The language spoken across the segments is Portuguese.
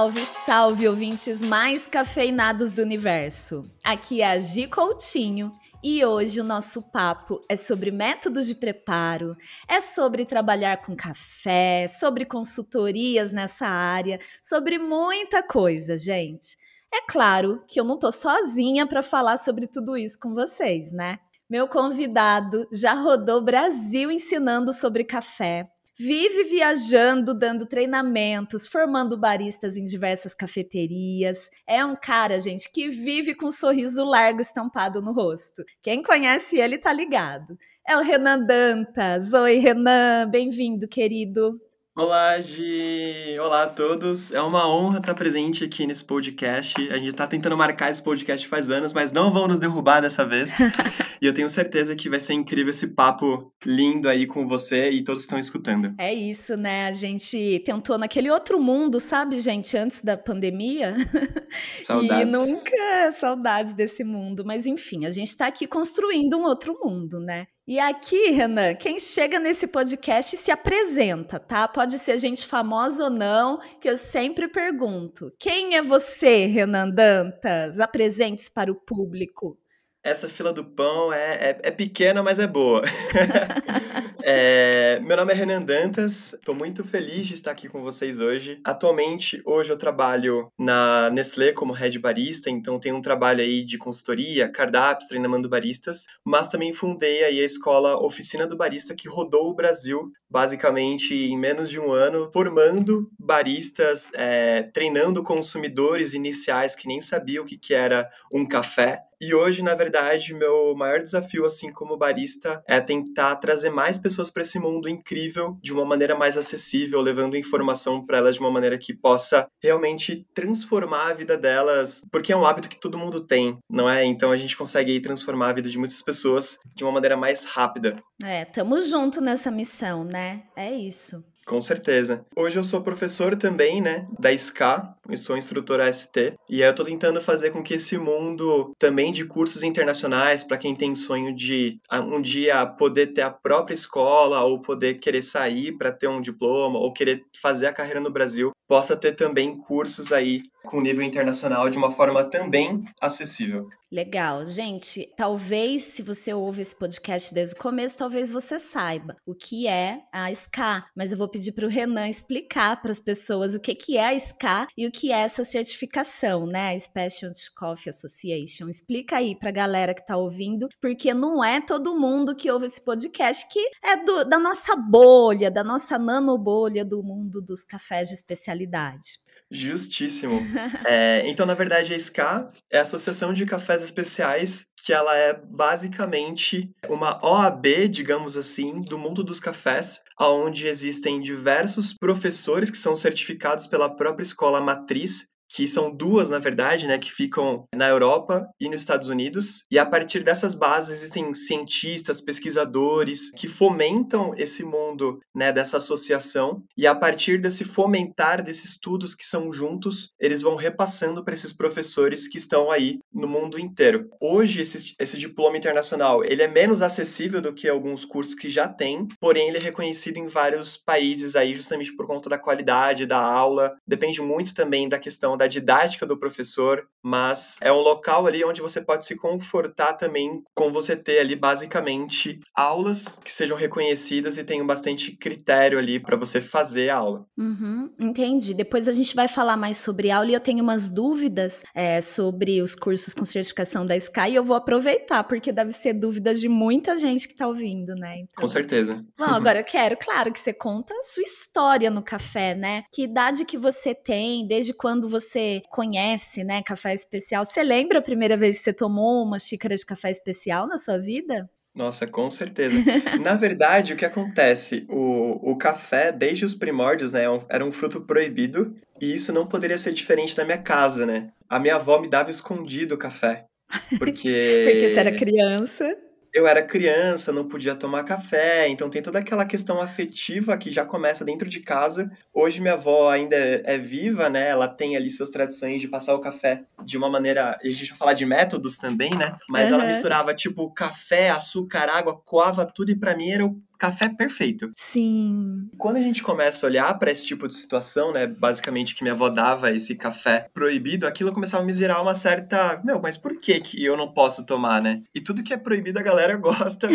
Salve, salve, ouvintes mais cafeinados do universo. Aqui é a Gi Coutinho e hoje o nosso papo é sobre métodos de preparo, é sobre trabalhar com café, sobre consultorias nessa área, sobre muita coisa, gente. É claro que eu não tô sozinha para falar sobre tudo isso com vocês, né? Meu convidado já rodou Brasil ensinando sobre café, vive viajando, dando treinamentos, formando baristas em diversas cafeterias. É um cara, gente, que vive com um sorriso largo estampado no rosto. Quem conhece ele tá ligado. É o Renan Dantas. Oi, Renan, bem-vindo, querido. Olá, Gi! Olá a todos! É uma honra estar presente aqui nesse podcast. A gente está tentando marcar esse podcast faz anos, mas não vão nos derrubar dessa vez. e eu tenho certeza que vai ser incrível esse papo lindo aí com você e todos estão escutando. É isso, né? A gente tentou naquele outro mundo, sabe, gente, antes da pandemia. Saudades. e nunca saudades desse mundo. Mas enfim, a gente está aqui construindo um outro mundo, né? E aqui, Renan, quem chega nesse podcast se apresenta, tá? Pode ser gente famosa ou não, que eu sempre pergunto. Quem é você, Renan Dantas? Apresente-se para o público. Essa fila do pão é, é, é pequena, mas é boa. É, meu nome é Renan Dantas, estou muito feliz de estar aqui com vocês hoje. Atualmente, hoje eu trabalho na Nestlé como head barista, então tenho um trabalho aí de consultoria, cardápios, treinamento baristas, mas também fundei aí a escola Oficina do Barista que rodou o Brasil, basicamente em menos de um ano, formando baristas, é, treinando consumidores iniciais que nem sabiam o que, que era um café, e hoje, na verdade, meu maior desafio, assim como barista, é tentar trazer mais pessoas para esse mundo incrível de uma maneira mais acessível, levando informação para elas de uma maneira que possa realmente transformar a vida delas, porque é um hábito que todo mundo tem, não é? Então a gente consegue aí, transformar a vida de muitas pessoas de uma maneira mais rápida. É, tamo junto nessa missão, né? É isso. Com certeza. Hoje eu sou professor também, né, da SCA, eu sou instrutor AST, e eu tô tentando fazer com que esse mundo também de cursos internacionais, para quem tem sonho de um dia poder ter a própria escola ou poder querer sair para ter um diploma ou querer fazer a carreira no Brasil, possa ter também cursos aí com nível internacional de uma forma também acessível. Legal. Gente, talvez se você ouve esse podcast desde o começo, talvez você saiba o que é a SCA, mas eu vou pedir para o Renan explicar para as pessoas o que, que é a SCA e o que é essa certificação, né? A Specialty Coffee Association. Explica aí para a galera que está ouvindo, porque não é todo mundo que ouve esse podcast que é do, da nossa bolha, da nossa nanobolha do mundo dos cafés de especialidade. Justíssimo. é, então, na verdade, a SCA é a Associação de Cafés Especiais, que ela é basicamente uma OAB, digamos assim, do mundo dos cafés, onde existem diversos professores que são certificados pela própria escola matriz que são duas, na verdade, né, que ficam na Europa e nos Estados Unidos. E a partir dessas bases existem cientistas, pesquisadores que fomentam esse mundo, né, dessa associação. E a partir desse fomentar desses estudos que são juntos, eles vão repassando para esses professores que estão aí no mundo inteiro. Hoje esse, esse diploma internacional, ele é menos acessível do que alguns cursos que já tem, porém ele é reconhecido em vários países aí justamente por conta da qualidade da aula. Depende muito também da questão da didática do professor, mas é um local ali onde você pode se confortar também com você ter ali basicamente aulas que sejam reconhecidas e tenham bastante critério ali para você fazer a aula. Uhum, entendi. Depois a gente vai falar mais sobre aula e eu tenho umas dúvidas é, sobre os cursos com certificação da Sky e eu vou aproveitar, porque deve ser dúvidas de muita gente que está ouvindo, né? Então... Com certeza. Bom, agora eu quero, claro, que você conta a sua história no café, né? Que idade que você tem, desde quando você você conhece, né, café especial, você lembra a primeira vez que você tomou uma xícara de café especial na sua vida? Nossa, com certeza. Na verdade, o que acontece? O, o café, desde os primórdios, né, é era um fruto proibido, e isso não poderia ser diferente na minha casa, né? A minha avó me dava escondido o café. Porque. porque você era criança eu era criança, não podia tomar café, então tem toda aquela questão afetiva que já começa dentro de casa. Hoje minha avó ainda é viva, né? Ela tem ali suas tradições de passar o café de uma maneira, a gente vai falar de métodos também, né? Mas uhum. ela misturava tipo café, açúcar, água, coava tudo e para mim era o café perfeito. Sim. Quando a gente começa a olhar para esse tipo de situação, né, basicamente que minha avó dava esse café proibido, aquilo começava a me gerar uma certa, meu, mas por que que eu não posso tomar, né? E tudo que é proibido a galera gosta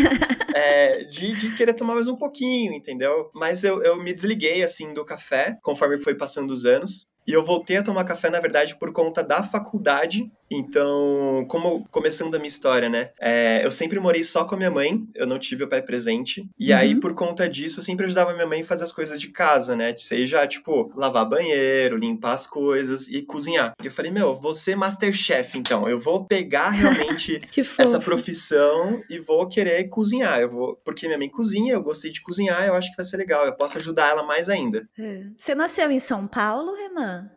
é, de, de querer tomar mais um pouquinho, entendeu? Mas eu, eu me desliguei, assim, do café, conforme foi passando os anos. E eu voltei a tomar café, na verdade, por conta da faculdade. Então, como começando a minha história, né? É, eu sempre morei só com a minha mãe, eu não tive o pai presente. E uhum. aí, por conta disso, eu sempre ajudava a minha mãe a fazer as coisas de casa, né? Seja, tipo, lavar banheiro, limpar as coisas e cozinhar. E eu falei, meu, vou ser Masterchef, então. Eu vou pegar realmente essa profissão e vou querer cozinhar. Eu vou. Porque minha mãe cozinha, eu gostei de cozinhar, eu acho que vai ser legal. Eu posso ajudar ela mais ainda. É. Você nasceu em São Paulo, Renan?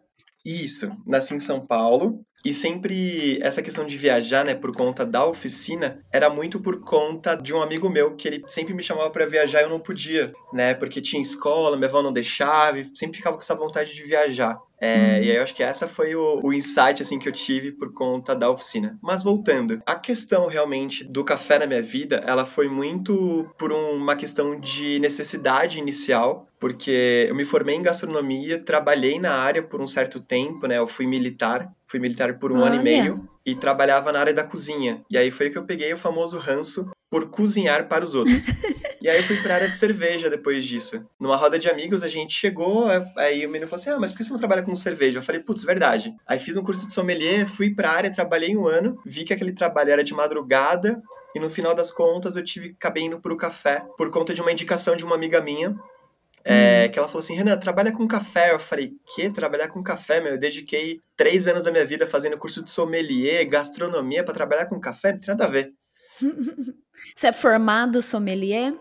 Isso, nasci em São Paulo. E sempre essa questão de viajar, né, por conta da oficina, era muito por conta de um amigo meu que ele sempre me chamava para viajar e eu não podia, né, porque tinha escola, minha avó não deixava, e sempre ficava com essa vontade de viajar. É, uhum. E aí eu acho que essa foi o, o insight assim que eu tive por conta da oficina. Mas voltando, a questão realmente do café na minha vida, ela foi muito por uma questão de necessidade inicial, porque eu me formei em gastronomia, trabalhei na área por um certo tempo, né? Eu fui militar, fui militar por um Olha. ano e meio e trabalhava na área da cozinha. E aí foi que eu peguei o famoso ranço por cozinhar para os outros. e aí eu fui para a área de cerveja depois disso. Numa roda de amigos, a gente chegou, aí o menino falou assim: "Ah, mas por que você não trabalha com cerveja?" Eu falei: "Putz, verdade". Aí fiz um curso de sommelier, fui para a área, trabalhei um ano, vi que aquele trabalho era de madrugada, e no final das contas eu tive acabei indo pro café por conta de uma indicação de uma amiga minha é, hum. que ela falou assim, Renan, trabalha com café. Eu falei, que? Trabalhar com café, meu? Eu dediquei três anos da minha vida fazendo curso de sommelier, gastronomia para trabalhar com café, não tem nada a ver. Você é formado sommelier?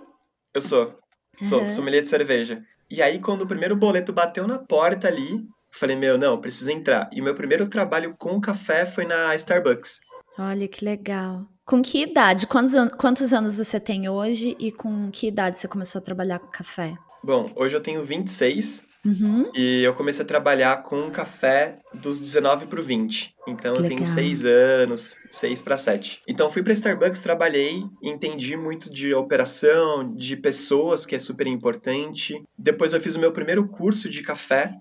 Eu sou. Sou uhum. sommelier de cerveja. E aí, quando o primeiro boleto bateu na porta ali, falei, meu, não, preciso entrar. E meu primeiro trabalho com café foi na Starbucks. Olha que legal. Com que idade? Quantos, an quantos anos você tem hoje e com que idade você começou a trabalhar com café? Bom, hoje eu tenho 26 uhum. e eu comecei a trabalhar com café dos 19 para 20. Então eu tenho 6 anos, 6 para 7. Então fui para Starbucks, trabalhei, entendi muito de operação, de pessoas, que é super importante. Depois eu fiz o meu primeiro curso de café,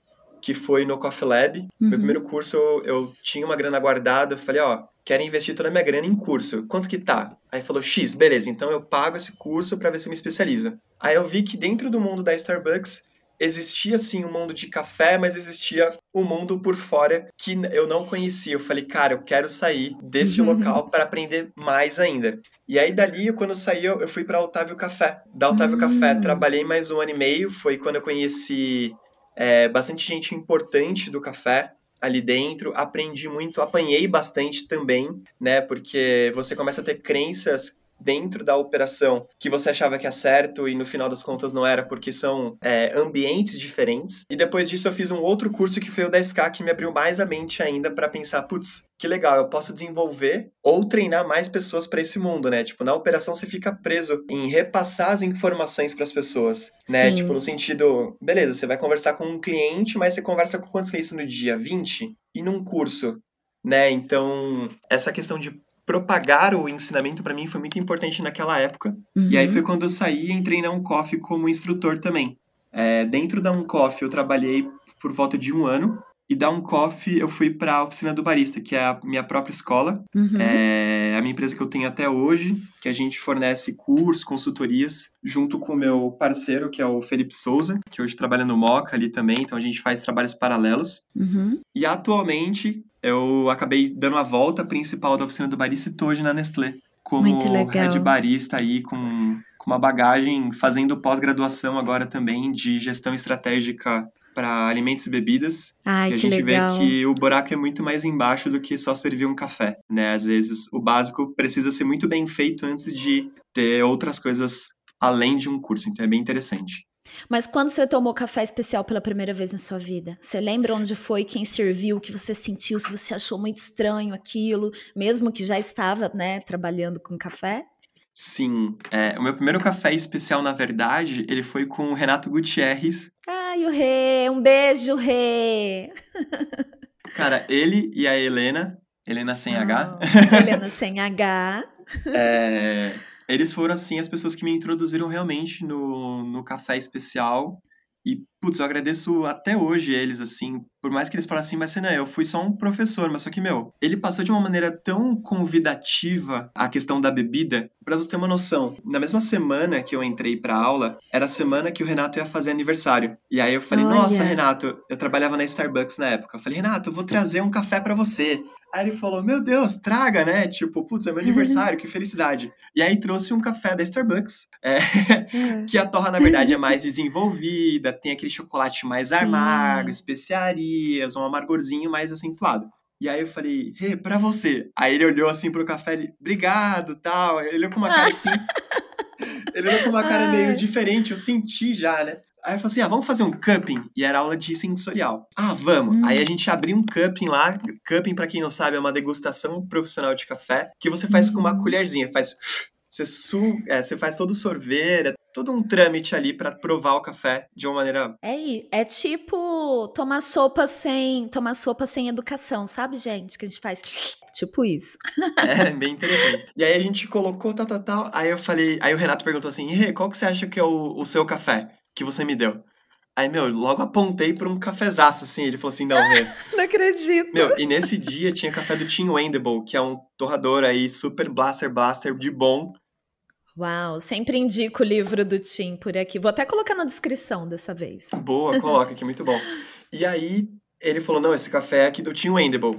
que foi no Coffee Lab. Uhum. Meu primeiro curso eu, eu tinha uma grana guardada, eu falei, ó, quero investir toda a minha grana em curso. Quanto que tá? Aí falou, X, beleza, então eu pago esse curso para ver se eu me especializo. Aí eu vi que dentro do mundo da Starbucks existia sim um mundo de café, mas existia um mundo por fora que eu não conhecia. Eu falei, cara, eu quero sair desse uhum. local para aprender mais ainda. E aí dali, quando eu saí, eu fui para Otávio Café. Da Otávio uhum. Café, hum. trabalhei mais um ano e meio. Foi quando eu conheci é, bastante gente importante do café ali dentro, aprendi muito, apanhei bastante também, né? Porque você começa a ter crenças dentro da operação que você achava que é certo e no final das contas não era porque são é, ambientes diferentes. E depois disso eu fiz um outro curso que foi o 10K que me abriu mais a mente ainda para pensar, putz, que legal, eu posso desenvolver ou treinar mais pessoas para esse mundo, né? Tipo, na operação você fica preso em repassar as informações para as pessoas, né? Sim. Tipo, no sentido, beleza, você vai conversar com um cliente, mas você conversa com quantos clientes no dia? 20? E num curso, né? Então, essa questão de propagar o ensinamento para mim foi muito importante naquela época. Uhum. E aí foi quando eu saí e entrei na Uncoff como instrutor também. É, dentro da Uncoff eu trabalhei por volta de um ano. E da Uncoff eu fui para a oficina do barista, que é a minha própria escola. Uhum. É a minha empresa que eu tenho até hoje, que a gente fornece cursos, consultorias, junto com o meu parceiro, que é o Felipe Souza, que hoje trabalha no Moca ali também. Então a gente faz trabalhos paralelos. Uhum. E atualmente eu acabei dando a volta principal da oficina do barista e tô hoje na Nestlé. Como head barista aí, com, com uma bagagem, fazendo pós-graduação agora também de gestão estratégica para alimentos e bebidas. Ai, e a gente legal. vê que o buraco é muito mais embaixo do que só servir um café, né? Às vezes o básico precisa ser muito bem feito antes de ter outras coisas além de um curso, então é bem interessante. Mas quando você tomou café especial pela primeira vez na sua vida, você lembra onde foi, quem serviu, o que você sentiu, se você achou muito estranho aquilo, mesmo que já estava, né, trabalhando com café? Sim, é, o meu primeiro café especial, na verdade, ele foi com o Renato Gutierrez. Ai, o Rê, um beijo, Rê! Cara, ele e a Helena, Helena sem H. Helena sem H. é, Eles foram, assim, as pessoas que me introduziram realmente no, no café especial. E, putz, eu agradeço até hoje eles, assim, por mais que eles falassem assim, mas Renan, eu fui só um professor, mas só que, meu, ele passou de uma maneira tão convidativa a questão da bebida, para você ter uma noção. Na mesma semana que eu entrei pra aula, era a semana que o Renato ia fazer aniversário. E aí eu falei, Olha. nossa, Renato, eu trabalhava na Starbucks na época. Eu falei, Renato, eu vou trazer um café para você. Aí ele falou, meu Deus, traga, né? Tipo, putz, é meu aniversário, que felicidade. E aí trouxe um café da Starbucks, é, que a torra, na verdade, é mais desenvolvida, tem aquele chocolate mais Sim. amargo, especiarias, um amargorzinho mais acentuado. E aí eu falei, Rê, hey, pra você. Aí ele olhou assim pro café, ele, obrigado, tal. Ele olhou com uma cara assim. ele olhou com uma cara meio diferente, eu senti já, né? Aí eu falei assim: ah, vamos fazer um cupping. E era aula de sensorial. Ah, vamos. Hum. Aí a gente abriu um cupping lá. Cupping, para quem não sabe, é uma degustação profissional de café que você faz hum. com uma hum. colherzinha. Faz. Você, su é, você faz todo o sorvete, é todo um trâmite ali para provar o café de uma maneira. É, é tipo tomar sopa sem tomar sopa sem educação, sabe, gente? Que a gente faz tipo isso. é, bem interessante. E aí a gente colocou tal, tal, tal. Aí eu falei, aí o Renato perguntou assim: Rê, qual que você acha que é o, o seu café? que você me deu. Aí, meu, logo apontei pra um cafezaço, assim. Ele falou assim, não, Rê. não acredito. Meu, e nesse dia tinha café do Tim Wendable, que é um torrador aí, super blaster blaster de bom. Uau, sempre indico o livro do Tim por aqui. Vou até colocar na descrição dessa vez. Boa, coloca aqui, muito bom. E aí, ele falou, não, esse café é aqui do Tim Wendable.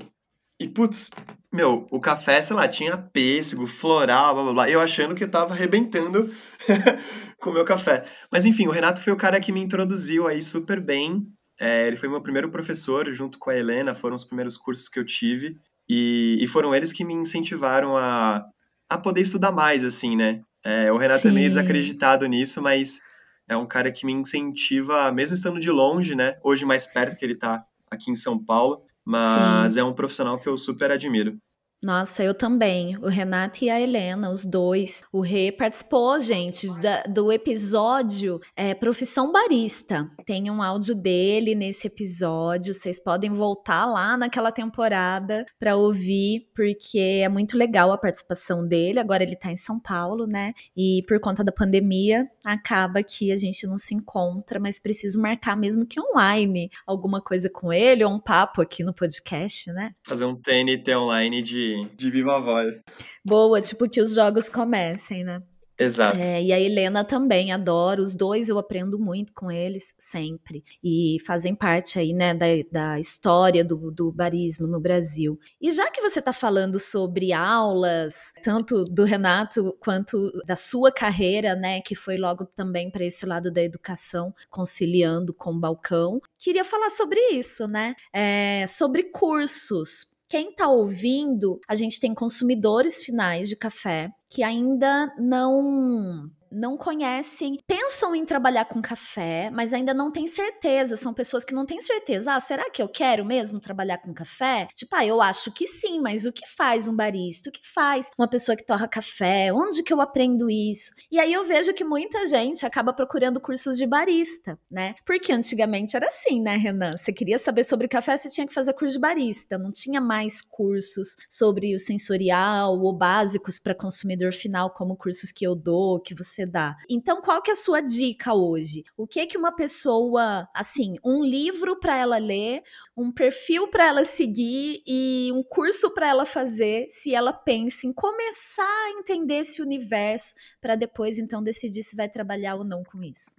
E, putz, meu, o café, sei lá, tinha pêssego, floral, blá blá blá. Eu achando que eu tava arrebentando com o meu café. Mas enfim, o Renato foi o cara que me introduziu aí super bem. É, ele foi meu primeiro professor, junto com a Helena, foram os primeiros cursos que eu tive. E, e foram eles que me incentivaram a, a poder estudar mais, assim, né? É, o Renato Sim. é meio desacreditado nisso, mas é um cara que me incentiva, mesmo estando de longe, né? Hoje mais perto, que ele tá aqui em São Paulo mas Sim. é um profissional que eu super admiro. Nossa, eu também. O Renato e a Helena, os dois. O Rê participou, gente, da, do episódio é, Profissão Barista. Tem um áudio dele nesse episódio. Vocês podem voltar lá naquela temporada para ouvir, porque é muito legal a participação dele. Agora ele tá em São Paulo, né? E por conta da pandemia, acaba que a gente não se encontra, mas preciso marcar mesmo que online alguma coisa com ele, ou um papo aqui no podcast, né? Fazer um TNT online de de, viva voz. Boa, tipo que os jogos comecem, né? Exato. É, e a Helena também, adoro. Os dois eu aprendo muito com eles sempre. E fazem parte aí, né, da, da história do, do barismo no Brasil. E já que você está falando sobre aulas, tanto do Renato quanto da sua carreira, né, que foi logo também para esse lado da educação, conciliando com o balcão, queria falar sobre isso, né? É, sobre cursos quem está ouvindo, a gente tem consumidores finais de café que ainda não não conhecem, pensam em trabalhar com café, mas ainda não têm certeza. São pessoas que não têm certeza. Ah, será que eu quero mesmo trabalhar com café? Tipo, ah, eu acho que sim, mas o que faz um barista? O que faz uma pessoa que torra café? Onde que eu aprendo isso? E aí eu vejo que muita gente acaba procurando cursos de barista, né? Porque antigamente era assim, né, Renan? Você queria saber sobre café, você tinha que fazer curso de barista. Não tinha mais cursos sobre o sensorial ou básicos para consumidor final, como cursos que eu dou, que você você dá. Então, qual que é a sua dica hoje? O que que uma pessoa, assim, um livro para ela ler, um perfil para ela seguir e um curso para ela fazer, se ela pensa em começar a entender esse universo para depois então decidir se vai trabalhar ou não com isso?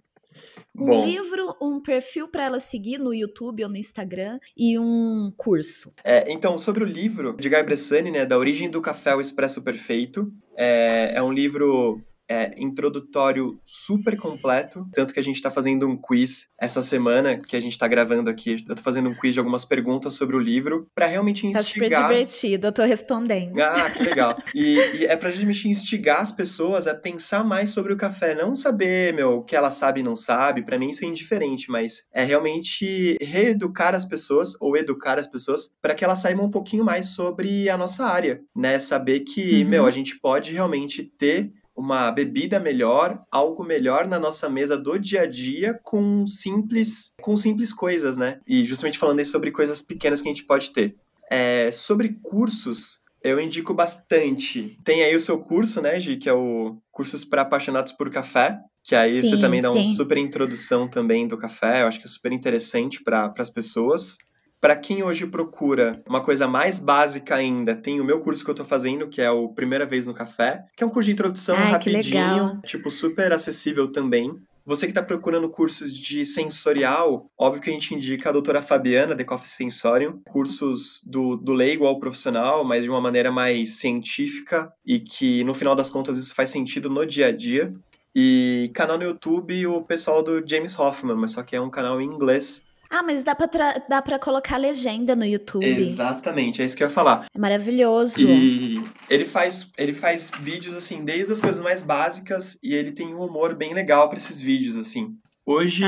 Um Bom, livro, um perfil para ela seguir no YouTube ou no Instagram e um curso. É, então, sobre o livro de Guy Bressani, né, da Origem do Café ao Expresso Perfeito, é, é um livro é, introdutório super completo, tanto que a gente está fazendo um quiz essa semana, que a gente está gravando aqui, eu tô fazendo um quiz de algumas perguntas sobre o livro, para realmente instigar... Tá super divertido, eu tô respondendo. Ah, que legal. e, e é pra gente instigar as pessoas a pensar mais sobre o café, não saber, meu, o que ela sabe e não sabe, para mim isso é indiferente, mas é realmente reeducar as pessoas, ou educar as pessoas, para que elas saibam um pouquinho mais sobre a nossa área, né? Saber que, uhum. meu, a gente pode realmente ter uma bebida melhor, algo melhor na nossa mesa do dia a dia com simples, com simples coisas, né? E justamente falando aí sobre coisas pequenas que a gente pode ter. É, sobre cursos, Eu indico bastante. Tem aí o seu curso, né, Gi, que é o Cursos para Apaixonados por Café, que aí Sim, você também dá uma super introdução também do café, eu acho que é super interessante para as pessoas. Para quem hoje procura uma coisa mais básica ainda, tem o meu curso que eu tô fazendo, que é o Primeira Vez no Café, que é um curso de introdução Ai, rapidinho, tipo super acessível também. Você que está procurando cursos de sensorial, óbvio que a gente indica a doutora Fabiana, de Coffee Sensorium, cursos do, do leigo ao profissional, mas de uma maneira mais científica e que, no final das contas, isso faz sentido no dia a dia. E canal no YouTube, o pessoal do James Hoffman, mas só que é um canal em inglês. Ah, mas dá pra, dá pra colocar legenda no YouTube. Exatamente, é isso que eu ia falar. É maravilhoso. E ele faz, ele faz vídeos, assim, desde as coisas mais básicas e ele tem um humor bem legal para esses vídeos, assim. Hoje,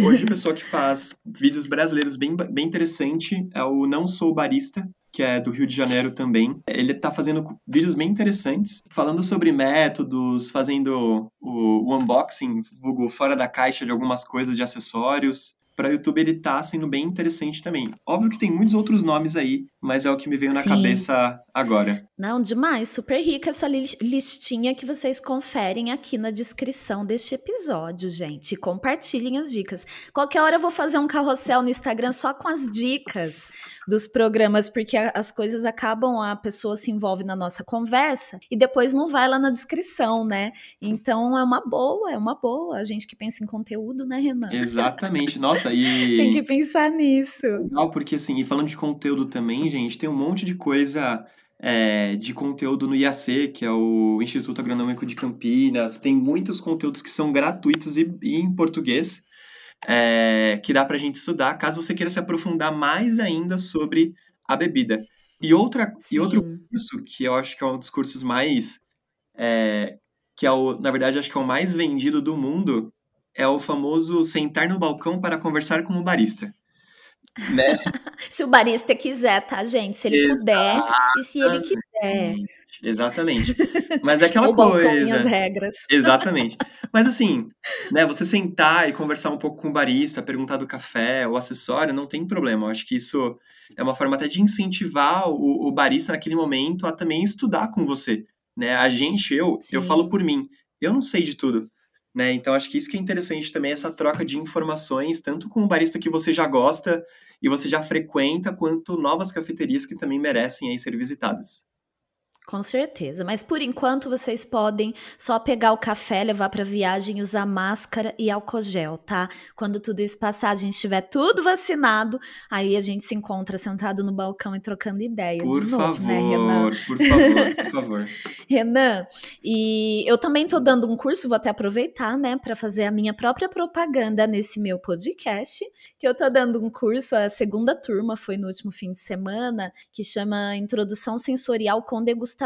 hoje a pessoa que faz vídeos brasileiros bem, bem interessante é o Não Sou Barista, que é do Rio de Janeiro também. Ele está fazendo vídeos bem interessantes, falando sobre métodos, fazendo o, o unboxing, fora da caixa de algumas coisas de acessórios para YouTube ele tá sendo bem interessante também. Óbvio que tem muitos outros nomes aí, mas é o que me veio na Sim. cabeça agora. Não, demais, super rica essa listinha que vocês conferem aqui na descrição deste episódio, gente. Compartilhem as dicas. Qualquer hora eu vou fazer um carrossel no Instagram só com as dicas dos programas, porque as coisas acabam, a pessoa se envolve na nossa conversa e depois não vai lá na descrição, né? Então é uma boa, é uma boa. A gente que pensa em conteúdo, né, Renan? Exatamente. Nossa, nossa, e. tem que pensar nisso. Legal, porque assim, e falando de conteúdo também, gente, tem um monte de coisa. É, de conteúdo no IAC, que é o Instituto Agronômico de Campinas. Tem muitos conteúdos que são gratuitos e, e em português, é, que dá para a gente estudar, caso você queira se aprofundar mais ainda sobre a bebida. E, outra, e outro curso, que eu acho que é um dos cursos mais. É, que é o, na verdade, acho que é o mais vendido do mundo, é o famoso sentar no balcão para conversar com o barista. Né? se o barista quiser, tá, gente? Se ele Exatamente. puder e se ele quiser. Exatamente. Mas é aquela o coisa. as regras. Exatamente. Mas assim, né, você sentar e conversar um pouco com o barista, perguntar do café, o acessório, não tem problema. Eu acho que isso é uma forma até de incentivar o, o barista naquele momento a também estudar com você. Né? A gente, eu, Sim. eu falo por mim, eu não sei de tudo. Né? Então, acho que isso que é interessante também, essa troca de informações, tanto com o barista que você já gosta e você já frequenta, quanto novas cafeterias que também merecem aí ser visitadas. Com certeza, mas por enquanto vocês podem só pegar o café, levar para viagem, usar máscara e álcool gel, tá? Quando tudo isso passar, a gente estiver tudo vacinado, aí a gente se encontra sentado no balcão e trocando ideia por de novo, favor, né, Renan? Por favor, por favor. Renan, e eu também tô dando um curso, vou até aproveitar, né, para fazer a minha própria propaganda nesse meu podcast, que eu tô dando um curso, a segunda turma foi no último fim de semana, que chama Introdução Sensorial com Degustação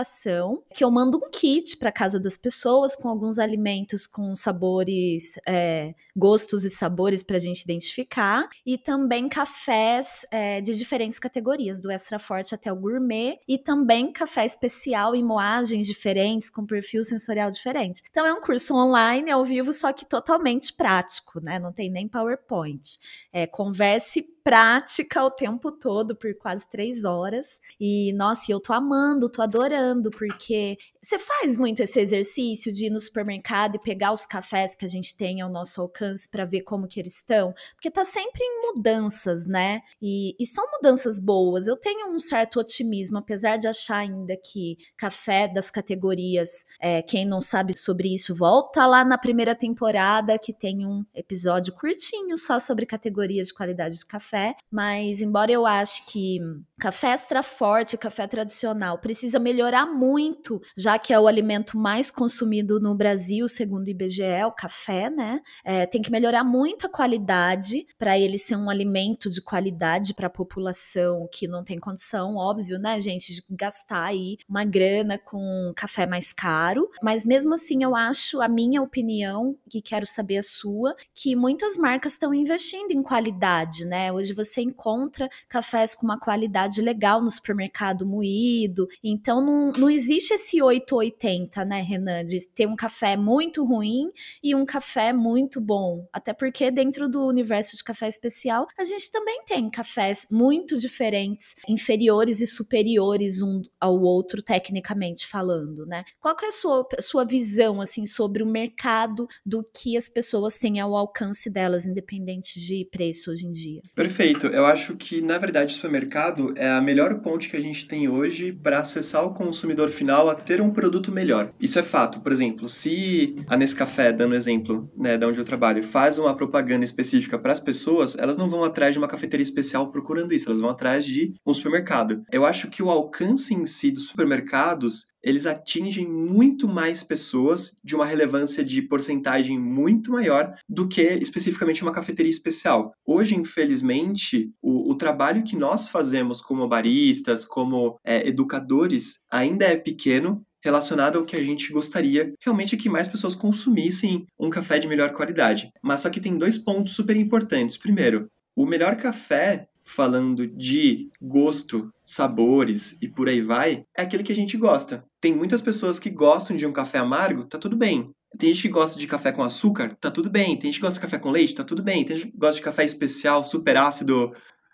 que eu mando um kit para casa das pessoas com alguns alimentos com sabores, é, gostos e sabores para a gente identificar, e também cafés é, de diferentes categorias, do extra forte até o gourmet, e também café especial em moagens diferentes, com perfil sensorial diferente. Então é um curso online, ao vivo, só que totalmente prático, né? Não tem nem PowerPoint. É, converse prática o tempo todo, por quase três horas. E, nossa, eu tô amando, tô adorando, porque você faz muito esse exercício de ir no supermercado e pegar os cafés que a gente tem ao nosso alcance para ver como que eles estão, porque tá sempre em mudanças, né? E, e são mudanças boas. Eu tenho um certo otimismo, apesar de achar ainda que café das categorias, é, quem não sabe sobre isso, volta lá na primeira temporada que tem um episódio curtinho só sobre categorias de qualidade de café café, mas embora eu ache que café extra forte, café tradicional, precisa melhorar muito, já que é o alimento mais consumido no Brasil, segundo o IBGE, o café, né? É, tem que melhorar muito a qualidade para ele ser um alimento de qualidade para a população que não tem condição, óbvio, né, gente, de gastar aí uma grana com café mais caro. Mas mesmo assim, eu acho, a minha opinião, que quero saber a sua, que muitas marcas estão investindo em qualidade, né? Hoje você encontra cafés com uma qualidade legal no supermercado moído. Então não, não existe esse oi 880, né, Renan? De ter um café muito ruim e um café muito bom. Até porque dentro do universo de café especial, a gente também tem cafés muito diferentes, inferiores e superiores um ao outro, tecnicamente falando, né? Qual é a sua, sua visão, assim, sobre o mercado do que as pessoas têm ao alcance delas, independente de preço hoje em dia? Perfeito. Eu acho que, na verdade, o supermercado é a melhor ponte que a gente tem hoje para acessar o consumidor final a ter um produto melhor. Isso é fato. Por exemplo, se a Nescafé, dando exemplo, né, da onde eu trabalho, faz uma propaganda específica para as pessoas, elas não vão atrás de uma cafeteria especial procurando isso, elas vão atrás de um supermercado. Eu acho que o alcance em si dos supermercados eles atingem muito mais pessoas de uma relevância de porcentagem muito maior do que especificamente uma cafeteria especial. Hoje, infelizmente, o, o trabalho que nós fazemos como baristas, como é, educadores, ainda é pequeno relacionado ao que a gente gostaria realmente é que mais pessoas consumissem um café de melhor qualidade. Mas só que tem dois pontos super importantes. Primeiro, o melhor café falando de gosto, sabores e por aí vai, é aquele que a gente gosta. Tem muitas pessoas que gostam de um café amargo, tá tudo bem. Tem gente que gosta de café com açúcar, tá tudo bem. Tem gente que gosta de café com leite, tá tudo bem. Tem gente que gosta de café especial, super ácido,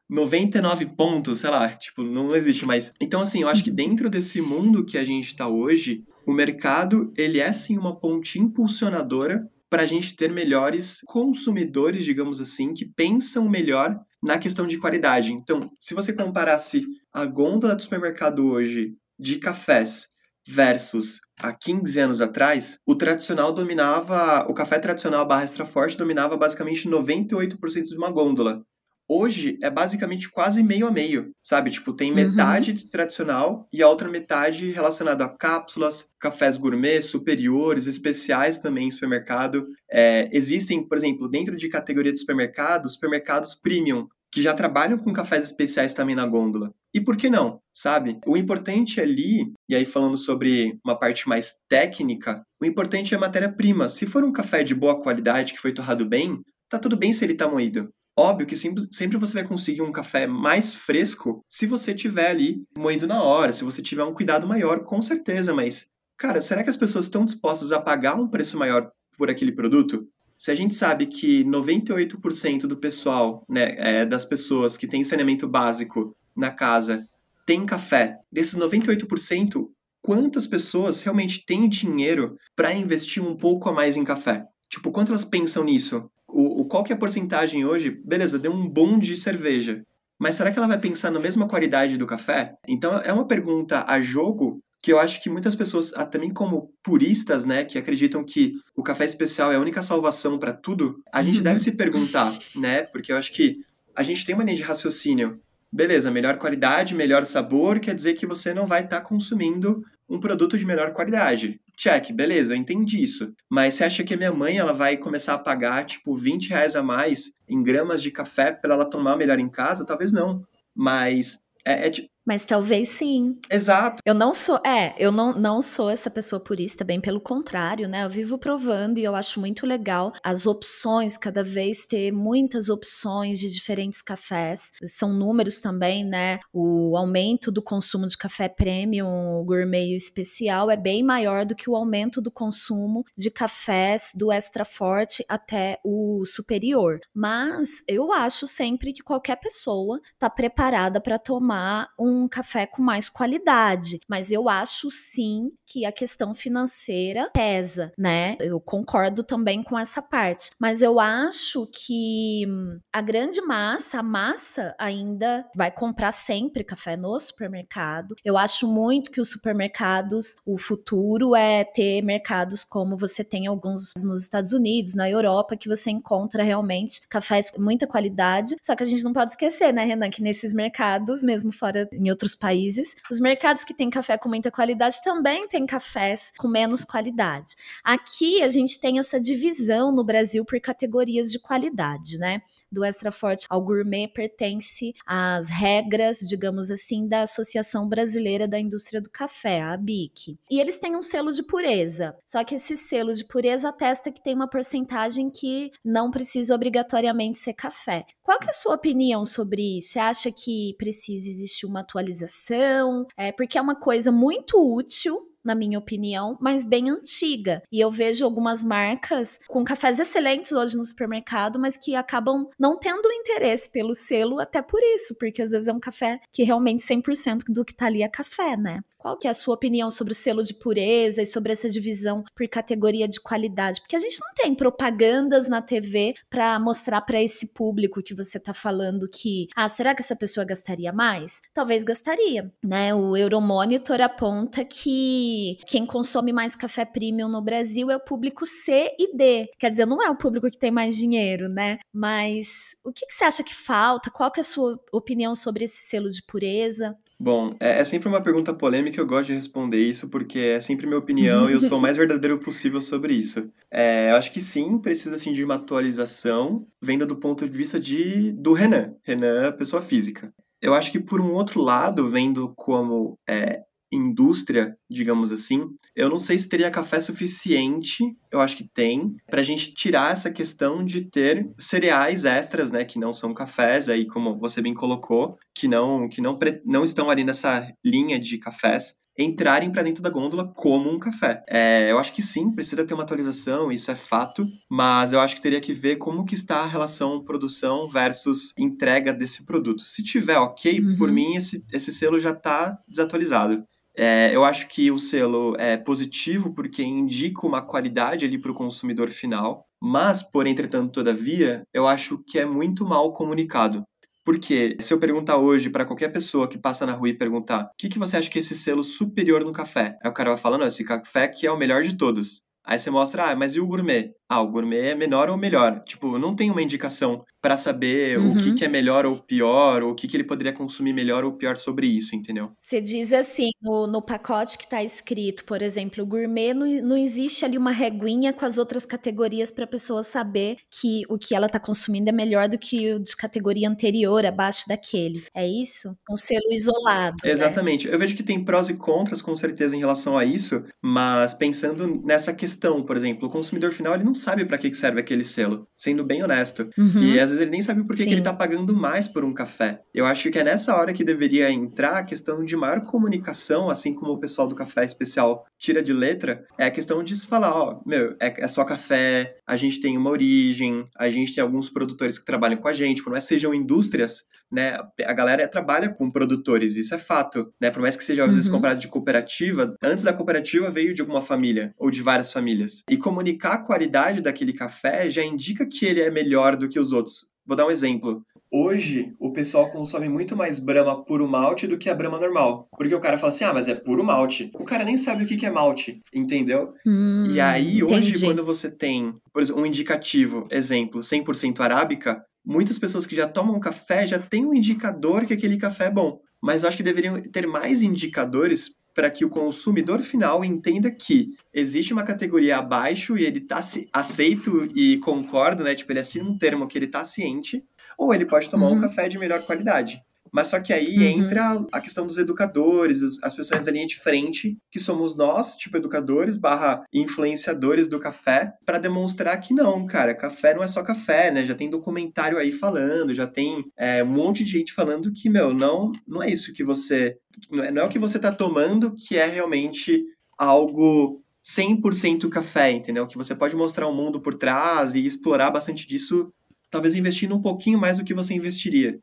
99 pontos, sei lá, tipo, não existe mais. Então, assim, eu acho que dentro desse mundo que a gente tá hoje, o mercado, ele é sim uma ponte impulsionadora para a gente ter melhores consumidores, digamos assim, que pensam melhor na questão de qualidade. Então, se você comparasse a gôndola do supermercado hoje de cafés versus há 15 anos atrás, o tradicional dominava, o café tradicional barra extra forte dominava basicamente 98% de uma gôndola. Hoje é basicamente quase meio a meio, sabe? Tipo, tem uhum. metade uhum. tradicional e a outra metade relacionada a cápsulas, cafés gourmet, superiores, especiais também em supermercado. É, existem, por exemplo, dentro de categoria de supermercado, supermercados premium, que já trabalham com cafés especiais também na gôndola. E por que não, sabe? O importante ali, e aí falando sobre uma parte mais técnica, o importante é a matéria-prima. Se for um café de boa qualidade que foi torrado bem, tá tudo bem se ele tá moído. Óbvio que sempre, você vai conseguir um café mais fresco se você tiver ali moído na hora, se você tiver um cuidado maior, com certeza, mas, cara, será que as pessoas estão dispostas a pagar um preço maior por aquele produto? Se a gente sabe que 98% do pessoal, né, é, das pessoas que têm saneamento básico na casa tem café, desses 98%, quantas pessoas realmente têm dinheiro para investir um pouco a mais em café? Tipo, quantas pensam nisso? O, o, qual que é a porcentagem hoje? Beleza, deu um bom de cerveja. Mas será que ela vai pensar na mesma qualidade do café? Então é uma pergunta a jogo que eu acho que muitas pessoas, ah, também como puristas, né, que acreditam que o café especial é a única salvação para tudo, a gente uhum. deve se perguntar, né? Porque eu acho que a gente tem uma linha de raciocínio. Beleza, melhor qualidade, melhor sabor, quer dizer que você não vai estar tá consumindo um produto de melhor qualidade. Check, beleza, eu entendi isso. Mas você acha que a minha mãe ela vai começar a pagar, tipo, 20 reais a mais em gramas de café para ela tomar melhor em casa? Talvez não. Mas é, é, mas talvez sim. Exato. Eu não sou, é, eu não, não sou essa pessoa purista, bem pelo contrário, né? Eu vivo provando e eu acho muito legal as opções, cada vez ter muitas opções de diferentes cafés. São números também, né? O aumento do consumo de café premium, gourmet especial é bem maior do que o aumento do consumo de cafés do extra forte até o superior. Mas eu acho sempre que qualquer pessoa tá preparada para tomar um um café com mais qualidade. Mas eu acho sim que a questão financeira pesa, né? Eu concordo também com essa parte. Mas eu acho que a grande massa, a massa ainda vai comprar sempre café no supermercado. Eu acho muito que os supermercados, o futuro é ter mercados como você tem alguns nos Estados Unidos, na Europa, que você encontra realmente cafés com muita qualidade. Só que a gente não pode esquecer, né, Renan, que nesses mercados, mesmo fora em outros países. Os mercados que têm café com muita qualidade também têm cafés com menos qualidade. Aqui a gente tem essa divisão no Brasil por categorias de qualidade, né? Do extra forte ao gourmet pertence às regras, digamos assim, da Associação Brasileira da Indústria do Café, a ABIC. E eles têm um selo de pureza. Só que esse selo de pureza atesta que tem uma porcentagem que não precisa obrigatoriamente ser café. Qual que é a sua opinião sobre isso? Você acha que precisa existir uma atualização? É, porque é uma coisa muito útil na minha opinião, mas bem antiga. E eu vejo algumas marcas com cafés excelentes hoje no supermercado, mas que acabam não tendo interesse pelo selo até por isso, porque às vezes é um café que realmente 100% do que tá ali é café, né? Qual que é a sua opinião sobre o selo de pureza e sobre essa divisão por categoria de qualidade? Porque a gente não tem propagandas na TV para mostrar para esse público que você está falando que, ah, será que essa pessoa gastaria mais? Talvez gastaria, né? O Euromonitor aponta que quem consome mais café premium no Brasil é o público C e D. Quer dizer, não é o público que tem mais dinheiro, né? Mas o que, que você acha que falta? Qual que é a sua opinião sobre esse selo de pureza? Bom, é, é, sempre uma pergunta polêmica, eu gosto de responder isso, porque é sempre minha opinião e eu sou o mais verdadeiro possível sobre isso. É, eu acho que sim, precisa assim, de uma atualização, vendo do ponto de vista de, do Renan. Renan, pessoa física. Eu acho que, por um outro lado, vendo como é, indústria, digamos assim, eu não sei se teria café suficiente, eu acho que tem, para a gente tirar essa questão de ter cereais extras, né, que não são cafés, aí como você bem colocou, que não que não, não estão ali nessa linha de cafés, entrarem para dentro da gôndola como um café. É, eu acho que sim, precisa ter uma atualização, isso é fato, mas eu acho que teria que ver como que está a relação produção versus entrega desse produto. Se tiver ok, uhum. por mim esse, esse selo já está desatualizado. É, eu acho que o selo é positivo porque indica uma qualidade ali para o consumidor final, mas, por entretanto, todavia, eu acho que é muito mal comunicado. Porque se eu perguntar hoje para qualquer pessoa que passa na rua e perguntar o que, que você acha que é esse selo superior no café? Aí o cara vai falando, esse café que é o melhor de todos. Aí você mostra, ah, mas e o gourmet? Ah, o gourmet é menor ou melhor? Tipo, não tem uma indicação para saber uhum. o que, uhum. que, é melhor ou pior, ou o que, que ele poderia consumir melhor ou pior sobre isso, entendeu? Você diz assim, no, no pacote que está escrito, por exemplo, gourmet não, não existe ali uma reguinha com as outras categorias para a pessoa saber que o que ela está consumindo é melhor do que o de categoria anterior, abaixo daquele. É isso? Um selo isolado. Né? Exatamente. Né? Eu vejo que tem prós e contras, com certeza, em relação a isso, mas pensando nessa questão, por exemplo, o consumidor final ele não sabe para que serve aquele selo, sendo bem honesto. Uhum. E às vezes ele nem sabe por que, que ele está pagando mais por um café. Eu acho que é nessa hora que deveria entrar a questão de maior comunicação, assim como o pessoal do café especial tira de letra, é a questão de se falar, ó, meu, é, é só café, a gente tem uma origem, a gente tem alguns produtores que trabalham com a gente, por mais que sejam indústrias, né, a galera trabalha com produtores, isso é fato, né, por mais que seja às uhum. vezes comprado de cooperativa, antes da cooperativa veio de alguma família, ou de várias famílias. E comunicar a qualidade daquele café já indica que ele é melhor do que os outros. Vou dar um exemplo. Hoje, o pessoal consome muito mais Brahma puro malte do que a Brahma normal. Porque o cara fala assim, ah, mas é puro malte. O cara nem sabe o que é malte, entendeu? Hum, e aí, hoje, entendi. quando você tem, por exemplo, um indicativo, exemplo, 100% arábica, muitas pessoas que já tomam café já têm um indicador que aquele café é bom. Mas eu acho que deveriam ter mais indicadores para que o consumidor final entenda que existe uma categoria abaixo e ele está aceito e concorda, né? Tipo, ele assina um termo que ele está ciente, ou ele pode tomar uhum. um café de melhor qualidade. Mas só que aí uhum. entra a questão dos educadores, as pessoas da linha de frente, que somos nós, tipo educadores barra influenciadores do café, para demonstrar que não, cara, café não é só café, né? Já tem documentário aí falando, já tem é, um monte de gente falando que, meu, não, não é isso que você. Não é, não é o que você tá tomando que é realmente algo 100% café, entendeu? Que você pode mostrar o mundo por trás e explorar bastante disso, talvez investindo um pouquinho mais do que você investiria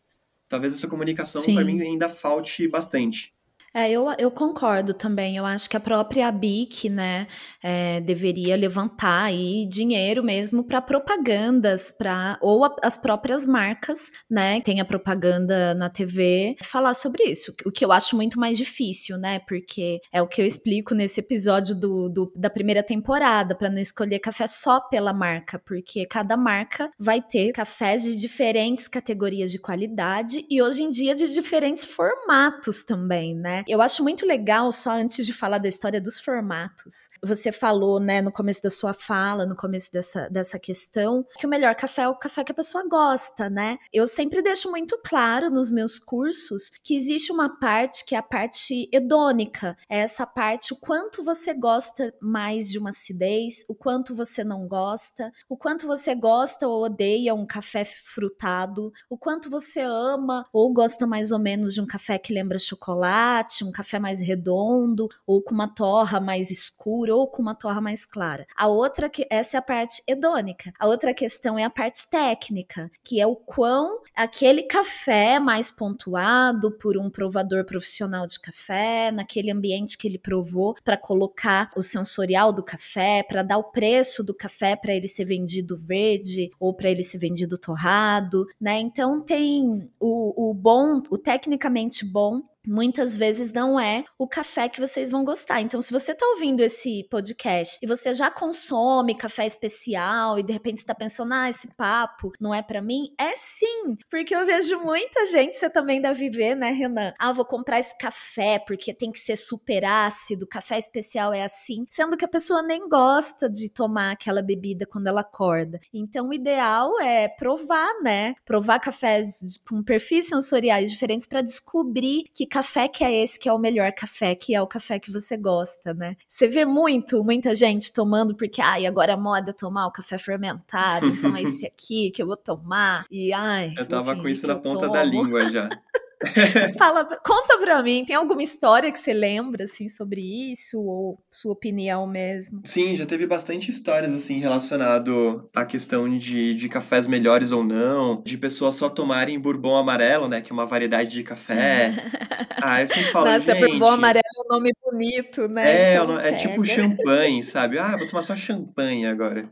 talvez essa comunicação para mim ainda falte bastante. É, eu, eu concordo também. Eu acho que a própria BIC, né, é, deveria levantar aí dinheiro mesmo para propagandas, para ou a, as próprias marcas, né, tem a propaganda na TV, falar sobre isso. O que eu acho muito mais difícil, né, porque é o que eu explico nesse episódio do, do da primeira temporada, para não escolher café só pela marca, porque cada marca vai ter cafés de diferentes categorias de qualidade e hoje em dia de diferentes formatos também, né? Eu acho muito legal, só antes de falar da história dos formatos. Você falou, né, no começo da sua fala, no começo dessa, dessa questão, que o melhor café é o café que a pessoa gosta, né? Eu sempre deixo muito claro nos meus cursos que existe uma parte que é a parte hedônica. É essa parte, o quanto você gosta mais de uma acidez, o quanto você não gosta, o quanto você gosta ou odeia um café frutado, o quanto você ama ou gosta mais ou menos de um café que lembra chocolate latte, um café mais redondo, ou com uma torra mais escura, ou com uma torra mais clara. A outra que essa é a parte hedônica. A outra questão é a parte técnica, que é o quão aquele café mais pontuado por um provador profissional de café, naquele ambiente que ele provou para colocar o sensorial do café, para dar o preço do café para ele ser vendido verde ou para ele ser vendido torrado, né? Então tem o, o bom, o tecnicamente bom muitas vezes não é o café que vocês vão gostar. Então, se você está ouvindo esse podcast e você já consome café especial e de repente está pensando, ah, esse papo não é para mim, é sim, porque eu vejo muita gente, você também deve ver, né, Renan? Ah, vou comprar esse café porque tem que ser super ácido, café especial é assim, sendo que a pessoa nem gosta de tomar aquela bebida quando ela acorda. Então, o ideal é provar, né? Provar cafés com perfis sensoriais diferentes para descobrir que café que é esse que é o melhor café, que é o café que você gosta, né? Você vê muito, muita gente tomando porque, ai, agora a moda é tomar o café fermentado, então é esse aqui que eu vou tomar. E ai, eu tava com isso na ponta tomo. da língua já. Fala, conta pra mim, tem alguma história que você lembra, assim, sobre isso, ou sua opinião mesmo? Sim, já teve bastante histórias, assim, relacionado à questão de, de cafés melhores ou não, de pessoas só tomarem bourbon amarelo, né, que é uma variedade de café. ah, eu sempre falo, Nossa, gente... bourbon amarelo é um nome bonito, né? É, então, é tipo champanhe, sabe? Ah, vou tomar só champanhe agora.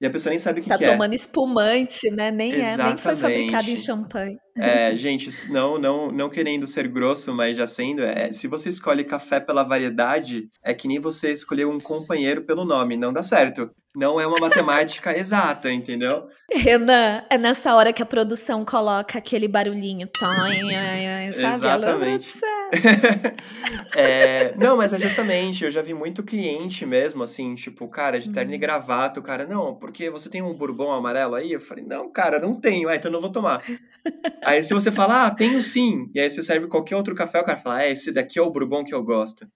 E a pessoa nem sabe o que, tá que é. Tá tomando espumante, né? Nem Exatamente. é, nem foi fabricado em champanhe. É, gente, não, não, não querendo ser grosso, mas já sendo, é, se você escolhe café pela variedade, é que nem você escolher um companheiro pelo nome, não dá certo. Não é uma matemática exata, entendeu? Renan, é nessa hora que a produção coloca aquele barulhinho, sabe? Exatamente. é, não, mas é justamente, eu já vi muito cliente mesmo, assim, tipo, cara, de terno e gravata, o cara, não, porque você tem um bourbon amarelo aí? Eu falei, não, cara, não tenho, ah, então não vou tomar. aí se você fala, ah, tenho sim, e aí você serve qualquer outro café, o cara fala, é, esse daqui é o bourbon que eu gosto.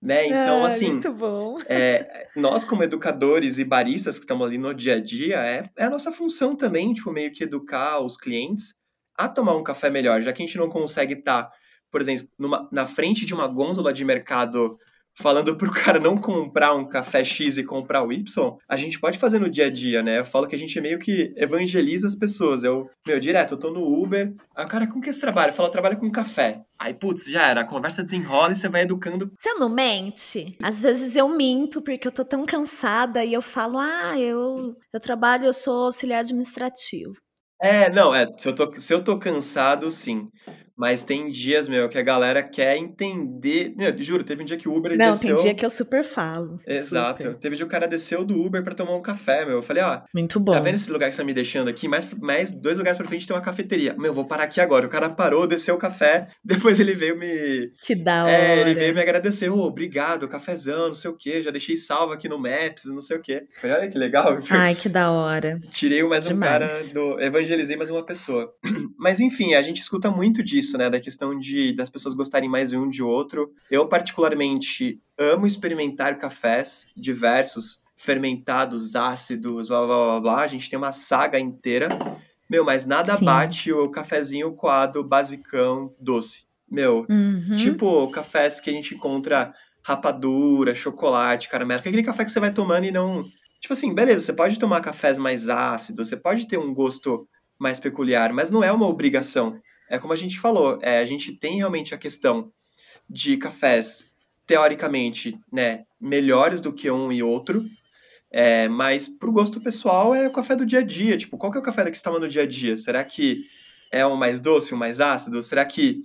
Né? Então, ah, assim, muito bom. É, nós, como educadores e baristas que estamos ali no dia a dia, é, é a nossa função também, tipo, meio que educar os clientes a tomar um café melhor, já que a gente não consegue estar, tá, por exemplo, numa, na frente de uma gôndola de mercado falando pro cara não comprar um café X e comprar o Y, a gente pode fazer no dia a dia, né? Eu falo que a gente meio que evangeliza as pessoas. Eu, meu, direto, eu tô no Uber, aí o cara, com que você trabalha? Eu falo, eu trabalho com café. Aí, putz, já era, a conversa desenrola e você vai educando. Você não mente? Às vezes eu minto porque eu tô tão cansada e eu falo, ah, eu, eu trabalho, eu sou auxiliar administrativo. É, não, é, se eu tô, se eu tô cansado, sim. Mas tem dias, meu, que a galera quer entender. Meu, juro, teve um dia que o Uber Não, desceu. tem dia que eu super falo. Exato. Super. Teve um dia que o cara desceu do Uber para tomar um café, meu. Eu falei, ó. Muito bom. Tá vendo esse lugar que você tá me deixando aqui? Mais, mais dois lugares pra frente tem uma cafeteria. Meu, vou parar aqui agora. O cara parou, desceu o café. Depois ele veio me. Que da hora. É, ele veio me agradecer. Ô, oh, obrigado, cafezão, não sei o quê. Já deixei salvo aqui no Maps, não sei o quê. Falei, olha que legal. Ai, que da hora. Tirei mais Demais. um cara do. Evangelizei mais uma pessoa. Mas enfim, a gente escuta muito disso, né? Da questão de das pessoas gostarem mais um de outro. Eu, particularmente, amo experimentar cafés diversos, fermentados, ácidos, blá blá blá blá. A gente tem uma saga inteira. Meu, mas nada Sim. bate o cafezinho coado basicão doce. Meu, uhum. tipo cafés que a gente encontra rapadura, chocolate, caramelo. Aquele café que você vai tomando e não. Tipo assim, beleza, você pode tomar cafés mais ácidos, você pode ter um gosto mais peculiar, mas não é uma obrigação é como a gente falou, é, a gente tem realmente a questão de cafés, teoricamente, né, melhores do que um e outro, é, mas pro gosto pessoal é o café do dia a dia. Tipo, qual que é o café que você toma no dia a dia? Será que é um mais doce, um mais ácido? Será que.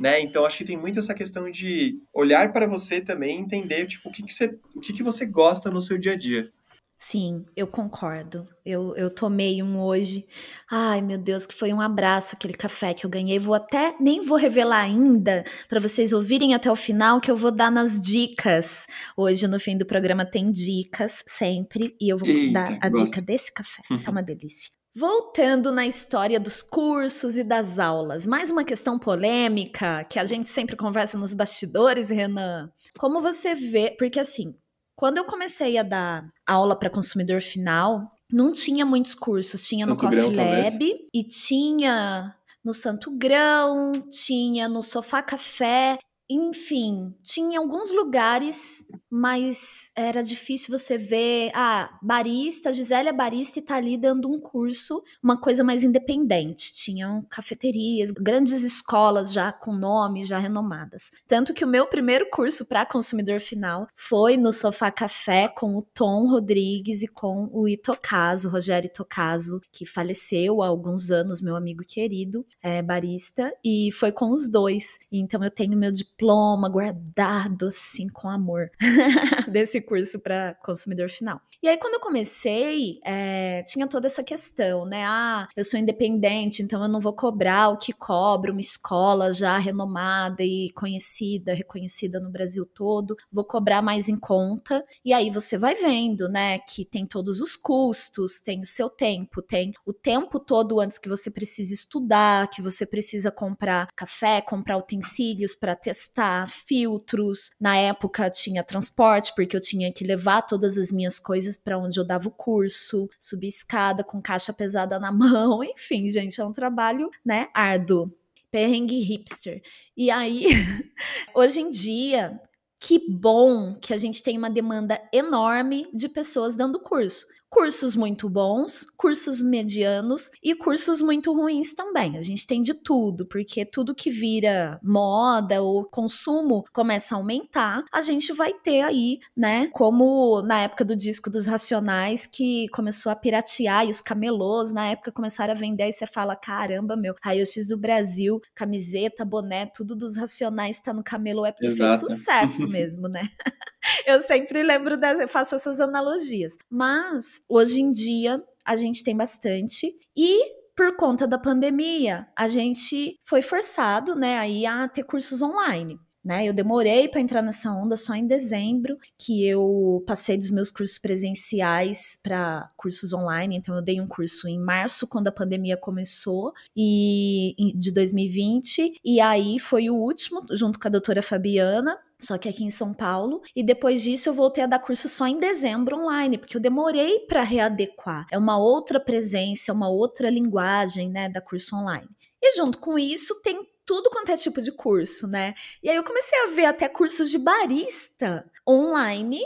Né? Então acho que tem muito essa questão de olhar para você também entender tipo, o, que, que, você, o que, que você gosta no seu dia a dia. Sim, eu concordo. Eu, eu tomei um hoje. Ai, meu Deus, que foi um abraço aquele café que eu ganhei. Vou até nem vou revelar ainda para vocês ouvirem até o final que eu vou dar nas dicas. Hoje no fim do programa tem dicas sempre e eu vou Eita, dar a gosto. dica desse café. Tá uma delícia. Voltando na história dos cursos e das aulas, mais uma questão polêmica que a gente sempre conversa nos bastidores, Renan. Como você vê, porque assim, quando eu comecei a dar aula para consumidor final, não tinha muitos cursos. Tinha Santo no Coffee Grão, Lab talvez. e tinha no Santo Grão, tinha no Sofá Café. enfim, tinha alguns lugares, mas era difícil você ver. Ah, barista, Gisele é barista e tá ali dando um curso, uma coisa mais independente. Tinham cafeterias, grandes escolas já com nome, já renomadas. Tanto que o meu primeiro curso para consumidor final foi no Sofá Café com o Tom Rodrigues e com o Itocaso, Rogério Itocaso, que faleceu há alguns anos, meu amigo querido, é barista, e foi com os dois. Então eu tenho meu diploma diploma guardado assim com amor desse curso para consumidor final. E aí quando eu comecei, é, tinha toda essa questão, né? Ah, eu sou independente, então eu não vou cobrar o que cobra uma escola já renomada e conhecida, reconhecida no Brasil todo. Vou cobrar mais em conta. E aí você vai vendo, né, que tem todos os custos, tem o seu tempo, tem o tempo todo antes que você precisa estudar, que você precisa comprar café, comprar utensílios para testar filtros. Na época tinha transporte, porque eu tinha que levar todas as minhas coisas para onde eu dava o curso, subir escada com caixa pesada na mão, enfim, gente, é um trabalho, né, árduo. Perrengue hipster. E aí, hoje em dia, que bom que a gente tem uma demanda enorme de pessoas dando curso cursos muito bons, cursos medianos e cursos muito ruins também. A gente tem de tudo, porque tudo que vira moda ou consumo começa a aumentar, a gente vai ter aí, né, como na época do disco dos Racionais que começou a piratear e os camelôs na época começaram a vender e você fala, caramba, meu, raio-x do Brasil, camiseta, boné, tudo dos Racionais tá no camelô, é porque Exato. fez sucesso mesmo, né? Eu sempre lembro, das, faço essas analogias. Mas, hoje em dia, a gente tem bastante. E por conta da pandemia, a gente foi forçado, né, aí a ter cursos online. Né, eu demorei para entrar nessa onda só em dezembro, que eu passei dos meus cursos presenciais para cursos online. Então, eu dei um curso em março, quando a pandemia começou, e de 2020, e aí foi o último, junto com a doutora Fabiana, só que aqui em São Paulo. E depois disso eu voltei a dar curso só em dezembro online, porque eu demorei para readequar. É uma outra presença, é uma outra linguagem, né, da curso online. E junto com isso tem tudo quanto é tipo de curso, né? E aí eu comecei a ver até cursos de barista online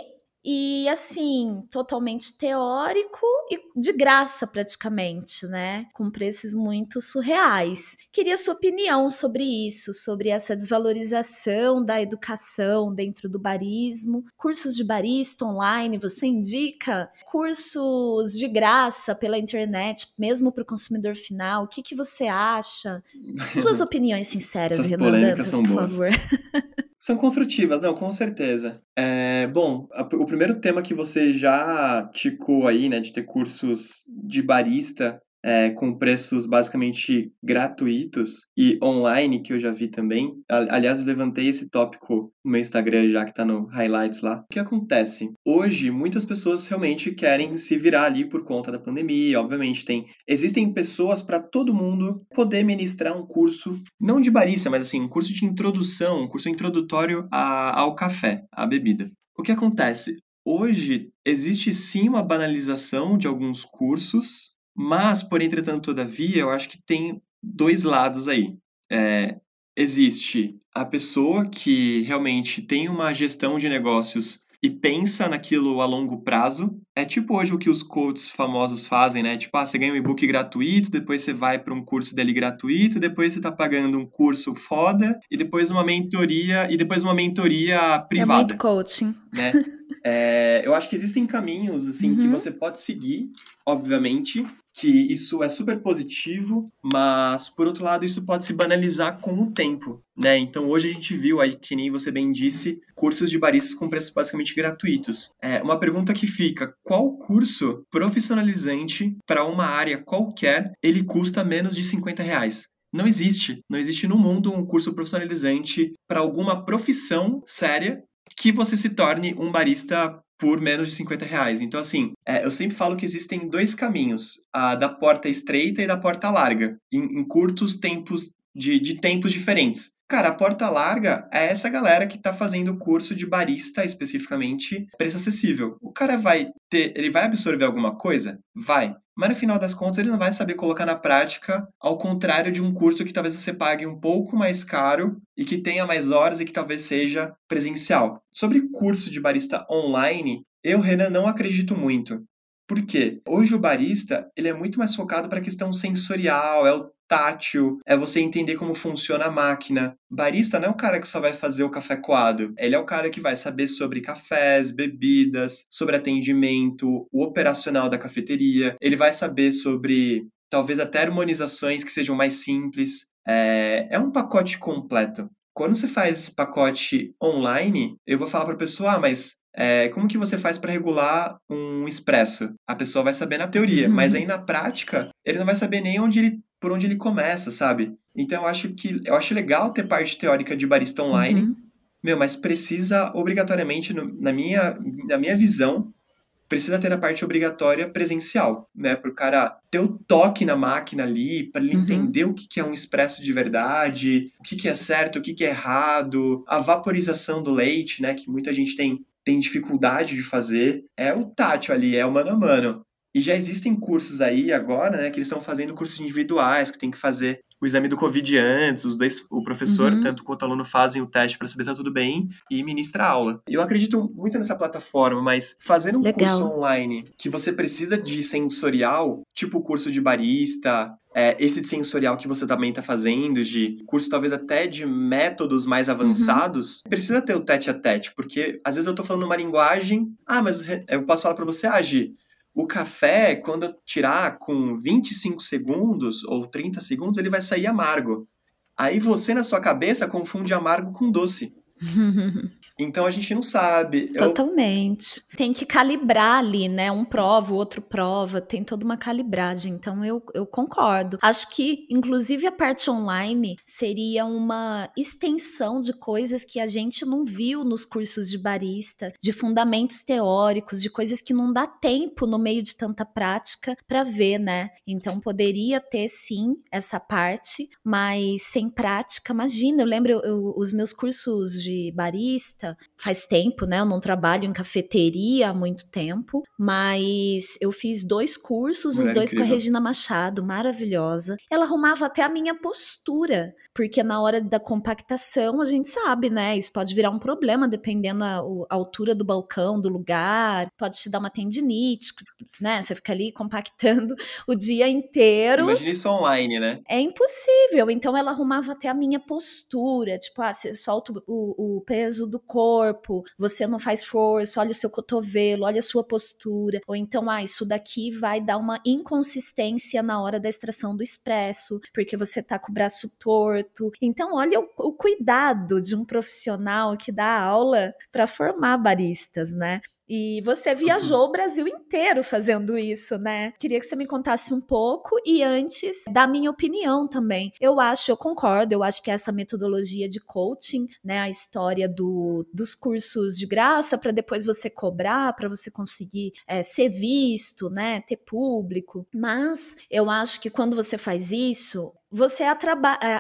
e assim, totalmente teórico e de graça praticamente, né? Com preços muito surreais. Queria sua opinião sobre isso, sobre essa desvalorização da educação dentro do barismo. Cursos de barista online, você indica? Cursos de graça pela internet, mesmo para o consumidor final? O que, que você acha? Suas opiniões sinceras, Essas Renan polêmicas Dantas, são por boas. favor. São construtivas, não, com certeza. É, bom, a, o primeiro tema que você já ticou aí, né, de ter cursos de barista é, com preços basicamente gratuitos e online, que eu já vi também. Aliás, eu levantei esse tópico no meu Instagram já que tá no highlights lá. O que acontece? Hoje, muitas pessoas realmente querem se virar ali por conta da pandemia, obviamente tem existem pessoas para todo mundo poder ministrar um curso, não de barista, mas assim, um curso de introdução, um curso introdutório a, ao café, à bebida. O que acontece? Hoje existe sim uma banalização de alguns cursos mas, por entretanto, todavia, eu acho que tem dois lados aí. É, existe a pessoa que realmente tem uma gestão de negócios e pensa naquilo a longo prazo. É tipo hoje o que os coaches famosos fazem, né? Tipo, ah, você ganha um e-book gratuito, depois você vai para um curso dele gratuito, depois você tá pagando um curso foda e depois uma mentoria e depois uma mentoria privada. É muito coaching. Né? É, eu acho que existem caminhos assim uhum. que você pode seguir, obviamente, que isso é super positivo, mas por outro lado isso pode se banalizar com o tempo, né? Então hoje a gente viu aí, que nem você bem disse, cursos de baristas com preços basicamente gratuitos. É, uma pergunta que fica, qual curso profissionalizante para uma área qualquer ele custa menos de 50 reais? Não existe. Não existe no mundo um curso profissionalizante para alguma profissão séria que você se torne um barista por menos de 50 reais. Então, assim, é, eu sempre falo que existem dois caminhos, a da porta estreita e da porta larga, em, em curtos tempos, de, de tempos diferentes. Cara, a porta larga é essa galera que tá fazendo o curso de barista especificamente, preço acessível. O cara vai ter, ele vai absorver alguma coisa? Vai. Mas no final das contas ele não vai saber colocar na prática, ao contrário de um curso que talvez você pague um pouco mais caro e que tenha mais horas e que talvez seja presencial. Sobre curso de barista online, eu, Renan, não acredito muito. Por quê? Hoje o barista, ele é muito mais focado para a questão sensorial, é o tátil, é você entender como funciona a máquina. Barista não é o cara que só vai fazer o café coado, ele é o cara que vai saber sobre cafés, bebidas, sobre atendimento, o operacional da cafeteria, ele vai saber sobre talvez até harmonizações que sejam mais simples. É, é um pacote completo. Quando você faz esse pacote online, eu vou falar para a pessoa, ah, mas é, como que você faz para regular um expresso? A pessoa vai saber na teoria, uhum. mas aí na prática, ele não vai saber nem onde ele por onde ele começa, sabe? Então eu acho que eu acho legal ter parte teórica de barista online, uhum. meu, mas precisa obrigatoriamente, na minha, na minha visão, precisa ter a parte obrigatória presencial, né? Para o cara ter o toque na máquina ali, para ele uhum. entender o que, que é um expresso de verdade, o que, que é certo, o que, que é errado, a vaporização do leite, né? Que muita gente tem, tem dificuldade de fazer. É o tátil ali, é o mano a mano. E já existem cursos aí agora, né, que eles estão fazendo cursos individuais, que tem que fazer o exame do Covid antes, os dois, o professor, uhum. tanto quanto o aluno, fazem o teste para saber se tá tudo bem e ministra a aula. Eu acredito muito nessa plataforma, mas fazendo um Legal. curso online que você precisa de sensorial, tipo o curso de barista, é, esse sensorial que você também está fazendo, de curso talvez até de métodos mais uhum. avançados, uhum. precisa ter o tete a tete, porque às vezes eu estou falando uma linguagem, ah, mas eu posso falar para você, ah, Gi, o café, quando eu tirar com 25 segundos ou 30 segundos, ele vai sair amargo. Aí você, na sua cabeça, confunde amargo com doce. Então a gente não sabe. Totalmente. Eu... Tem que calibrar ali, né? Um prova, o outro prova, tem toda uma calibragem. Então eu, eu concordo. Acho que, inclusive, a parte online seria uma extensão de coisas que a gente não viu nos cursos de barista, de fundamentos teóricos, de coisas que não dá tempo no meio de tanta prática para ver, né? Então poderia ter sim essa parte, mas sem prática, imagina, eu lembro eu, os meus cursos de barista faz tempo, né? Eu não trabalho em cafeteria há muito tempo, mas eu fiz dois cursos, Mulher os dois incrível. com a Regina Machado, maravilhosa. Ela arrumava até a minha postura, porque na hora da compactação a gente sabe, né? Isso pode virar um problema dependendo a, a altura do balcão, do lugar, pode te dar uma tendinite, né? Você fica ali compactando o dia inteiro. Imagina isso online, né? É impossível. Então ela arrumava até a minha postura, tipo, ah, você solta o, o peso do corpo você não faz força, olha o seu cotovelo, olha a sua postura. Ou então, ah, isso daqui vai dar uma inconsistência na hora da extração do expresso, porque você tá com o braço torto. Então, olha o, o cuidado de um profissional que dá aula para formar baristas, né? E você viajou o Brasil inteiro fazendo isso, né? Queria que você me contasse um pouco e antes da minha opinião também. Eu acho, eu concordo, eu acho que essa metodologia de coaching, né, a história do, dos cursos de graça para depois você cobrar, para você conseguir é, ser visto, né, ter público. Mas eu acho que quando você faz isso, você é,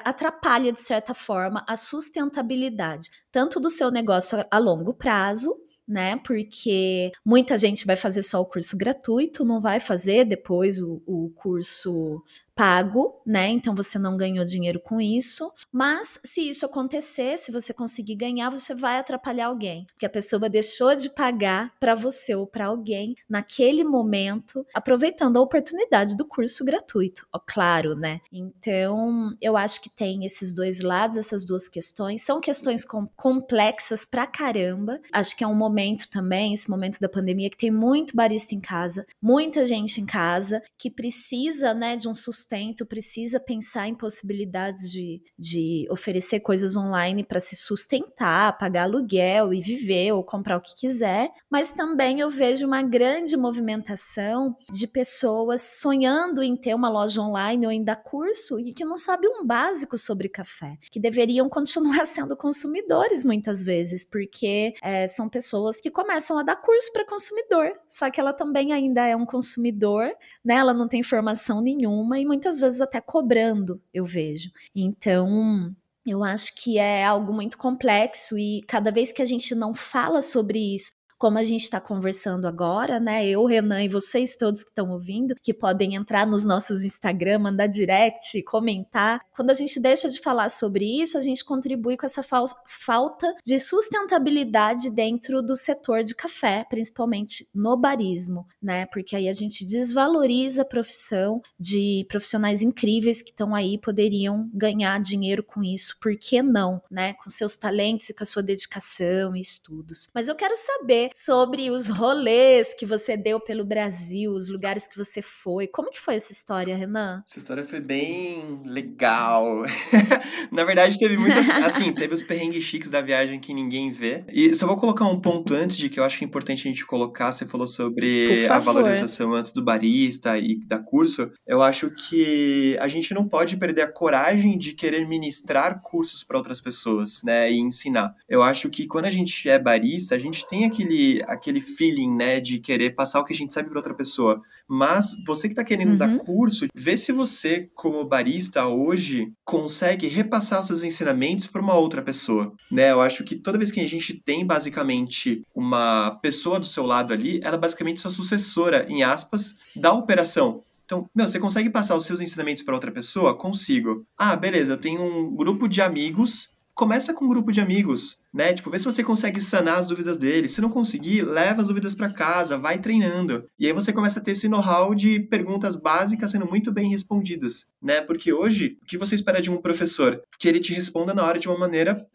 atrapalha, de certa forma, a sustentabilidade, tanto do seu negócio a longo prazo, né? Porque muita gente vai fazer só o curso gratuito, não vai fazer depois o, o curso pago, né? Então você não ganhou dinheiro com isso. Mas se isso acontecer, se você conseguir ganhar, você vai atrapalhar alguém, porque a pessoa deixou de pagar para você ou para alguém naquele momento, aproveitando a oportunidade do curso gratuito, ó, claro, né? Então eu acho que tem esses dois lados, essas duas questões. São questões com, complexas pra caramba. Acho que é um momento também, esse momento da pandemia, que tem muito barista em casa, muita gente em casa que precisa, né, de um sustento sustento, precisa pensar em possibilidades de, de oferecer coisas online para se sustentar, pagar aluguel e viver ou comprar o que quiser, mas também eu vejo uma grande movimentação de pessoas sonhando em ter uma loja online ou em dar curso e que não sabe um básico sobre café, que deveriam continuar sendo consumidores muitas vezes, porque é, são pessoas que começam a dar curso para consumidor, só que ela também ainda é um consumidor, né? Ela não tem formação nenhuma e muitas vezes até cobrando, eu vejo. Então, Eu acho que é algo muito complexo e cada vez que a gente não fala sobre isso, como a gente está conversando agora, né? Eu, Renan e vocês todos que estão ouvindo, que podem entrar nos nossos Instagram, mandar direct, comentar. Quando a gente deixa de falar sobre isso, a gente contribui com essa falta de sustentabilidade dentro do setor de café, principalmente no barismo, né? Porque aí a gente desvaloriza a profissão de profissionais incríveis que estão aí poderiam ganhar dinheiro com isso. Por que não, né? Com seus talentos e com a sua dedicação e estudos. Mas eu quero saber sobre os rolês que você deu pelo Brasil, os lugares que você foi. Como que foi essa história, Renan? Essa história foi bem legal. Na verdade, teve muitas. Assim, teve os perrengues chiques da viagem que ninguém vê. E só vou colocar um ponto antes de que eu acho que é importante a gente colocar. Você falou sobre a valorização antes do barista e da curso. Eu acho que a gente não pode perder a coragem de querer ministrar cursos para outras pessoas, né? E ensinar. Eu acho que quando a gente é barista, a gente tem aquele aquele, feeling, né, de querer passar o que a gente sabe para outra pessoa. Mas você que está querendo uhum. dar curso, vê se você, como barista hoje, consegue repassar os seus ensinamentos para uma outra pessoa, né? Eu acho que toda vez que a gente tem basicamente uma pessoa do seu lado ali, ela é basicamente sua sucessora, em aspas, da operação. Então, meu, você consegue passar os seus ensinamentos para outra pessoa? Consigo. Ah, beleza, eu tenho um grupo de amigos. Começa com um grupo de amigos né? Tipo, vê se você consegue sanar as dúvidas dele. Se não conseguir, leva as dúvidas para casa, vai treinando. E aí você começa a ter esse know-how de perguntas básicas sendo muito bem respondidas, né? Porque hoje, o que você espera de um professor? Que ele te responda na hora de uma maneira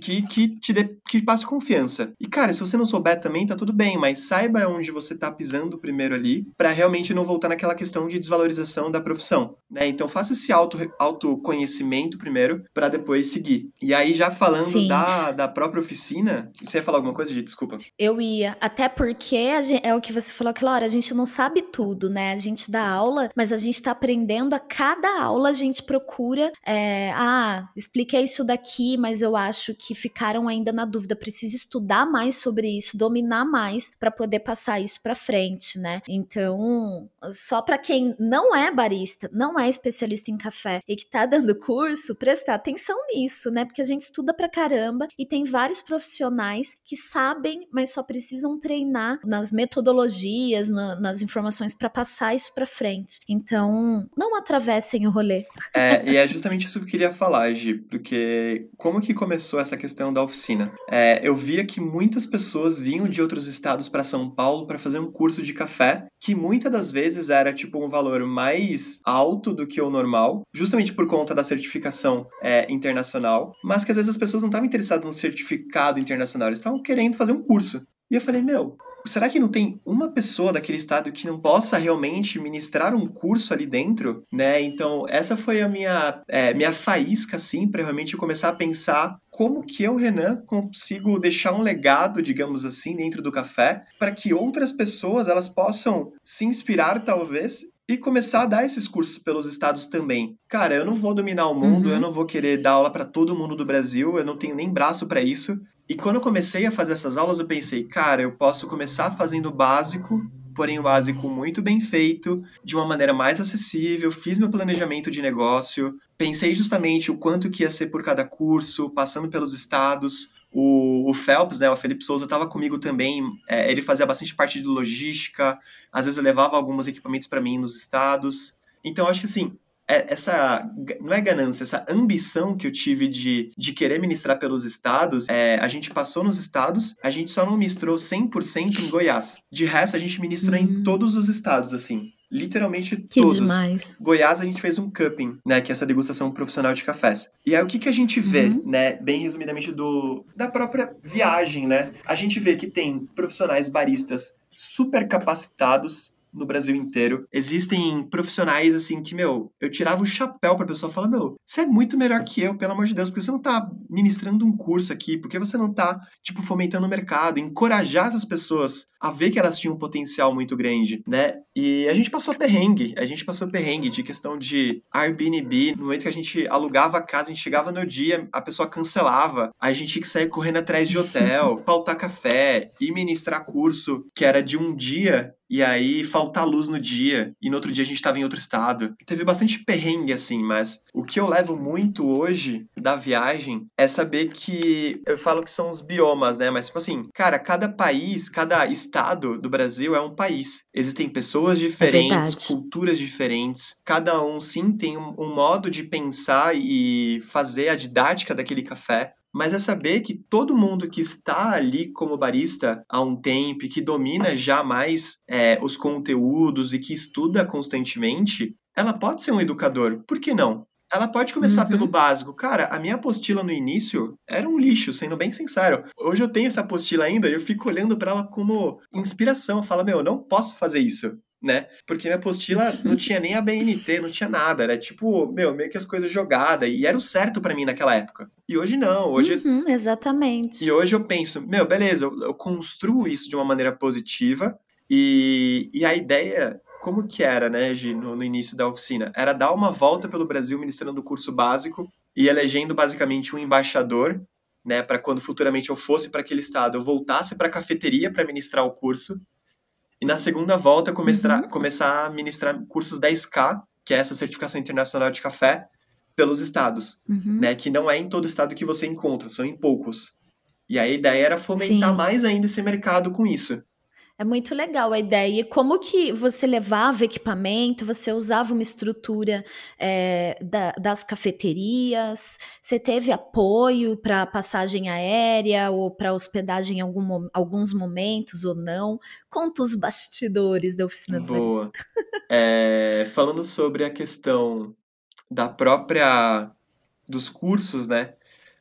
que, que te dê, que passe confiança. E cara, se você não souber também, tá tudo bem, mas saiba onde você tá pisando primeiro ali, para realmente não voltar naquela questão de desvalorização da profissão, né? Então faça esse auto autoconhecimento primeiro para depois seguir. E aí já falando da da própria oficina. Você ia falar alguma coisa, de Desculpa. Eu ia. Até porque gente, é o que você falou hora, a gente não sabe tudo, né? A gente dá aula, mas a gente tá aprendendo a cada aula a gente procura. É, ah, expliquei isso daqui, mas eu acho que ficaram ainda na dúvida. Preciso estudar mais sobre isso, dominar mais para poder passar isso para frente, né? Então, só para quem não é barista, não é especialista em café e que tá dando curso, prestar atenção nisso, né? Porque a gente estuda pra caramba e tem vários profissionais que sabem, mas só precisam treinar nas metodologias, no, nas informações para passar isso para frente. Então, não atravessem o rolê. É, e é justamente isso que eu queria falar, Gi, porque como que começou essa questão da oficina? É, eu via que muitas pessoas vinham de outros estados para São Paulo para fazer um curso de café, que muitas das vezes era tipo um valor mais alto do que o normal, justamente por conta da certificação é, internacional, mas que às vezes as pessoas não estavam interessadas no certificado certificado internacional, eles estavam querendo fazer um curso. E eu falei, meu, será que não tem uma pessoa daquele estado que não possa realmente ministrar um curso ali dentro, né? Então, essa foi a minha, é, minha faísca, assim, para realmente começar a pensar como que eu, Renan, consigo deixar um legado, digamos assim, dentro do café, para que outras pessoas, elas possam se inspirar, talvez, e começar a dar esses cursos pelos estados também. Cara, eu não vou dominar o mundo, uhum. eu não vou querer dar aula para todo mundo do Brasil, eu não tenho nem braço para isso. E quando eu comecei a fazer essas aulas, eu pensei, cara, eu posso começar fazendo o básico, porém o básico muito bem feito, de uma maneira mais acessível, fiz meu planejamento de negócio, pensei justamente o quanto que ia ser por cada curso, passando pelos estados, o, o Phelps, né, o Felipe Souza, estava comigo também. É, ele fazia bastante parte de logística. Às vezes levava alguns equipamentos para mim nos estados. Então, acho que assim, é, essa não é ganância, essa ambição que eu tive de, de querer ministrar pelos estados, é, a gente passou nos estados, a gente só não ministrou 100% em Goiás. De resto, a gente ministrou uhum. em hum. todos os estados, assim literalmente que todos. Demais. Goiás a gente fez um cupping, né, que é essa degustação profissional de cafés. E aí o que que a gente vê, uhum. né, bem resumidamente do da própria viagem, né? A gente vê que tem profissionais baristas super capacitados no Brasil inteiro. Existem profissionais assim que, meu, eu tirava o chapéu pra pessoa e falava, meu, você é muito melhor que eu, pelo amor de Deus, porque você não tá ministrando um curso aqui, porque você não tá, tipo, fomentando o mercado, encorajar essas pessoas a ver que elas tinham um potencial muito grande, né? E a gente passou perrengue, a gente passou perrengue de questão de Airbnb, no momento que a gente alugava a casa, a gente chegava no dia, a pessoa cancelava, a gente tinha que sair correndo atrás de hotel, faltar café, e ministrar curso que era de um dia e aí faltar luz no dia, e no outro dia a gente estava em outro estado. Teve bastante perrengue, assim, mas o que eu levo muito hoje da viagem é saber que. Eu falo que são os biomas, né? Mas, tipo assim, cara, cada país, cada estado do Brasil é um país. Existem pessoas é diferentes, é culturas diferentes. Cada um, sim, tem um, um modo de pensar e fazer a didática daquele café mas é saber que todo mundo que está ali como barista há um tempo, que domina já mais é, os conteúdos e que estuda constantemente, ela pode ser um educador. Por que não? Ela pode começar uhum. pelo básico. Cara, a minha apostila no início era um lixo, sendo bem sincero. Hoje eu tenho essa apostila ainda e eu fico olhando para ela como inspiração. Eu falo, meu, eu não posso fazer isso né? Porque minha apostila não tinha nem a BNT, não tinha nada. Era tipo, meu, meio que as coisas jogadas. E era o certo para mim naquela época. E hoje não. Hoje. Uhum, exatamente. E hoje eu penso, meu, beleza, eu, eu construo isso de uma maneira positiva. E, e a ideia como que era, né, Gi, no, no, início da oficina? Era dar uma volta pelo Brasil ministrando o curso básico e elegendo basicamente um embaixador, né, para quando futuramente eu fosse para aquele estado, eu voltasse para a cafeteria para ministrar o curso e na segunda volta, começar, uhum. começar a ministrar cursos da SK, que é essa certificação internacional de café, pelos estados, uhum. né? Que não é em todo estado que você encontra, são em poucos. E a ideia era fomentar Sim. mais ainda esse mercado com isso. É muito legal a ideia. E como que você levava equipamento, você usava uma estrutura é, da, das cafeterias, você teve apoio para passagem aérea ou para hospedagem em algum, alguns momentos ou não? Conta os bastidores da oficina do Boa. é, falando sobre a questão da própria dos cursos, né?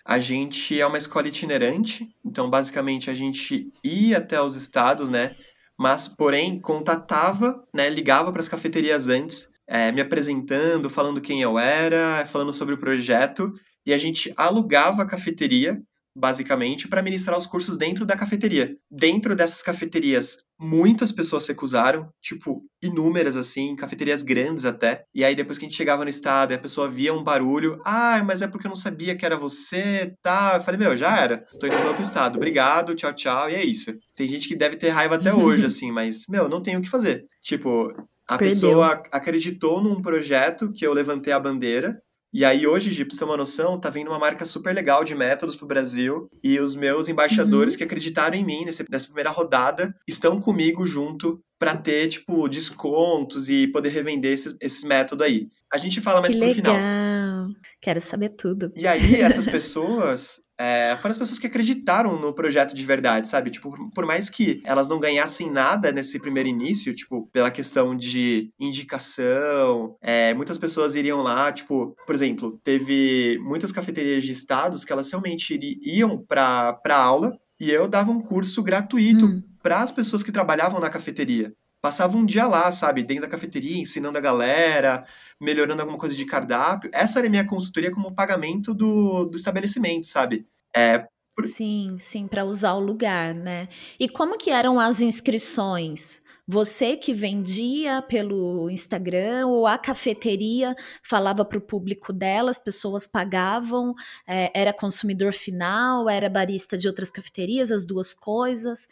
A gente é uma escola itinerante, então basicamente a gente ia até os estados, né? Mas porém contatava, né, ligava para as cafeterias antes, é, me apresentando, falando quem eu era, falando sobre o projeto, e a gente alugava a cafeteria basicamente, para ministrar os cursos dentro da cafeteria. Dentro dessas cafeterias, muitas pessoas se recusaram, tipo, inúmeras assim, cafeterias grandes até. E aí depois que a gente chegava no estado e a pessoa via um barulho, ah, mas é porque eu não sabia que era você, tá? Eu falei, meu, já era. Tô indo para outro estado. Obrigado, tchau, tchau, e é isso. Tem gente que deve ter raiva até hoje, assim, mas, meu, não tem o que fazer. Tipo, a Perdeu. pessoa acreditou num projeto que eu levantei a bandeira, e aí hoje, Gi, pra você ter uma noção, tá vindo uma marca super legal de métodos pro Brasil e os meus embaixadores uhum. que acreditaram em mim nesse, nessa primeira rodada estão comigo junto para ter, tipo, descontos e poder revender esses, esses métodos aí. A gente fala mais que pro legal. final. Quero saber tudo. E aí, essas pessoas é, foram as pessoas que acreditaram no projeto de verdade, sabe? Tipo, por mais que elas não ganhassem nada nesse primeiro início, tipo, pela questão de indicação, é, muitas pessoas iriam lá, tipo, por exemplo, teve muitas cafeterias de estados que elas realmente iam pra, pra aula e eu dava um curso gratuito hum. Para as pessoas que trabalhavam na cafeteria passava um dia lá, sabe, dentro da cafeteria, ensinando a galera, melhorando alguma coisa de cardápio. Essa era a minha consultoria como pagamento do, do estabelecimento, sabe? É, por... Sim, sim, para usar o lugar, né? E como que eram as inscrições? Você que vendia pelo Instagram ou a cafeteria falava para o público dela, as pessoas pagavam, é, era consumidor final, era barista de outras cafeterias, as duas coisas?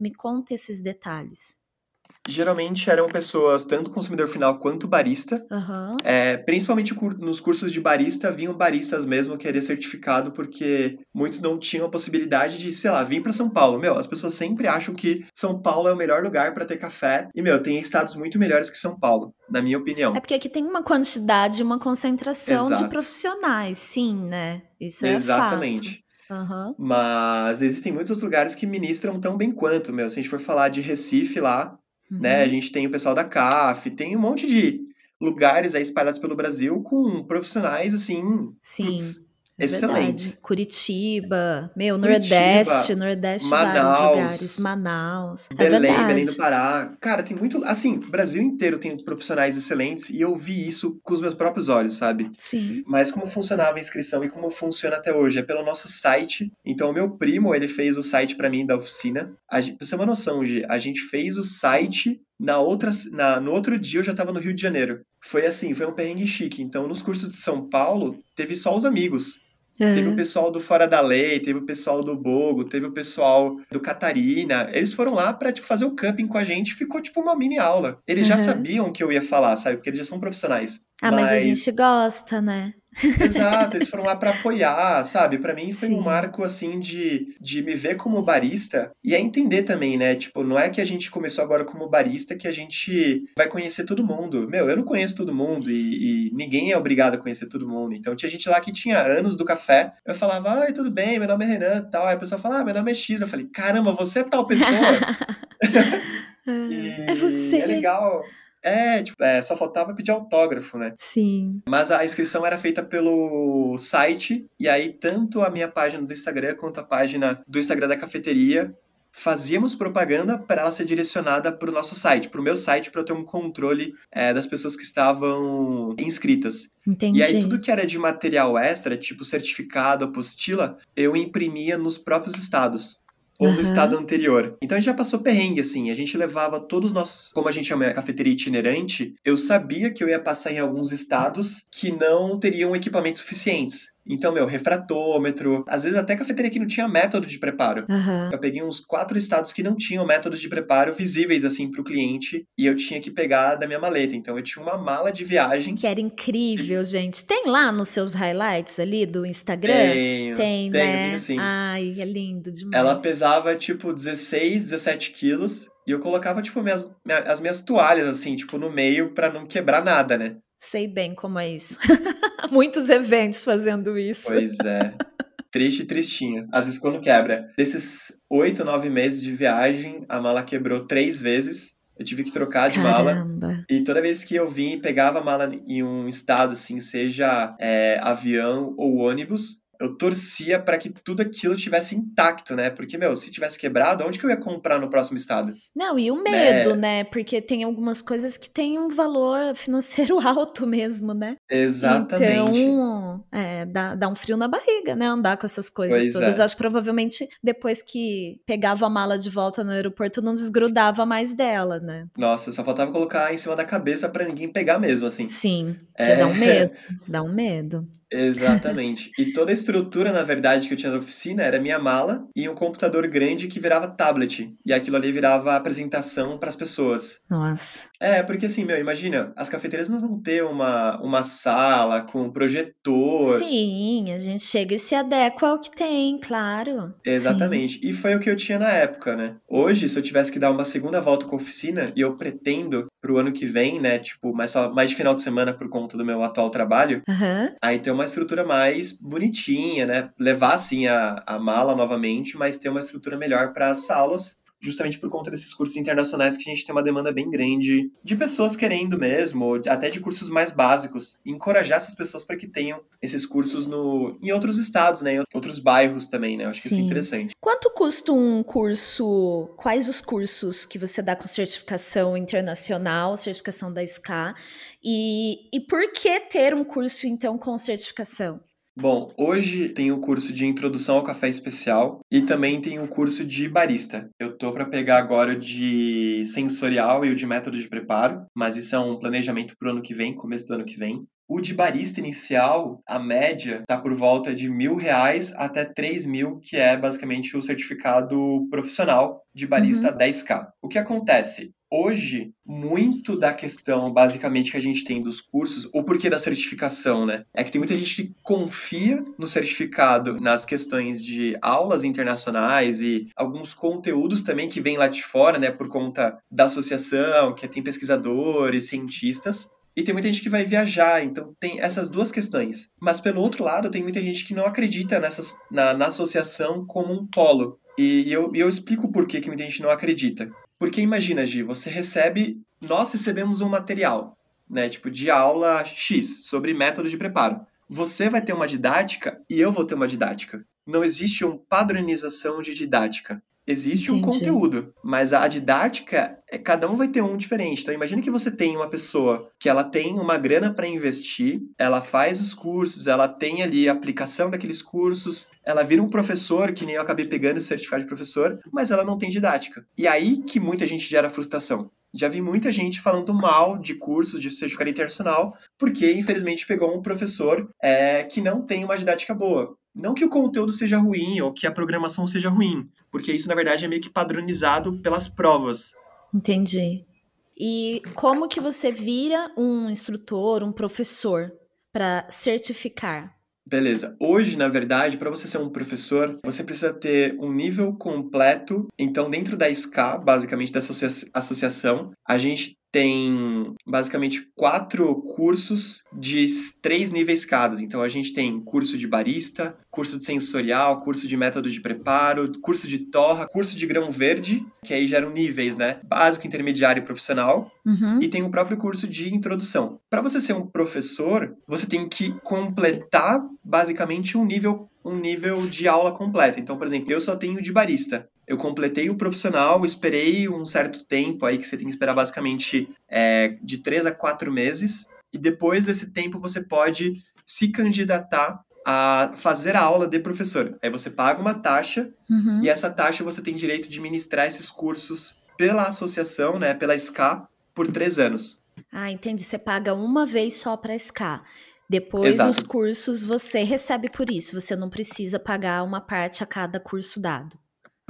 Me conta esses detalhes geralmente eram pessoas, tanto consumidor final quanto barista. Uhum. É, principalmente nos cursos de barista, vinham baristas mesmo querer certificado, porque muitos não tinham a possibilidade de, sei lá, vir para São Paulo. Meu, as pessoas sempre acham que São Paulo é o melhor lugar para ter café. E, meu, tem estados muito melhores que São Paulo, na minha opinião. É porque aqui tem uma quantidade, uma concentração Exato. de profissionais, sim, né? Isso é Exatamente. Fato. Uhum. Mas existem muitos lugares que ministram tão bem quanto, meu. Se a gente for falar de Recife lá, Uhum. Né? A gente tem o pessoal da CAF, tem um monte de lugares aí espalhados pelo Brasil com profissionais assim. Sim. Putz, é Excelente. Curitiba, meu, Curitiba, Nordeste, Nordeste, Manaus, vários lugares. Manaus. Belém, é Belém do Pará. Cara, tem muito. Assim, o Brasil inteiro tem profissionais excelentes e eu vi isso com os meus próprios olhos, sabe? Sim. Mas como funcionava a inscrição e como funciona até hoje? É pelo nosso site. Então, o meu primo, ele fez o site para mim da oficina. A gente, pra você ter uma noção, Gi, a gente fez o site na outra, na, no outro dia eu já estava no Rio de Janeiro. Foi assim, foi um perrengue chique. Então, nos cursos de São Paulo, teve só os amigos. Uhum. Teve o pessoal do Fora da Lei, teve o pessoal do Bogo, teve o pessoal do Catarina. Eles foram lá pra, tipo, fazer o camping com a gente. Ficou, tipo, uma mini aula. Eles uhum. já sabiam o que eu ia falar, sabe? Porque eles já são profissionais. Ah, mas, mas a gente gosta, né? Exato, eles foram lá para apoiar, sabe? Para mim foi Sim. um marco assim de, de me ver como barista e é entender também, né? Tipo, não é que a gente começou agora como barista que a gente vai conhecer todo mundo. Meu, eu não conheço todo mundo e, e ninguém é obrigado a conhecer todo mundo. Então tinha gente lá que tinha anos do café. Eu falava, ai, tudo bem, meu nome é Renan tal. Aí a pessoa fala, ah, meu nome é X. Eu falei, caramba, você é tal pessoa. e é você. É legal. É, tipo, é, só faltava pedir autógrafo, né? Sim. Mas a inscrição era feita pelo site, e aí tanto a minha página do Instagram quanto a página do Instagram da cafeteria fazíamos propaganda para ela ser direcionada para o nosso site, para o meu site, para eu ter um controle é, das pessoas que estavam inscritas. Entendi. E aí tudo que era de material extra, tipo certificado, apostila, eu imprimia nos próprios estados ou uhum. no estado anterior. Então a gente já passou perrengue, assim. A gente levava todos os nossos. Como a gente chama a cafeteria itinerante, eu sabia que eu ia passar em alguns estados que não teriam equipamentos suficientes. Então, meu, refratômetro, às vezes até cafeteria que não tinha método de preparo. Uhum. Eu peguei uns quatro estados que não tinham métodos de preparo visíveis, assim, pro cliente, e eu tinha que pegar da minha maleta. Então, eu tinha uma mala de viagem. Que era incrível, gente. Tem lá nos seus highlights ali do Instagram? Tenho, Tem, tenho, né? Tenho, sim. Ai, é lindo demais. Ela pesava, tipo, 16, 17 quilos. E eu colocava, tipo, minhas, as minhas toalhas, assim, tipo, no meio para não quebrar nada, né? Sei bem como é isso. Muitos eventos fazendo isso. Pois é. Triste, tristinho. Às vezes quando quebra. Desses oito, nove meses de viagem, a mala quebrou três vezes. Eu tive que trocar de Caramba. mala. E toda vez que eu vim e pegava a mala em um estado, assim, seja é, avião ou ônibus, eu torcia para que tudo aquilo tivesse intacto, né? Porque, meu, se tivesse quebrado, onde que eu ia comprar no próximo estado? Não, e o medo, né? né? Porque tem algumas coisas que têm um valor financeiro alto mesmo, né? Exatamente. Então, é, dá, dá um frio na barriga, né? Andar com essas coisas pois todas. É. Acho que provavelmente depois que pegava a mala de volta no aeroporto, não desgrudava mais dela, né? Nossa, só faltava colocar em cima da cabeça para ninguém pegar mesmo, assim. Sim, é... dá um medo. Dá um medo. Exatamente. e toda a estrutura, na verdade, que eu tinha da oficina era minha mala e um computador grande que virava tablet. E aquilo ali virava apresentação para as pessoas. Nossa. É, porque assim, meu, imagina, as cafeterias não vão ter uma, uma sala com projetor. Sim, a gente chega e se adequa ao que tem, claro. Exatamente. Sim. E foi o que eu tinha na época, né? Hoje, se eu tivesse que dar uma segunda volta com a oficina, e eu pretendo pro ano que vem, né? Tipo, mais, só, mais de final de semana por conta do meu atual trabalho, uhum. aí ter uma uma estrutura mais bonitinha, né? Levar, assim, a, a mala novamente, mas ter uma estrutura melhor para as salas, justamente por conta desses cursos internacionais que a gente tem uma demanda bem grande de pessoas querendo mesmo, até de cursos mais básicos, e encorajar essas pessoas para que tenham esses cursos no, em outros estados, né, em outros bairros também, né, eu acho Sim. que isso é interessante. Quanto custa um curso, quais os cursos que você dá com certificação internacional, certificação da SCA, e, e por que ter um curso, então, com certificação? Bom, hoje tem o curso de introdução ao café especial e também tem o curso de barista. Eu tô para pegar agora o de sensorial e o de método de preparo, mas isso é um planejamento pro ano que vem, começo do ano que vem. O de barista inicial, a média tá por volta de mil reais até três mil, que é basicamente o certificado profissional de barista uhum. 10K. O que acontece? Hoje, muito da questão, basicamente, que a gente tem dos cursos, o porquê da certificação, né? É que tem muita gente que confia no certificado nas questões de aulas internacionais e alguns conteúdos também que vêm lá de fora, né? Por conta da associação, que tem pesquisadores, cientistas. E tem muita gente que vai viajar, então tem essas duas questões. Mas pelo outro lado, tem muita gente que não acredita nessa, na, na associação como um polo. E, e eu, eu explico por que, que muita gente não acredita. Porque imagina, Gi, você recebe, nós recebemos um material, né, tipo de aula X sobre métodos de preparo. Você vai ter uma didática e eu vou ter uma didática. Não existe uma padronização de didática. Existe Entendi. um conteúdo, mas a didática, é cada um vai ter um diferente. Então imagine que você tem uma pessoa que ela tem uma grana para investir, ela faz os cursos, ela tem ali a aplicação daqueles cursos, ela vira um professor, que nem eu acabei pegando esse certificado de professor, mas ela não tem didática. E aí que muita gente gera frustração. Já vi muita gente falando mal de cursos de certificado internacional, porque infelizmente pegou um professor é, que não tem uma didática boa. Não que o conteúdo seja ruim ou que a programação seja ruim, porque isso na verdade é meio que padronizado pelas provas. Entendi. E como que você vira um instrutor, um professor para certificar? Beleza. Hoje, na verdade, para você ser um professor, você precisa ter um nível completo. Então, dentro da SCA, basicamente dessa associação, a gente tem basicamente quatro cursos de três níveis cada. Então a gente tem curso de barista, curso de sensorial, curso de método de preparo, curso de torra, curso de grão verde, que aí geram níveis, né? Básico, intermediário e profissional. Uhum. E tem o próprio curso de introdução. Para você ser um professor, você tem que completar basicamente um nível um nível de aula completa. Então, por exemplo, eu só tenho de barista eu completei o profissional, esperei um certo tempo aí, que você tem que esperar basicamente é, de três a quatro meses, e depois desse tempo você pode se candidatar a fazer a aula de professor. Aí você paga uma taxa, uhum. e essa taxa você tem direito de ministrar esses cursos pela associação, né, pela SCA, por três anos. Ah, entendi. Você paga uma vez só para a SCA. Depois, Exato. os cursos você recebe por isso. Você não precisa pagar uma parte a cada curso dado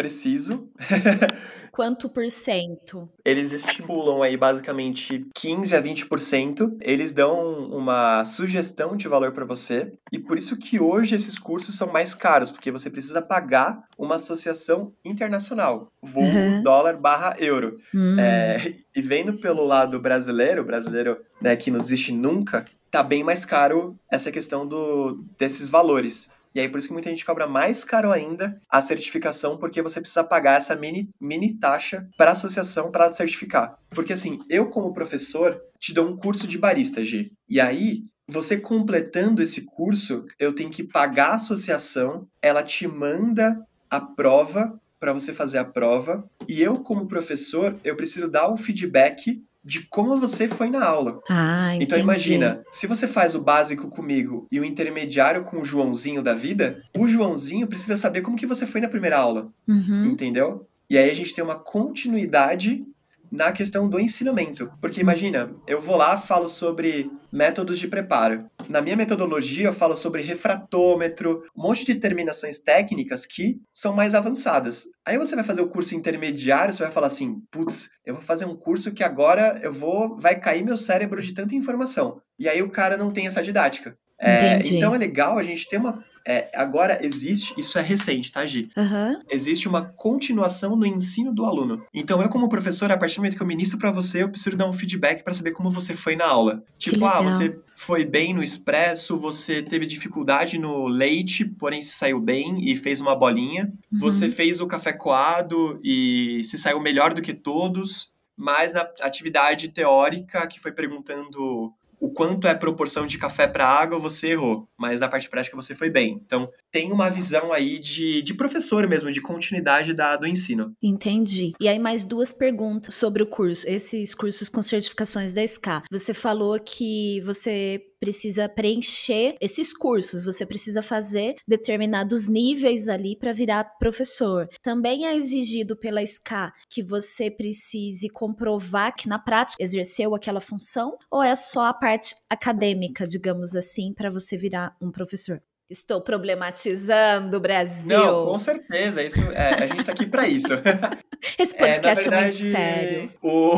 preciso. Quanto por cento? Eles estimulam aí basicamente 15 a 20%. Eles dão uma sugestão de valor para você. E por isso que hoje esses cursos são mais caros, porque você precisa pagar uma associação internacional, voo uhum. dólar barra euro. Uhum. É, e vendo pelo lado brasileiro, brasileiro né, que não desiste nunca, tá bem mais caro essa questão do, desses valores. E aí, por isso que muita gente cobra mais caro ainda a certificação, porque você precisa pagar essa mini, mini taxa para a associação para certificar. Porque assim, eu como professor te dou um curso de barista, G. E aí, você completando esse curso, eu tenho que pagar a associação, ela te manda a prova para você fazer a prova, e eu como professor, eu preciso dar o feedback de como você foi na aula. Ah, então imagina, se você faz o básico comigo e o intermediário com o Joãozinho da vida, o Joãozinho precisa saber como que você foi na primeira aula. Uhum. Entendeu? E aí a gente tem uma continuidade na questão do ensinamento. Porque imagina, eu vou lá, falo sobre métodos de preparo. Na minha metodologia, eu falo sobre refratômetro, um monte de terminações técnicas que são mais avançadas. Aí você vai fazer o curso intermediário, você vai falar assim: putz, eu vou fazer um curso que agora eu vou. vai cair meu cérebro de tanta informação. E aí o cara não tem essa didática. É, então é legal a gente ter uma é, agora existe, isso é recente, tá, Gi? Uhum. Existe uma continuação no ensino do aluno. Então, eu, como professor, a partir do momento que eu ministro para você, eu preciso dar um feedback para saber como você foi na aula. Tipo, ah, você foi bem no expresso, você teve dificuldade no leite, porém se saiu bem e fez uma bolinha. Uhum. Você fez o café coado e se saiu melhor do que todos. Mas na atividade teórica, que foi perguntando o quanto é proporção de café para água, você errou, mas na parte prática você foi bem. Então, tem uma visão aí de, de professor mesmo, de continuidade da, do ensino. Entendi. E aí, mais duas perguntas sobre o curso, esses cursos com certificações da SCA. Você falou que você precisa preencher esses cursos, você precisa fazer determinados níveis ali para virar professor. Também é exigido pela SCA que você precise comprovar que na prática exerceu aquela função ou é só a parte acadêmica, digamos assim, para você virar um professor? Estou problematizando o Brasil. Não, com certeza. Isso, é, a gente está aqui para isso. Esse podcast é, verdade, é muito sério. O...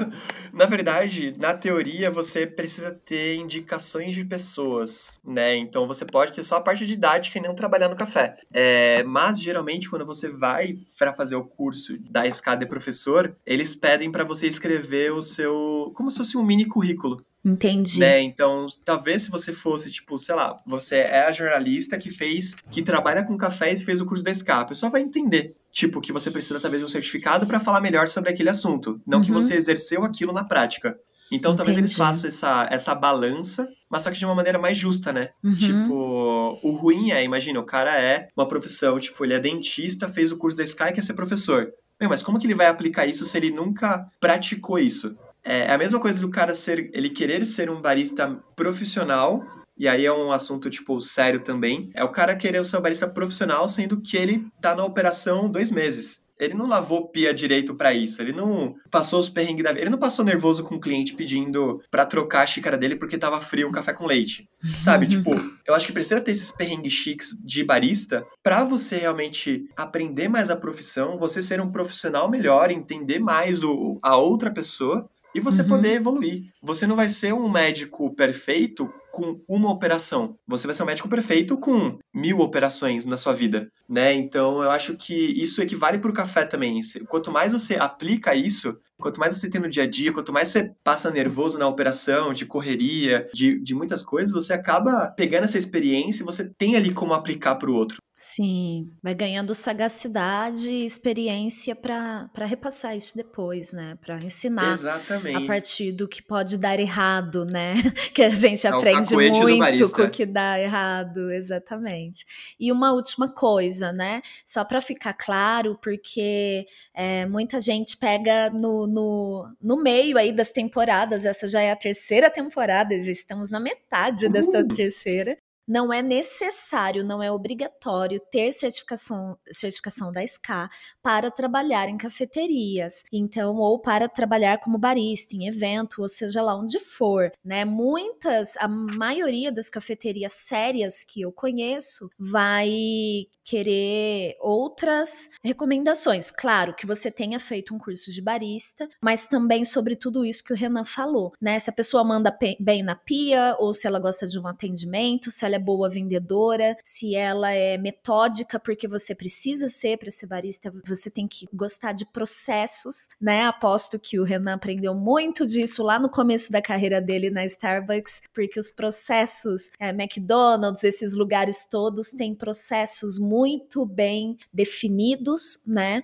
na verdade, na teoria, você precisa ter indicações de pessoas, né? Então, você pode ter só a parte didática e não trabalhar no café. É, mas, geralmente, quando você vai para fazer o curso da escada de professor, eles pedem para você escrever o seu... como se fosse um mini currículo. Entendi. Né? Então, talvez se você fosse, tipo, sei lá, você é a jornalista que fez, que trabalha com café e fez o curso da SCA, a pessoa vai entender, tipo, que você precisa talvez de um certificado para falar melhor sobre aquele assunto, não uhum. que você exerceu aquilo na prática. Então, Entendi. talvez eles façam essa, essa balança, mas só que de uma maneira mais justa, né? Uhum. Tipo, o ruim é, imagina, o cara é uma profissão, tipo, ele é dentista, fez o curso da e quer ser professor. mas como que ele vai aplicar isso se ele nunca praticou isso? É, é a mesma coisa do cara ser, ele querer ser um barista profissional, e aí é um assunto, tipo, sério também. É o cara querer ser um barista profissional, sendo que ele tá na operação dois meses. ele não lavou pia direito para isso, ele não passou os perrengues da vida, ele não passou nervoso com o cliente pedindo para trocar a xícara dele porque tava frio o café com leite. Sabe? tipo, eu acho que precisa ter esses perrengues chiques de barista para você realmente aprender mais a profissão, você ser um profissional melhor, entender mais o, a outra pessoa e você uhum. poder evoluir. Você não vai ser um médico perfeito com uma operação. Você vai ser um médico perfeito com mil operações na sua vida, né? Então eu acho que isso equivale para o café também. Quanto mais você aplica isso, quanto mais você tem no dia a dia, quanto mais você passa nervoso na operação, de correria, de, de muitas coisas, você acaba pegando essa experiência e você tem ali como aplicar para o outro. Sim, vai ganhando sagacidade e experiência para repassar isso depois, né? Para ensinar Exatamente. a partir do que pode dar errado, né? Que a gente é aprende muito com o que dá errado, exatamente. E uma última coisa, né? Só para ficar claro, porque é, muita gente pega no, no, no meio aí das temporadas, essa já é a terceira temporada, já estamos na metade desta terceira, não é necessário, não é obrigatório ter certificação, certificação da SCA para trabalhar em cafeterias. Então, ou para trabalhar como barista em evento, ou seja lá onde for, né? Muitas, a maioria das cafeterias sérias que eu conheço vai querer outras recomendações. Claro que você tenha feito um curso de barista, mas também sobre tudo isso que o Renan falou, né? Se a pessoa manda bem na pia, ou se ela gosta de um atendimento, se ela é boa vendedora, se ela é metódica, porque você precisa ser para ser barista, você tem que gostar de processos, né? Aposto que o Renan aprendeu muito disso lá no começo da carreira dele na Starbucks, porque os processos, é, McDonald's, esses lugares todos têm processos muito bem definidos, né?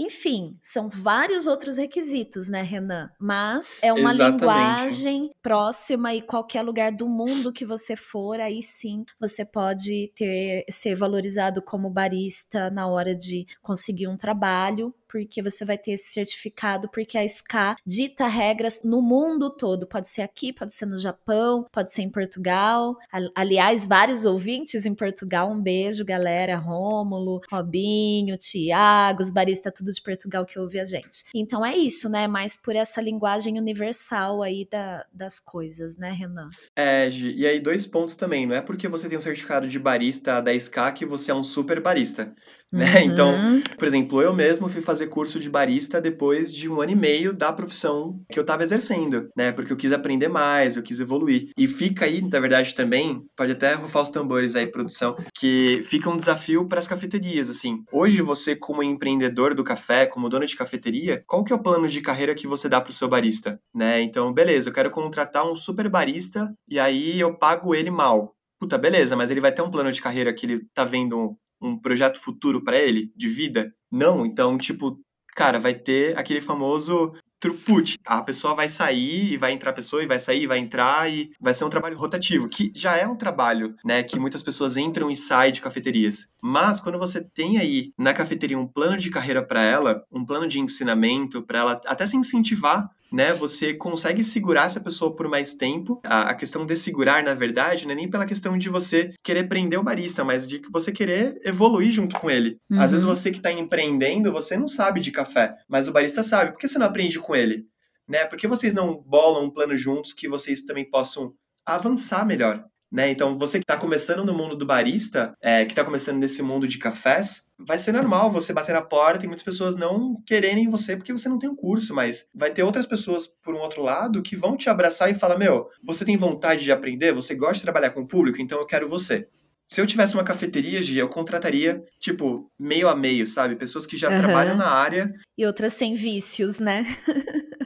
Enfim, são vários outros requisitos, né, Renan? Mas é uma Exatamente. linguagem próxima e qualquer lugar do mundo que você for, aí sim você pode ter ser valorizado como barista na hora de conseguir um trabalho porque você vai ter esse certificado, porque a SCA dita regras no mundo todo. Pode ser aqui, pode ser no Japão, pode ser em Portugal. Aliás, vários ouvintes em Portugal, um beijo, galera. Rômulo, Robinho, Tiago, os baristas tudo de Portugal que ouve a gente. Então é isso, né? Mais por essa linguagem universal aí da, das coisas, né, Renan? É, Gi, e aí dois pontos também. Não é porque você tem um certificado de barista da SCA que você é um super barista. Né? Então, uhum. Então, por exemplo, eu mesmo fui fazer curso de barista depois de um ano e meio da profissão que eu estava exercendo, né? Porque eu quis aprender mais, eu quis evoluir. E fica aí, na verdade, também, pode até rufar os tambores aí, produção, que fica um desafio para as cafeterias, assim. Hoje, você, como empreendedor do café, como dono de cafeteria, qual que é o plano de carreira que você dá para o seu barista, né? Então, beleza, eu quero contratar um super barista e aí eu pago ele mal. Puta, beleza, mas ele vai ter um plano de carreira que ele tá vendo um projeto futuro para ele, de vida? Não, então, tipo, cara, vai ter aquele famoso throughput. A pessoa vai sair e vai entrar a pessoa e vai sair e vai entrar e vai ser um trabalho rotativo, que já é um trabalho, né, que muitas pessoas entram e saem de cafeterias. Mas quando você tem aí na cafeteria um plano de carreira para ela, um plano de ensinamento para ela até se incentivar né? Você consegue segurar essa pessoa por mais tempo. A, a, questão de segurar, na verdade, não é nem pela questão de você querer prender o barista, mas de você querer evoluir junto com ele. Uhum. Às vezes uhum. você que está empreendendo, você não sabe de café, mas o barista sabe. Por que você não aprende com ele? Né? Por que vocês não bolam um plano juntos que vocês também possam avançar melhor? Né? Então, você que está começando no mundo do barista, é, que está começando nesse mundo de cafés, vai ser normal você bater na porta e muitas pessoas não quererem você porque você não tem um curso, mas vai ter outras pessoas, por um outro lado, que vão te abraçar e falar: Meu, você tem vontade de aprender? Você gosta de trabalhar com o público? Então eu quero você. Se eu tivesse uma cafeteria, Gia, eu contrataria, tipo, meio a meio, sabe? Pessoas que já uhum. trabalham na área. E outras sem vícios, né?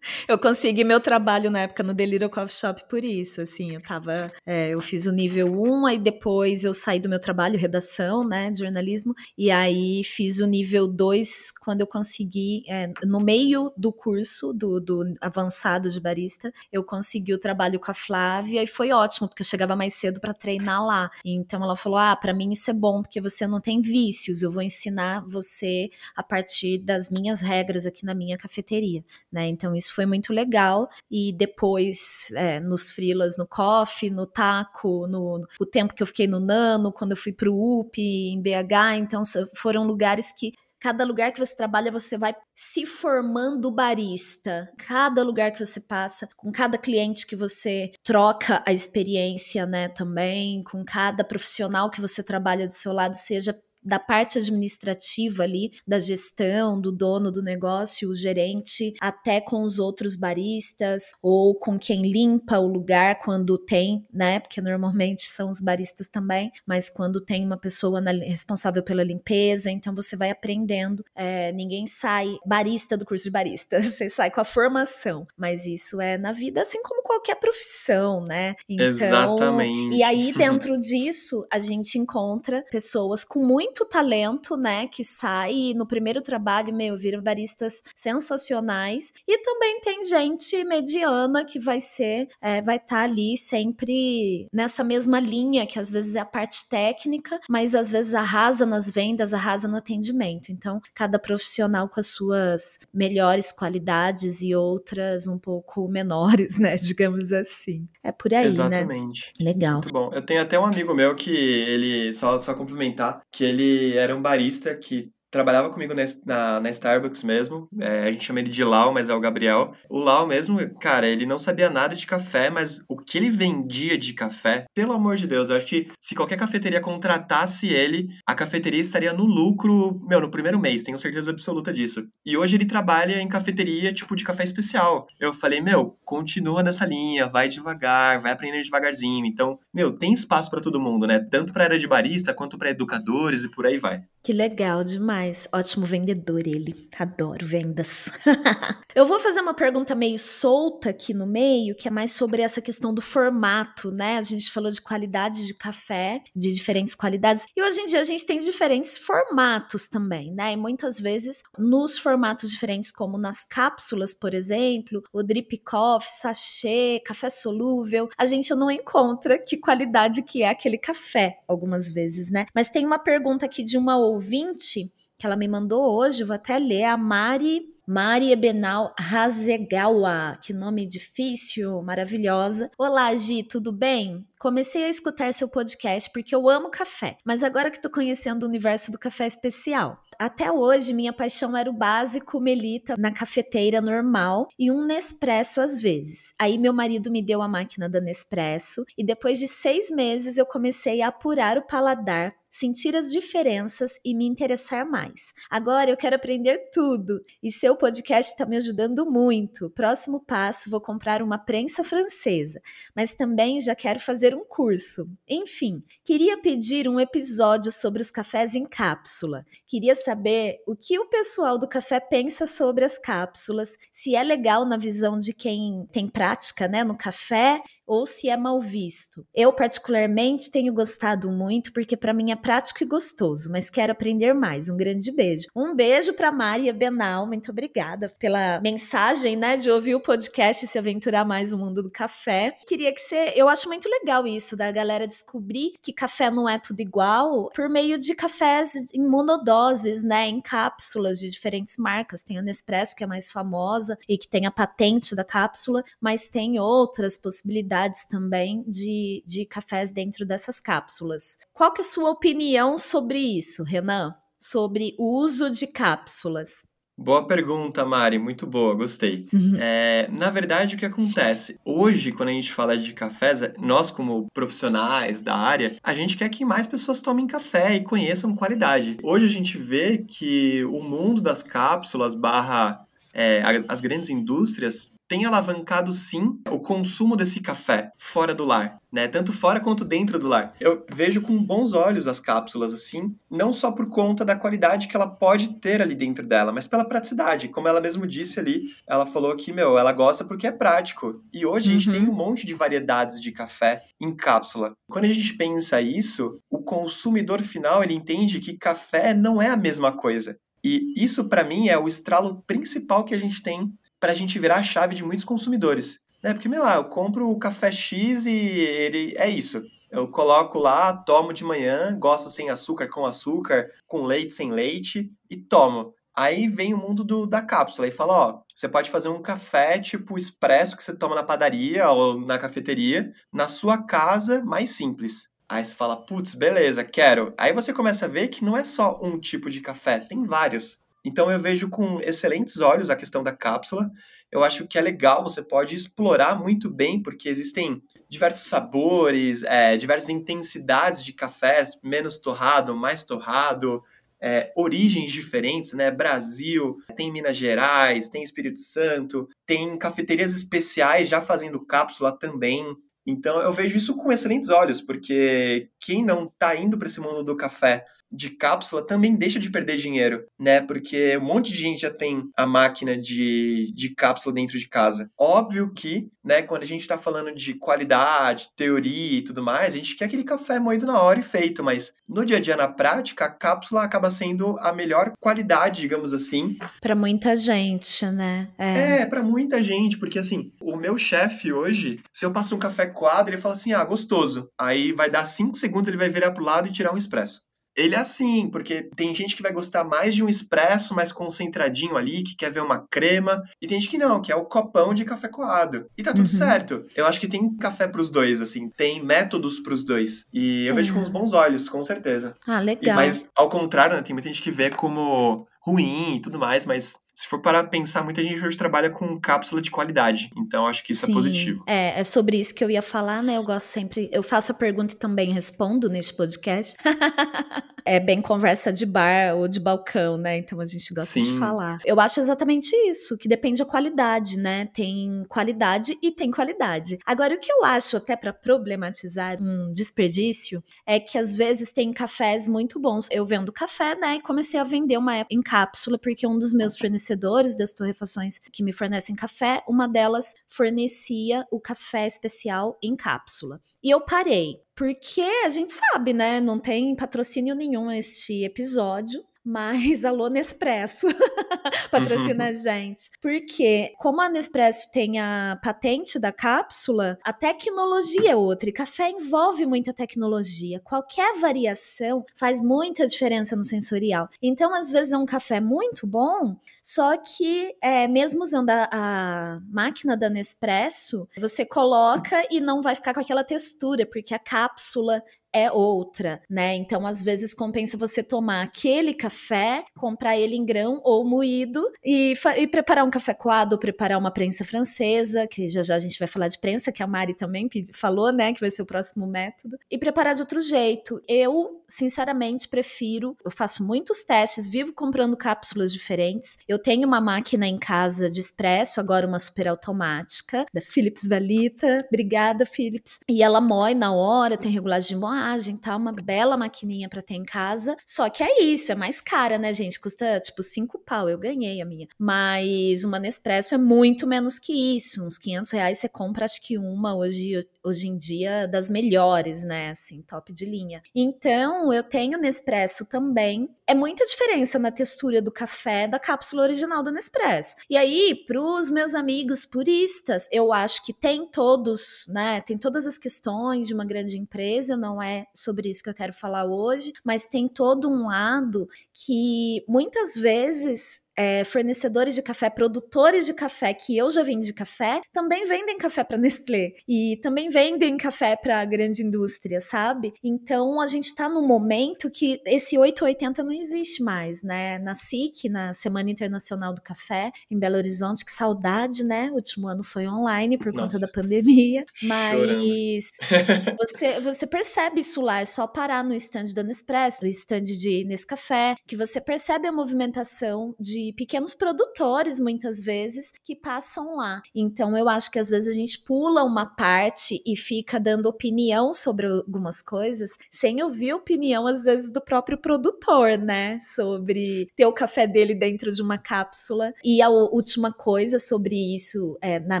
eu consegui meu trabalho na época no Deliro Coffee Shop por isso, assim, eu tava, é, eu fiz o nível 1, aí depois eu saí do meu trabalho, redação, né, de jornalismo, e aí fiz o nível 2 quando eu consegui, é, no meio do curso do, do avançado de barista, eu consegui o trabalho com a Flávia e foi ótimo, porque eu chegava mais cedo para treinar lá. Então ela falou: "Ah, para mim isso é bom, porque você não tem vícios, eu vou ensinar você a partir das minhas regras aqui na minha cafeteria", né? Então isso foi muito legal. E depois, é, nos frilas, no Coffee, no Taco, no o tempo que eu fiquei no Nano, quando eu fui para o UP, em BH, então foram lugares que Cada lugar que você trabalha, você vai se formando barista. Cada lugar que você passa, com cada cliente que você troca a experiência, né, também, com cada profissional que você trabalha do seu lado, seja da parte administrativa ali, da gestão, do dono do negócio, o gerente, até com os outros baristas ou com quem limpa o lugar quando tem, né? Porque normalmente são os baristas também, mas quando tem uma pessoa na, responsável pela limpeza, então você vai aprendendo. É, ninguém sai barista do curso de barista, você sai com a formação, mas isso é na vida assim como qualquer profissão, né? Então, Exatamente. E aí dentro disso a gente encontra pessoas com muito muito talento, né, que sai no primeiro trabalho, meu, viram baristas sensacionais. E também tem gente mediana que vai ser, é, vai estar tá ali sempre nessa mesma linha, que às vezes é a parte técnica, mas às vezes arrasa nas vendas, arrasa no atendimento. Então, cada profissional com as suas melhores qualidades e outras um pouco menores, né, digamos assim. É por aí, Exatamente. né? Exatamente. Legal. Muito bom. Eu tenho até um amigo meu que ele, só, só complementar, que ele ele era um barista que trabalhava comigo na, na Starbucks mesmo. É, a gente chama ele de Lau, mas é o Gabriel. O Lau mesmo, cara, ele não sabia nada de café, mas o que ele vendia de café, pelo amor de Deus, eu acho que se qualquer cafeteria contratasse ele, a cafeteria estaria no lucro, meu, no primeiro mês, tenho certeza absoluta disso. E hoje ele trabalha em cafeteria, tipo, de café especial. Eu falei, meu, continua nessa linha, vai devagar, vai aprendendo devagarzinho. Então, meu, tem espaço para todo mundo, né? Tanto para área de barista quanto para educadores e por aí vai. Que legal demais. Ótimo vendedor ele. Adoro vendas. Eu vou fazer uma pergunta meio solta aqui no meio, que é mais sobre essa questão do formato, né? A gente falou de qualidade de café, de diferentes qualidades, e hoje em dia a gente tem diferentes formatos também, né? E muitas vezes nos formatos diferentes, como nas cápsulas, por exemplo, o drip coffee, sachê, café solúvel, a gente não encontra que qualidade que é aquele café algumas vezes, né? Mas tem uma pergunta aqui de uma ouvinte que ela me mandou hoje, vou até ler, a Mari Mari Ebenal Hasegawa, que nome difícil, maravilhosa. Olá, Gi, tudo bem? Comecei a escutar seu podcast porque eu amo café, mas agora que tô conhecendo o universo do café especial. Até hoje, minha paixão era o básico melita na cafeteira normal e um Nespresso às vezes. Aí meu marido me deu a máquina da Nespresso e depois de seis meses eu comecei a apurar o paladar sentir as diferenças e me interessar mais. Agora eu quero aprender tudo e seu podcast está me ajudando muito. Próximo passo, vou comprar uma prensa francesa, mas também já quero fazer um curso. Enfim, queria pedir um episódio sobre os cafés em cápsula. Queria saber o que o pessoal do café pensa sobre as cápsulas, se é legal na visão de quem tem prática, né, no café ou se é mal visto. Eu, particularmente, tenho gostado muito porque para mim é prático e gostoso, mas quero aprender mais. Um grande beijo. Um beijo para Maria Benal, muito obrigada pela mensagem, né, de ouvir o podcast e se aventurar mais no mundo do café. Queria que você, eu acho muito legal isso da galera descobrir que café não é tudo igual por meio de cafés em monodoses, né, em cápsulas de diferentes marcas. Tem a Nespresso que é mais famosa e que tem a patente da cápsula, mas tem outras possibilidades também de, de cafés dentro dessas cápsulas. Qual que é a sua opinião sobre isso, Renan? Sobre o uso de cápsulas? Boa pergunta, Mari, muito boa, gostei. Uhum. É, na verdade, o que acontece? Hoje, quando a gente fala de cafés, nós, como profissionais da área, a gente quer que mais pessoas tomem café e conheçam qualidade. Hoje a gente vê que o mundo das cápsulas barra é, as grandes indústrias tem alavancado sim o consumo desse café fora do lar, né? Tanto fora quanto dentro do lar. Eu vejo com bons olhos as cápsulas assim, não só por conta da qualidade que ela pode ter ali dentro dela, mas pela praticidade. Como ela mesmo disse ali, ela falou que, meu, ela gosta porque é prático. E hoje uhum. a gente tem uhum. um monte de variedades de café em cápsula. Quando a gente pensa isso, o consumidor final, ele entende que café não é a mesma coisa. E isso, para mim, é o estralo principal que a gente tem para a gente virar a chave de muitos consumidores. Né? Porque, meu, ah, eu compro o café X e ele é isso. Eu coloco lá, tomo de manhã, gosto sem açúcar, com açúcar, com leite, sem leite, e tomo. Aí vem o mundo do, da cápsula e fala, ó, você pode fazer um café tipo expresso que você toma na padaria ou na cafeteria, na sua casa, mais simples. Aí você fala, putz, beleza, quero. Aí você começa a ver que não é só um tipo de café, tem vários. Então eu vejo com excelentes olhos a questão da cápsula. Eu acho que é legal, você pode explorar muito bem, porque existem diversos sabores, é, diversas intensidades de cafés, menos torrado, mais torrado, é, origens diferentes, né? Brasil, tem Minas Gerais, tem Espírito Santo, tem cafeterias especiais já fazendo cápsula também. Então eu vejo isso com excelentes olhos, porque quem não está indo para esse mundo do café de cápsula também deixa de perder dinheiro, né? Porque um monte de gente já tem a máquina de, de cápsula dentro de casa. Óbvio que, né, quando a gente está falando de qualidade, teoria e tudo mais, a gente quer aquele café moído na hora e feito, mas no dia a dia, na prática, a cápsula acaba sendo a melhor qualidade, digamos assim. Para muita gente, né? É, é para muita gente, porque assim, o meu chefe hoje, se eu passo um café coado, ele fala assim: ah, gostoso. Aí vai dar cinco segundos, ele vai virar pro lado e tirar um expresso. Ele é assim, porque tem gente que vai gostar mais de um expresso mais concentradinho ali, que quer ver uma crema, e tem gente que não, que é o copão de café coado. E tá tudo uhum. certo. Eu acho que tem café pros dois, assim, tem métodos pros dois. E eu é. vejo com os bons olhos, com certeza. Ah, legal. E, mas, ao contrário, né, tem muita gente que vê como ruim e tudo mais, mas se for para pensar, muita gente hoje trabalha com cápsula de qualidade. Então, acho que isso é Sim, é positivo. É, é sobre isso que eu ia falar, né? Eu gosto sempre. Eu faço a pergunta e também respondo neste podcast. é bem conversa de bar ou de balcão, né? Então a gente gosta Sim. de falar. Eu acho exatamente isso, que depende da qualidade, né? Tem qualidade e tem qualidade. Agora, o que eu acho, até para problematizar um desperdício, é que às vezes tem cafés muito bons. Eu vendo café, né? E comecei a vender uma em cápsula, porque um dos meus fornecedores fornecedores das torrefações que me fornecem café, uma delas fornecia o café especial em cápsula. E eu parei, porque a gente sabe, né? Não tem patrocínio nenhum este episódio, mas alô Nespresso patrocina a gente. Porque, como a Nespresso tem a patente da cápsula, a tecnologia é outra. E café envolve muita tecnologia. Qualquer variação faz muita diferença no sensorial. Então, às vezes, é um café muito bom, só que, é, mesmo usando a, a máquina da Nespresso, você coloca e não vai ficar com aquela textura, porque a cápsula é outra, né? Então, às vezes, compensa você tomar aquele café, comprar ele em grão ou moído e, e preparar um café coado, ou preparar uma prensa francesa, que já já a gente vai falar de prensa, que a Mari também falou, né? Que vai ser o próximo método. E preparar de outro jeito. Eu, sinceramente, prefiro. Eu faço muitos testes, vivo comprando cápsulas diferentes. Eu tenho uma máquina em casa de expresso, agora uma super automática, da Philips Valita. Obrigada, Philips. E ela moe na hora, tem regulagem de moagem tá? Uma bela maquininha para ter em casa. Só que é isso, é mais cara, né, gente? Custa tipo 5 pau. Eu ganhei a minha. Mas uma Nespresso é muito menos que isso. Uns 500 reais você compra, acho que uma hoje, hoje em dia, das melhores, né? Assim, top de linha. Então, eu tenho Nespresso também. É muita diferença na textura do café da cápsula original da Nespresso. E aí, pros meus amigos puristas, eu acho que tem todos, né? Tem todas as questões de uma grande empresa, não é sobre isso que eu quero falar hoje, mas tem todo um lado que muitas vezes é, fornecedores de café, produtores de café que eu já vendi café, também vendem café para Nestlé e também vendem café para a grande indústria, sabe? Então a gente está num momento que esse 880 não existe mais, né? Na SIC, na Semana Internacional do Café, em Belo Horizonte, que saudade, né? O último ano foi online por Nossa. conta da pandemia, mas você, você percebe isso lá, é só parar no stand da Nespresso, no stand de Nescafé, que você percebe a movimentação de pequenos produtores, muitas vezes, que passam lá. Então, eu acho que às vezes a gente pula uma parte e fica dando opinião sobre algumas coisas, sem ouvir opinião, às vezes, do próprio produtor, né? Sobre ter o café dele dentro de uma cápsula. E a última coisa sobre isso, é, na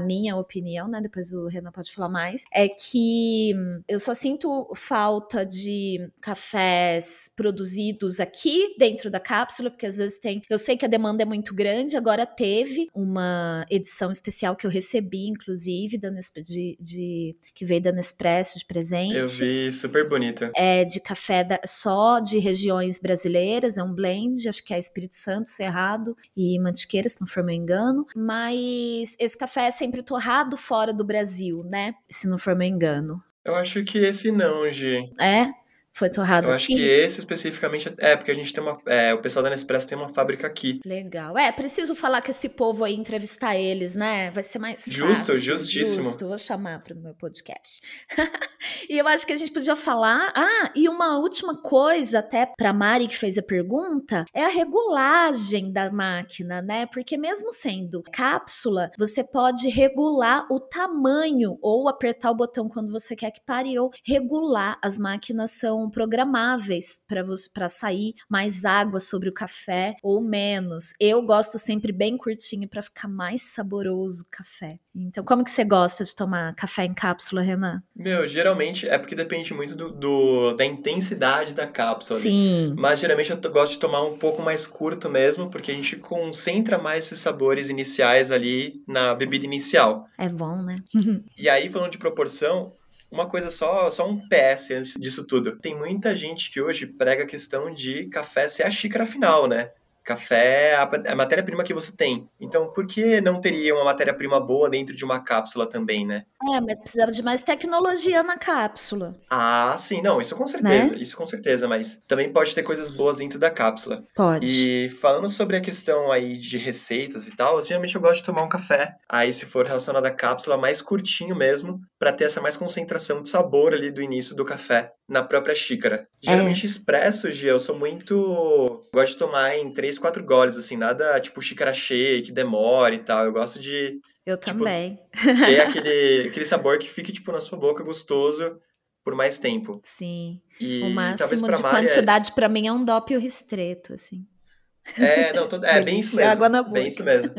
minha opinião, né? Depois o Renan pode falar mais, é que eu só sinto falta de cafés produzidos aqui dentro da cápsula, porque às vezes tem. Eu sei que a demanda demanda é muito grande. Agora teve uma edição especial que eu recebi, inclusive, da de, de, que veio da Nespresso de presente. Eu vi, super bonita. É de café da, só de regiões brasileiras, é um blend, acho que é Espírito Santo, Cerrado e Mantiqueira, se não for meu engano. Mas esse café é sempre torrado fora do Brasil, né? Se não for meu engano. Eu acho que esse não, Gi. É? Foi torrado Eu acho aqui? que esse especificamente é porque a gente tem uma. É, o pessoal da Nespresso tem uma fábrica aqui. Legal. É, preciso falar com esse povo aí, entrevistar eles, né? Vai ser mais Justo, fácil. justíssimo. Justo, vou chamar para o meu podcast. e eu acho que a gente podia falar. Ah, e uma última coisa, até para Mari que fez a pergunta, é a regulagem da máquina, né? Porque mesmo sendo cápsula, você pode regular o tamanho ou apertar o botão quando você quer que pare ou regular. As máquinas são programáveis para sair mais água sobre o café ou menos. Eu gosto sempre bem curtinho para ficar mais saboroso o café. Então, como que você gosta de tomar café em cápsula, Renan? Meu, geralmente é porque depende muito do, do- da intensidade da cápsula. ali. Sim. Mas geralmente eu to- gosto de tomar um pouco mais curto mesmo, porque a gente concentra mais esses sabores iniciais ali na bebida inicial. É bom, né? E aí, falando de proporção, uma coisa só, só um PS antes disso tudo. Tem muita gente que hoje prega a questão de café ser a xícara final, né? Café é a, é matéria-prima que você tem. Então, por que não teria uma matéria-prima boa dentro de uma cápsula também, né? É, mas precisava de mais tecnologia na cápsula. Ah, sim, não, isso com Né? certeza, isso com certeza, mas também pode ter coisas boas dentro da cápsula. Pode. E falando sobre a questão aí de receitas e tal, geralmente eu gosto de tomar um café, aí se for relacionado à cápsula, mais curtinho mesmo, pra ter essa mais concentração de sabor ali do início do café na própria xícara. É. Geralmente expresso, Gia, eu sou muito. Gosto de tomar em 3, 4 goles, assim, nada tipo xícara cheia, que demore e tal. Eu gosto de Eu tipo, também. ter aquele, aquele sabor que fique, tipo, na sua boca gostoso por mais tempo. Sim. E o talvez máximo pra de Mari é- quantidade pra mim é um dópio restrito, assim. É, não, tô- é bem isso Delícia, mesmo. água na Bem boca. isso mesmo.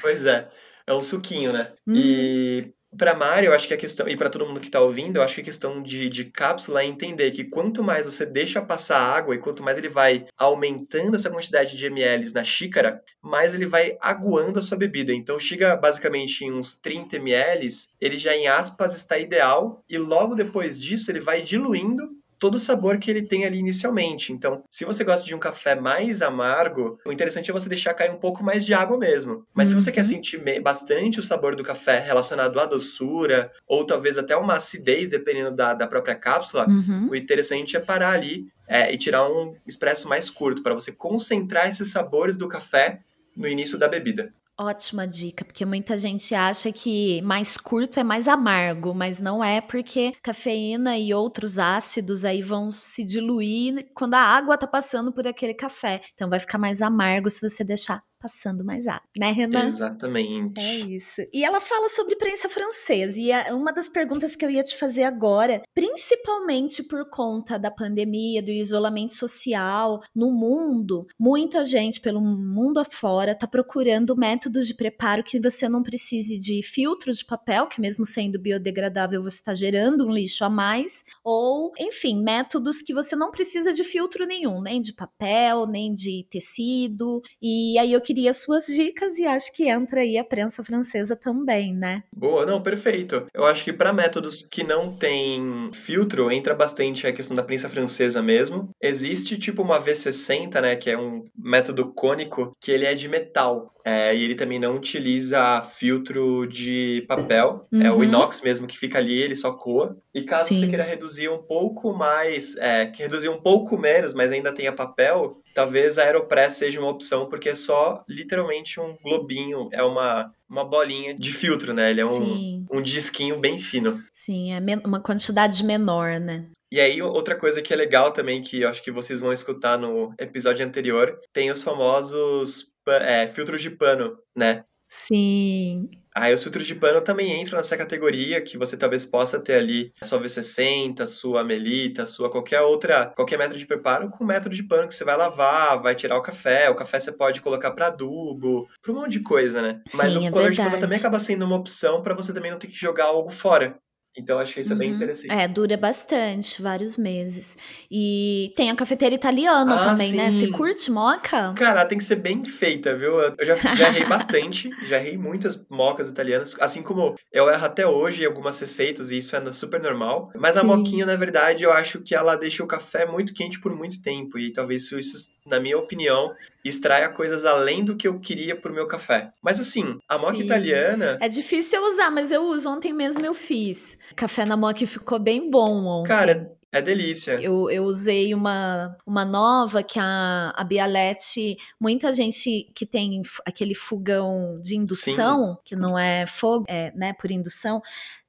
Pois é. É um suquinho, né? Uhum. E pra Mari, eu acho que a questão, e pra todo mundo que tá ouvindo, eu acho que a questão de, de cápsula é entender que quanto mais você deixa passar água e quanto mais ele vai aumentando essa quantidade de ml na xícara, mais ele vai aguando a sua bebida. Então chega basicamente em uns 30 ml, ele já em aspas está ideal, e logo depois disso ele vai diluindo todo o sabor que ele tem ali inicialmente. Então, se você gosta de um café mais amargo, o interessante é você deixar cair um pouco mais de água mesmo. Mas se você quer Uhum. sentir bastante o sabor do café relacionado à doçura, ou talvez até uma acidez, dependendo da, da própria cápsula, Uhum. o interessante é parar ali é, e tirar um expresso mais curto, para você concentrar esses sabores do café no início da bebida. Ótima dica, porque muita gente acha que mais curto é mais amargo, mas não é porque cafeína e outros ácidos aí vão se diluir quando a água tá passando por aquele café. Então vai ficar mais amargo se você deixar passando mais água, né, Renan? Exatamente. É isso. E ela fala sobre prensa francesa. E é uma das perguntas que eu ia te fazer agora, principalmente por conta da pandemia, do isolamento social no mundo, muita gente pelo mundo afora tá procurando métodos de preparo que você não precise de filtro de papel, que mesmo sendo biodegradável você está gerando um lixo a mais, ou, enfim, métodos que você não precisa de filtro nenhum, nem de papel, nem de tecido. E aí eu queria suas dicas e acho que entra aí a prensa francesa também, né? Boa, não, perfeito. Eu acho que para métodos que não tem filtro, entra bastante a questão da prensa francesa mesmo. Existe tipo uma V60, né, que é um método cônico, que ele é de metal. É, e ele também não utiliza filtro de papel. É o Uhum. inox mesmo que fica ali, ele só coa. E caso Sim. você queira reduzir um pouco mais, é, que reduzir um pouco menos, mas ainda tenha papel, talvez a Aeropress seja uma opção, porque é só literalmente um globinho, é uma, uma bolinha de filtro, né? Ele é um, Sim, um disquinho bem fino. sim, é uma quantidade menor, né? E aí, outra coisa que é legal também, que eu acho que vocês vão escutar no episódio anterior, tem os famosos é, filtros de pano, né? Sim. Aí os filtros de pano também entram nessa categoria que você talvez possa ter ali a sua V60, sua Melita, sua qualquer outra, qualquer método de preparo com método de pano que você vai lavar, vai tirar o café, o café você pode colocar para adubo, para um monte de coisa, né? Mas Sim, o é color de pano verdade. também acaba sendo uma opção para você também não ter que jogar algo fora. Então acho que isso é bem Uhum. interessante. É, dura bastante, vários meses. E tem a cafeteira italiana Ah, também, né? Você sim. curte moca? Cara, ela tem que ser bem feita, viu? Eu já, já errei bastante, já errei muitas mocas italianas, assim como eu erro até hoje em algumas receitas, e isso é super normal. Mas a Sim. moquinha, na verdade, eu acho que ela deixa o café muito quente por muito tempo, e talvez isso, na minha opinião, extraia coisas além do que eu queria pro meu café. Mas assim, a moca Sim. italiana. É difícil eu usar, mas eu uso. Ontem mesmo eu fiz. café na que ficou bem bom ontem. Cara, é delícia. Eu, eu usei uma, uma nova que a, a Bialete, muita gente que tem aquele fogão de indução, Sim. que não é fogo, é né, por indução,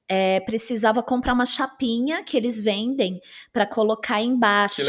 é, precisava comprar uma chapinha que eles vendem para colocar embaixo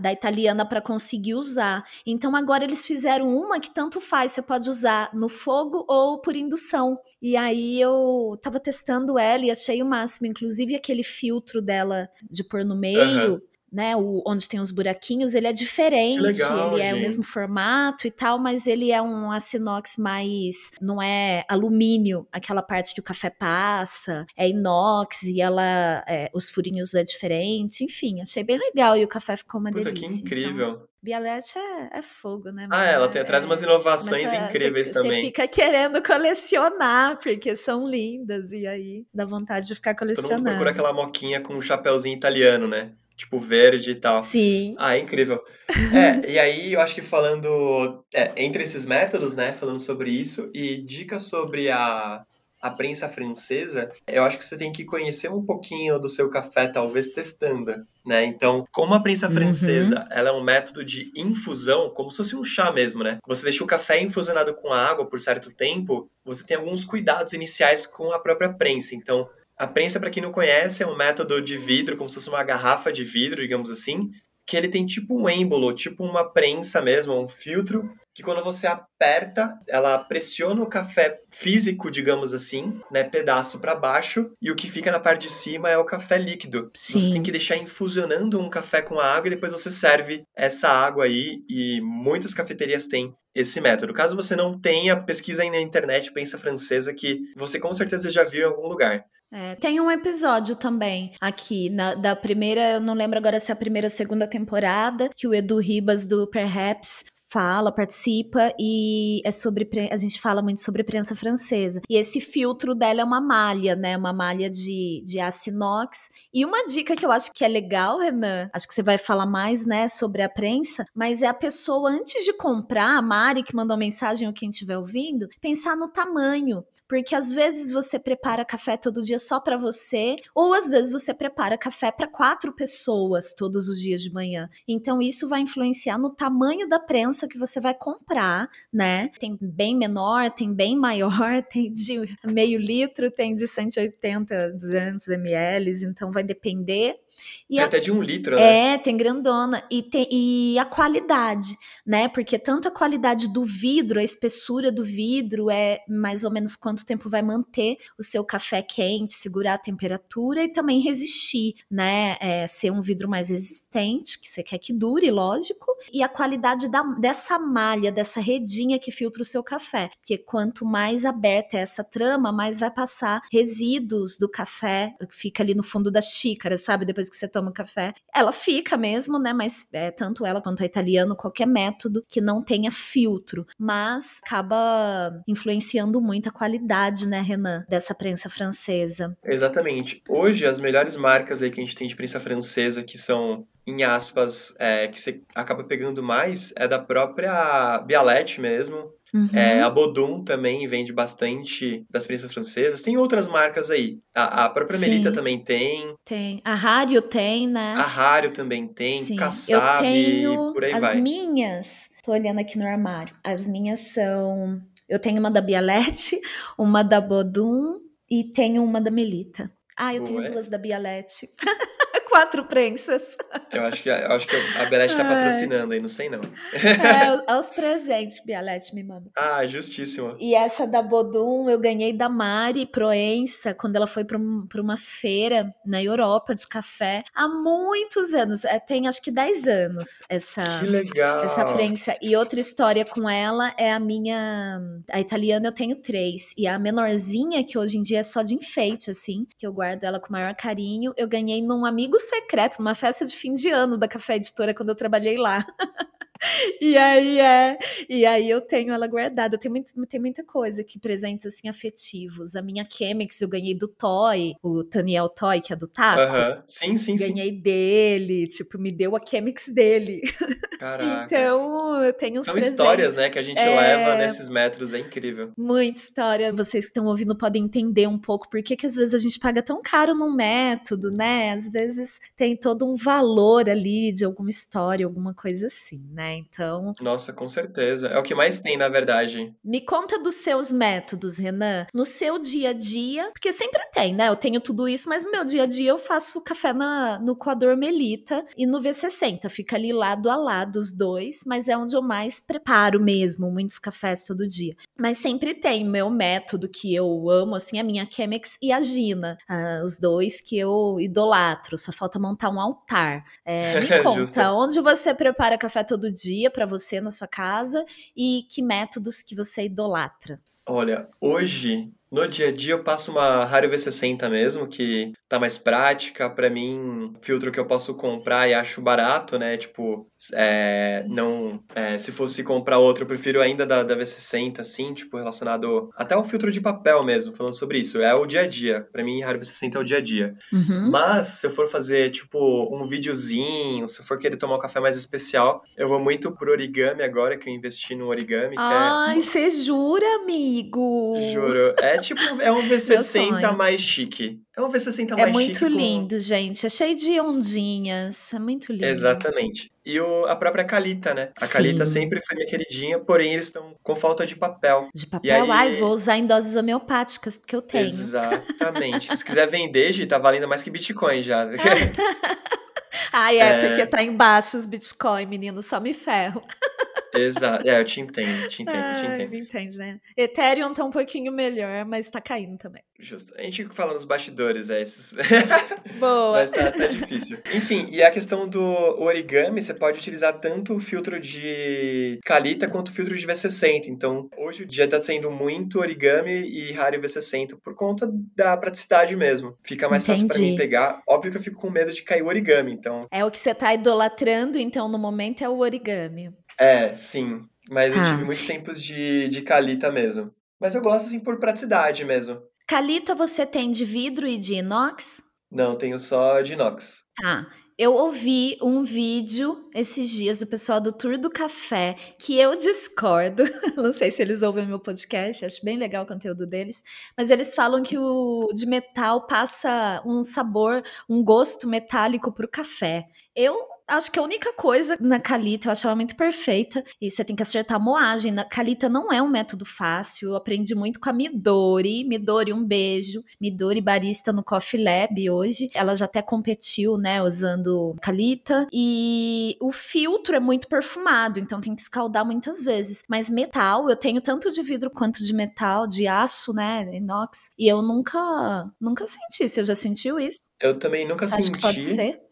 da italiana para conseguir usar. Então agora eles fizeram uma que tanto faz, você pode usar no fogo ou por indução. E aí eu tava testando ela e achei o máximo, inclusive aquele filtro dela de pôr no meio. Uhum né, o, onde tem os buraquinhos, ele é diferente, legal, ele é gente. o mesmo formato e tal, mas ele é um aço inox mais, não é alumínio, aquela parte que o café passa, é inox e ela, é, os furinhos é diferente, enfim, achei bem legal e o café ficou uma Puta, delícia. que incrível. Então, Bialete é, é, fogo, né? Ah, ela tem, traz umas é, inovações é, incríveis cê, também. Você fica querendo colecionar, porque são lindas, e aí dá vontade de ficar colecionando. Todo mundo procura aquela moquinha com um chapéuzinho italiano, né? Tipo verde e tal. Sim. Ah, é incrível. é, e aí eu acho que falando é, entre esses métodos, né, falando sobre isso e dicas sobre a a prensa francesa, eu acho que você tem que conhecer um pouquinho do seu café, talvez testando, né? Então, como a prensa uhum. francesa, uhum. ela é um método de infusão, como se fosse um chá mesmo, né? Você deixa o café infusionado com água por certo tempo, você tem alguns cuidados iniciais com a própria prensa. Então, a prensa, para quem não conhece, é um método de vidro, como se fosse uma garrafa de vidro, digamos assim, que ele tem tipo um êmbolo, tipo uma prensa mesmo, um filtro, que quando você aperta, ela pressiona o café físico, digamos assim, né, pedaço para baixo, e o que fica na parte de cima é o café líquido. Sim. Você tem que deixar infusionando um café com a água e depois você serve essa água aí, e muitas cafeterias têm esse método. Caso você não tenha, pesquisa aí na internet, pensa francesa, que você com certeza já viu em algum lugar. É, tem um episódio também aqui na, da primeira, eu não lembro agora se é a primeira ou segunda temporada, que o Edu Ribas do Perhaps fala, participa e é sobre a gente fala muito sobre prensa francesa. E esse filtro dela é uma malha, né? Uma malha de, de aço inox. E uma dica que eu acho que é legal, Renan, acho que você vai falar mais, né, sobre a prensa, mas é a pessoa antes de comprar, a Mari que mandou mensagem ou quem estiver ouvindo, pensar no tamanho porque às vezes você prepara café todo dia só para você, ou às vezes você prepara café para quatro pessoas todos os dias de manhã. Então isso vai influenciar no tamanho da prensa que você vai comprar, né? Tem bem menor, tem bem maior, tem de meio litro, tem de 180, 200 ml, então vai depender e tem a, até de um litro, né? É, tem grandona. E, tem, e a qualidade, né? Porque tanto a qualidade do vidro, a espessura do vidro é mais ou menos quanto tempo vai manter o seu café quente, segurar a temperatura e também resistir, né? É, ser um vidro mais resistente, que você quer que dure, lógico. E a qualidade da, dessa malha, dessa redinha que filtra o seu café. Porque quanto mais aberta é essa trama, mais vai passar resíduos do café que fica ali no fundo da xícara, sabe? Depois que você toma café. Ela fica mesmo, né? Mas é, tanto ela quanto a italiano, qualquer método que não tenha filtro. Mas acaba influenciando muito a qualidade, né, Renan, dessa prensa francesa. Exatamente. Hoje, as melhores marcas aí que a gente tem de prensa francesa, que são em aspas, é, que você acaba pegando mais, é da própria Bialete mesmo, Uhum. É, a Bodum também vende bastante das prensas francesas. Tem outras marcas aí. A, a própria Sim. Melita também tem. Tem. A Rário tem, né? A Rário também tem. Sim. Kassab, Eu tenho por aí as vai. minhas, tô olhando aqui no armário. As minhas são... Eu tenho uma da Bialete, uma da Bodum e tenho uma da Melita. Ah, eu Boa, tenho duas da Bialete. quatro prensas. Eu acho que, eu acho que a Bialete tá patrocinando aí, não sei não. É, aos presentes, Bialete me manda. Ah, justíssimo. E essa da Bodum eu ganhei da Mari Proença, quando ela foi para uma feira na Europa de café, há muitos anos. É, tem acho que 10 anos essa, que legal. essa prensa. E outra história com ela é a minha. A italiana eu tenho três. E a menorzinha, que hoje em dia é só de enfeite, assim, que eu guardo ela com o maior carinho, eu ganhei num amigo secreto, numa festa de fim de ano da Café Editora, quando eu trabalhei lá. E aí é, e aí eu tenho ela guardada. Eu tenho, muito, tem muita coisa aqui, presentes assim afetivos. A minha Chemix eu ganhei do Toy, o Daniel Toy, que é do Taco. Aham. Sim, sim, sim. Ganhei dele, tipo, me deu a Chemix dele. Caracas. Então, eu tenho uns São presentes. histórias, né, que a gente É. leva nesses metros, é incrível. Muita história. Vocês que estão ouvindo podem entender um pouco por que, que às vezes a gente paga tão caro num método, né? Às vezes tem todo um valor ali de alguma história, alguma coisa assim, né? Então, Nossa, com certeza. É o que mais tem, na verdade. me conta dos seus métodos, Renan. No seu dia a dia, porque sempre tem, né? Eu tenho tudo isso, mas no meu dia a dia eu faço café na, no coador Melita e no V60. Fica ali lado a lado os dois, mas é onde eu mais preparo mesmo, muitos cafés todo dia. Mas sempre tem meu método que eu amo, assim, a minha Chemex e a Gina. Ah, os dois que eu idolatro. Só falta montar um altar. É, me conta, Justo. onde você prepara café todo dia para você na sua casa e que métodos que você idolatra? Olha, hoje, no dia a dia, eu passo uma Rario V60 mesmo, que tá mais prática. Pra mim, filtro que eu posso comprar e acho barato, né? Tipo, é, não. é, se fosse comprar outro, eu prefiro ainda da, da V60, assim, tipo, relacionado até o filtro de papel mesmo, falando sobre isso. É o dia a dia. Pra mim, Rario V60 é o dia a dia. Uhum. Mas, se eu for fazer, tipo, um videozinho, se eu for querer tomar um café mais especial, eu vou muito pro origami agora, que eu investi no origami, é Ai, você jura, amigo? Juro. É tipo, é um V60 sonho. mais chique. É um V60 É mais muito chique. com- lindo, gente. É cheio de ondinhas. É muito lindo. Exatamente. E o, a própria Calita, né? A Calita sempre foi minha queridinha, porém eles estão com falta de papel. De papel, aí- ai, vou usar em doses homeopáticas, porque eu tenho. Exatamente. Se quiser vender, Gi, tá valendo mais que Bitcoin já. Ai, é, É. porque tá embaixo os Bitcoin, menino, só me ferro. Exato. É, eu te entendo, te entendo, te Ai, entendo. me entende, né? Ethereum tá um pouquinho melhor, mas tá caindo também. Justo. A gente fala nos bastidores, é esses. Boa. Mas tá, tá difícil. Enfim, e a questão do origami, você pode utilizar tanto o filtro de Calita quanto o filtro de V60. Então, hoje o dia tá sendo muito origami e Rario V60 por conta da praticidade mesmo. Fica mais fácil pra mim Entendi. pegar. Óbvio que eu fico com medo de cair o origami, então. É o que você tá idolatrando, então, no momento, é o origami. É, sim. Mas eu Tá. tive muitos tempos de, de Calita mesmo. Mas eu gosto, assim, por praticidade mesmo. Calita você tem de vidro e de inox? Não, tenho só de inox. Tá. Eu ouvi um vídeo esses dias do pessoal do Tour do Café, que eu discordo. Não sei se eles ouvem meu podcast, acho bem legal o conteúdo deles. Mas eles falam que o de metal passa um sabor, um gosto metálico pro café. Eu acho que a única coisa na Calita, eu acho ela muito perfeita, e você tem que acertar a moagem. Na Calita não é um método fácil, eu aprendi muito com a Midori. Midori, um beijo. Midori barista no Coffee Lab hoje. Ela já até competiu, né, usando Calita. E o filtro é muito perfumado, então tem que escaldar muitas vezes. Mas metal, eu tenho tanto de vidro quanto de metal, de aço, né, inox. E eu nunca, nunca senti. Você já sentiu isso? Eu também nunca Acho que pode senti. ser?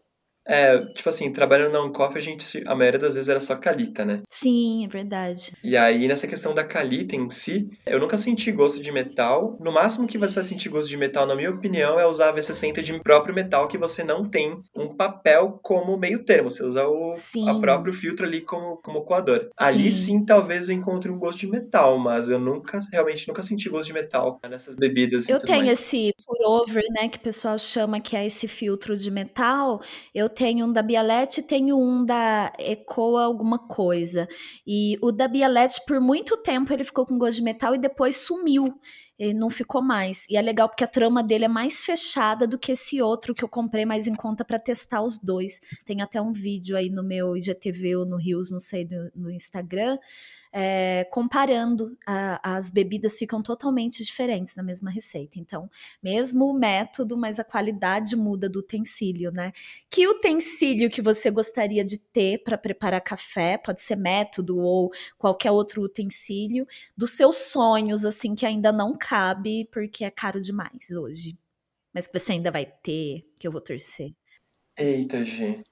É, tipo assim, trabalhando na Uncoff, a gente, a maioria das vezes era só Calita, né? Sim, é verdade. E aí, nessa questão da Calita em si, eu nunca senti gosto de metal. No máximo que você vai sentir gosto de metal, na minha opinião, é usar a V60 de próprio metal, que você não tem um papel como meio termo. Você usa o Sim. a próprio filtro ali como, como coador. Ali Sim. sim, talvez eu encontre um gosto de metal, mas eu nunca, realmente, nunca senti gosto de metal nessas bebidas Eu tenho mais. esse pour-over, né, que o pessoal chama que é esse filtro de metal. Eu tenho um da Bialete e tenho um da Ecoa alguma coisa. E o da Bialete, por muito tempo, ele ficou com gosto de metal e depois sumiu. Ele não ficou mais. E é legal porque a trama dele é mais fechada do que esse outro que eu comprei mais em conta para testar os dois. Tem até um vídeo aí no meu IGTV ou no Rios, não sei, no Instagram, é, comparando. A- as bebidas ficam totalmente diferentes na mesma receita. Então, mesmo o método, mas a qualidade muda do utensílio, né? Que utensílio que você gostaria de ter para preparar café? Pode ser método ou qualquer outro utensílio dos seus sonhos, assim, que ainda não cabe porque é caro demais hoje. Mas que você ainda vai ter, que eu vou torcer. Eita, gente.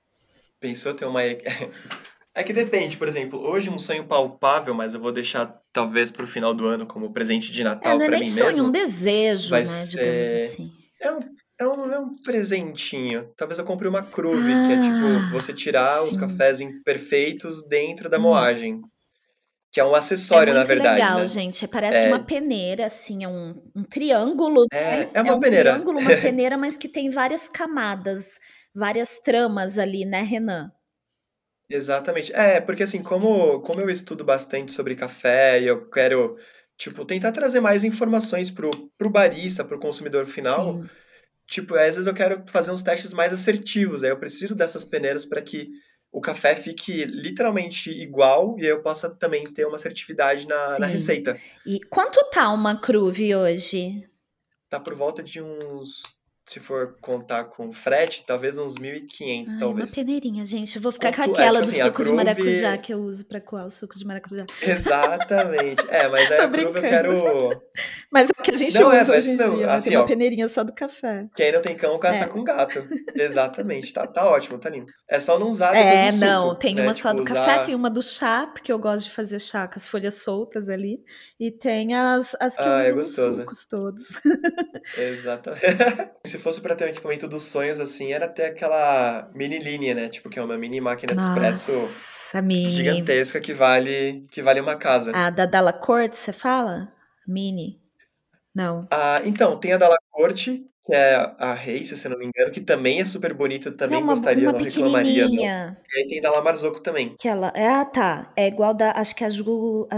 Pensou ter uma. É que depende, por exemplo, hoje um sonho palpável, mas eu vou deixar talvez pro final do ano como presente de É, Natal não é pra nem mim sonho, mesmo. um desejo, vai né? ser- Digamos assim. É um, é um, é um presentinho. Talvez eu compre uma cruve, que é tipo Ah, você tirar os sim. cafés imperfeitos dentro da Hum. moagem. Que é um É acessório, na muito verdade, legal, né? gente. Parece É. uma peneira, assim, é um, um triângulo, É, né? é uma um peneira. triângulo, uma peneira, mas que tem várias camadas, várias tramas ali, né, Renan? Exatamente. É, porque assim, como, como eu estudo bastante sobre café e eu quero, tipo, tentar trazer mais informações pro, pro barista, pro consumidor final, Sim. tipo, às vezes eu quero fazer uns testes mais assertivos, aí eu preciso dessas peneiras para que o café fique literalmente igual e aí eu possa também ter uma assertividade na, na receita. E quanto tá uma cruve hoje? Tá por volta de uns, se for contar com frete, talvez uns 1.500, Ai, uma talvez. peneirinha, gente. Eu vou ficar com é, aquela tipo do assim, suco de cruve- maracujá que eu uso pra coar o suco de maracujá. Exatamente. É, mas aí Tô a cruve eu quero Mas é o que a gente Não, é, usa mas hoje em não, dia, né? assim, Tem uma ó. peneirinha só do café. Quem não tem cão, caça É. com gato. Exatamente. Tá, tá ótimo, tá lindo. É só não usar depois É, do suco, não, tem né? uma só Tipo, do usar- café, tem uma do chá, porque eu gosto de fazer chá com as folhas soltas ali, e tem as, as que Ah, é eu uso os gostoso. sucos todos. Exatamente. Se fosse pra ter um equipamento dos sonhos, assim, era ter aquela mini linha, né? Tipo, que é uma mini máquina de expresso mini. gigantesca que vale, que vale uma casa. A da Dalla Corte, você fala? Mini? Não. Ah, então, tem a da La Corte, que é a Race, se não me engano, que também é super bonita, também não, uma, gostaria, uma não reclamaria, não. E aí tem da La Marzocco também. Que ela, é, ah, tá. É igual da, acho que a Ju, a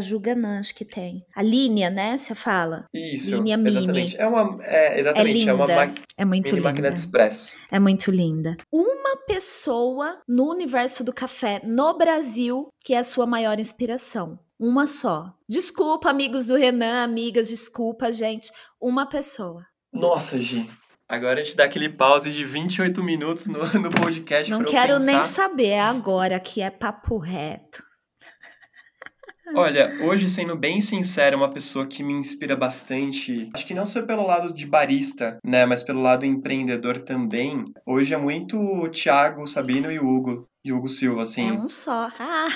acho que tem. A linha, né? Você fala. Isso, Linha mini. exatamente. É uma, é, exatamente, é, uma linda. ma- É muito mini linda. máquina de expresso. É muito linda. Uma pessoa no universo do café no Brasil que é a sua maior inspiração. Uma só. Desculpa, amigos do Renan, amigas, desculpa, gente. Uma pessoa. Nossa, Gi. Agora a gente dá aquele pause de 28 minutos no, no podcast Não quero nem saber, é agora que é papo reto. Olha, hoje, sendo bem sincero, uma pessoa que me inspira bastante, acho que não só pelo lado de barista, né, mas pelo lado empreendedor também, hoje é muito o Thiago, o Sabino e o Hugo. E o Hugo Silva, assim. É um só. Ah,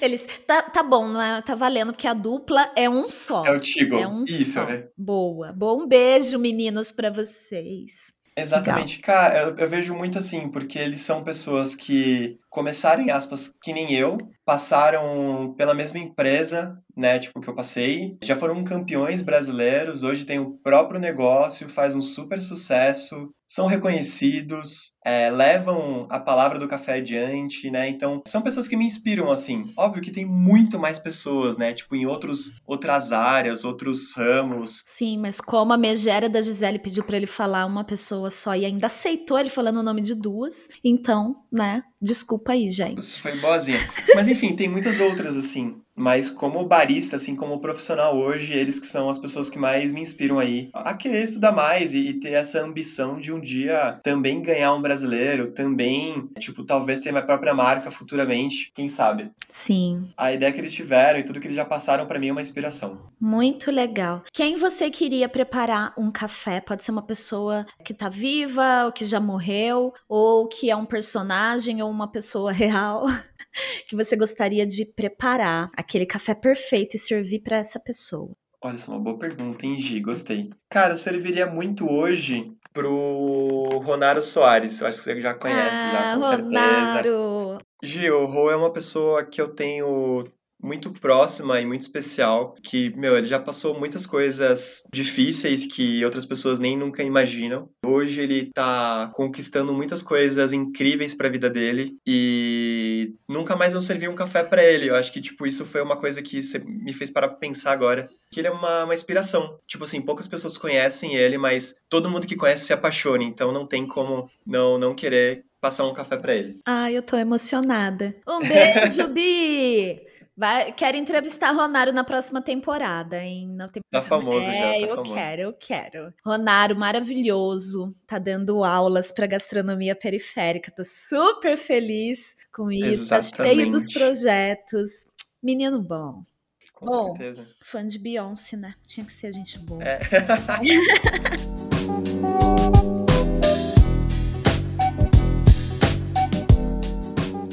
eles. Tá, tá bom, não é? Tá valendo, porque a dupla é um só. É o Tigo. É um Isso, só. né? Boa. Bom beijo, meninos, pra vocês. Exatamente. Cara, eu, eu vejo muito assim, porque eles são pessoas que começaram, em aspas, que nem eu, passaram pela mesma empresa, né, tipo, que eu passei, já foram campeões brasileiros, hoje tem o próprio negócio, faz um super sucesso, são reconhecidos, é, levam a palavra do café adiante, né, então são pessoas que me inspiram, assim. Óbvio que tem muito mais pessoas, né, tipo, em outros, outras áreas, outros ramos, Sim, mas como a megera da Gisele pediu pra ele falar uma pessoa só e ainda aceitou ele falando o nome de duas, então, né? Desculpa aí, gente. Foi boazinha. Mas enfim, tem muitas outras, assim. Mas como barista, assim, como profissional hoje, eles que são as pessoas que mais me inspiram aí a querer estudar mais e, e ter essa ambição de um dia também ganhar um brasileiro, também, tipo, talvez ter minha própria marca futuramente, quem sabe. Sim, A ideia que eles tiveram e tudo que eles já passaram pra mim é uma inspiração. muito legal. Quem você queria preparar um café? Pode ser uma pessoa que tá viva, ou que já morreu, ou que é um personagem ou uma pessoa real. Que você gostaria de preparar aquele café perfeito e servir pra essa pessoa. Olha, isso é uma boa pergunta, hein, Gi? Gostei. Cara, eu serviria muito hoje pro Ronaro Soares. Eu acho que você já conhece, já, com certeza. Ah, Ronaro! Gil, o Rô é uma pessoa que eu tenho muito próxima e muito especial, que, meu, ele já passou muitas coisas difíceis que outras pessoas nem nunca imaginam. Hoje ele tá conquistando muitas coisas incríveis pra vida dele e nunca mais não servi um café pra ele. Eu acho que, tipo, isso foi uma coisa que me fez parar pra pensar agora. Que ele é uma, uma inspiração. Tipo assim, poucas pessoas conhecem ele, mas todo mundo que conhece se apaixona, então não tem como não, não querer passar um café pra ele. Ai, eu tô emocionada. Um beijo, Bi! Vai, quero entrevistar Ronaro na próxima temporada, hein? Na temporada... Tá famoso é, já, tá eu famoso. quero, eu quero. Ronaro, maravilhoso. Tá dando aulas pra gastronomia periférica. Tô super feliz com isso. Tá cheio dos Exatamente. projetos. Menino bom. Com Bom. certeza. Fã de Beyoncé, né? Tinha que ser gente boa. É.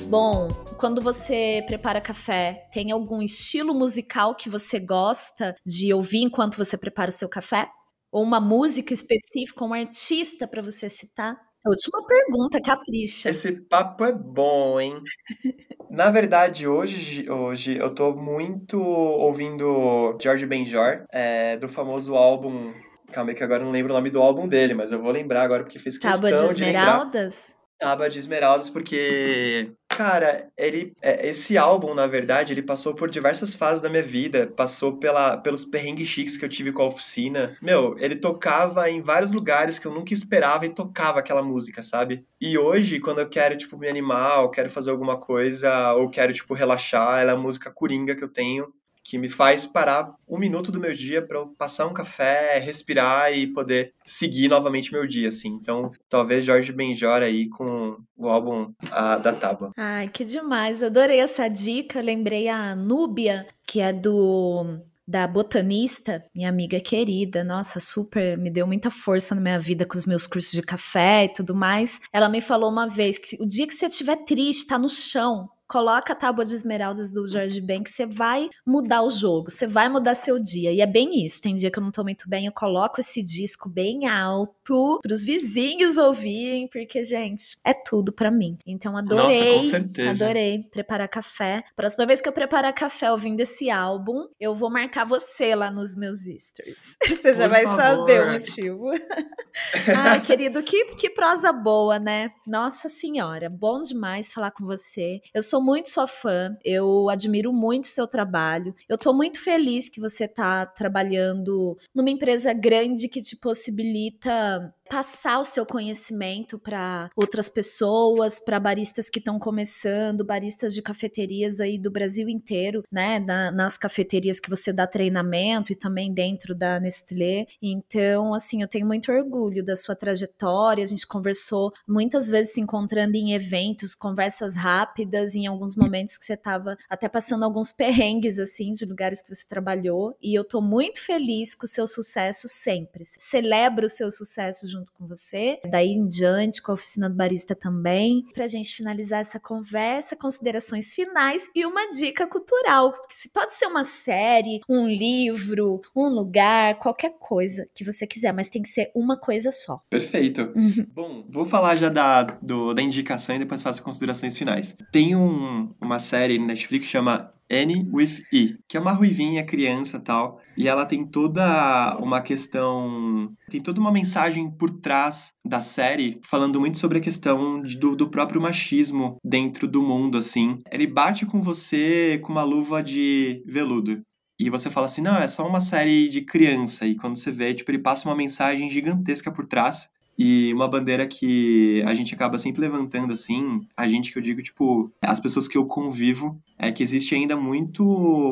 Bom, quando você prepara café, tem algum estilo musical que você gosta de ouvir enquanto você prepara o seu café? Ou uma música específica, um artista para você citar? Última pergunta, capricha. Esse papo é bom, hein? Na verdade, hoje, hoje eu tô muito ouvindo George Benjor, é, do famoso álbum. Calma aí que agora eu não lembro o nome do álbum dele, mas eu vou lembrar agora porque fez questão Tábua de Esmeraldas? De Aba de Esmeraldas, porque, cara, ele, é, esse álbum, na verdade, ele passou por diversas fases da minha vida, passou pela, pelos perrengues chiques que eu tive com a oficina. Meu, ele tocava em vários lugares que eu nunca esperava e tocava aquela música, sabe? E hoje, quando eu quero, tipo, me animar, ou quero fazer alguma coisa, ou quero, tipo, relaxar, ela é a música coringa que eu tenho que me faz parar um minuto do meu dia para eu passar um café, respirar e poder seguir novamente meu dia, assim. Então, talvez Jorge Benjor aí com o álbum a, da Tábua. Ai, que demais. Adorei essa dica. Lembrei a Núbia, que é do da botanista, minha amiga querida, nossa, super, me deu muita força na minha vida com os meus cursos de café e tudo mais. Ela me falou uma vez que o dia que você estiver triste, tá no chão, coloca a tábua de esmeraldas do George Ben que você vai mudar o jogo, você vai mudar seu dia. E é bem isso. Tem dia que eu não tô muito bem, eu coloco esse disco bem alto para os vizinhos ouvirem, porque gente, é tudo para mim. Então adorei, Nossa, com certeza. adorei preparar café. Próxima vez que eu preparar café ouvindo esse álbum, eu vou marcar você lá nos meus stories. Você já Por vai favor. saber o motivo. ah, querido, que, que prosa boa, né? Nossa senhora, bom demais falar com você. Eu sou sou muito sua fã, eu admiro muito seu trabalho. Eu estou muito feliz que você está trabalhando numa empresa grande que te possibilita passar o seu conhecimento para outras pessoas, para baristas que estão começando, baristas de cafeterias aí do Brasil inteiro, né? Na, nas cafeterias que você dá treinamento e também dentro da Nestlé. Então, assim, eu tenho muito orgulho da sua trajetória. A gente conversou muitas vezes se encontrando em eventos, conversas rápidas, em alguns momentos que você estava até passando alguns perrengues, assim, de lugares que você trabalhou. E eu tô muito feliz com o seu sucesso sempre. Celebro o seu sucesso junto com você. Daí em diante, com a oficina do barista também. Pra gente finalizar essa conversa, considerações finais e uma dica cultural. Que pode ser uma série, um livro, um lugar, qualquer coisa que você quiser, mas tem que ser uma coisa só. Perfeito. Uhum. Bom, vou falar já da, do, da indicação e depois faço considerações finais. Tem um, uma série no Netflix que chama Annie with E, que é uma ruivinha criança tal, e ela tem toda uma questão, tem toda uma mensagem por trás da série, falando muito sobre a questão do, do próprio machismo dentro do mundo, assim. Ele bate com você com uma luva de veludo. E você fala assim, não, é só uma série de criança. E quando você vê, tipo, ele passa uma mensagem gigantesca por trás e uma bandeira que a gente acaba sempre levantando, assim, a gente que eu digo, tipo, as pessoas que eu convivo, é que existe ainda muito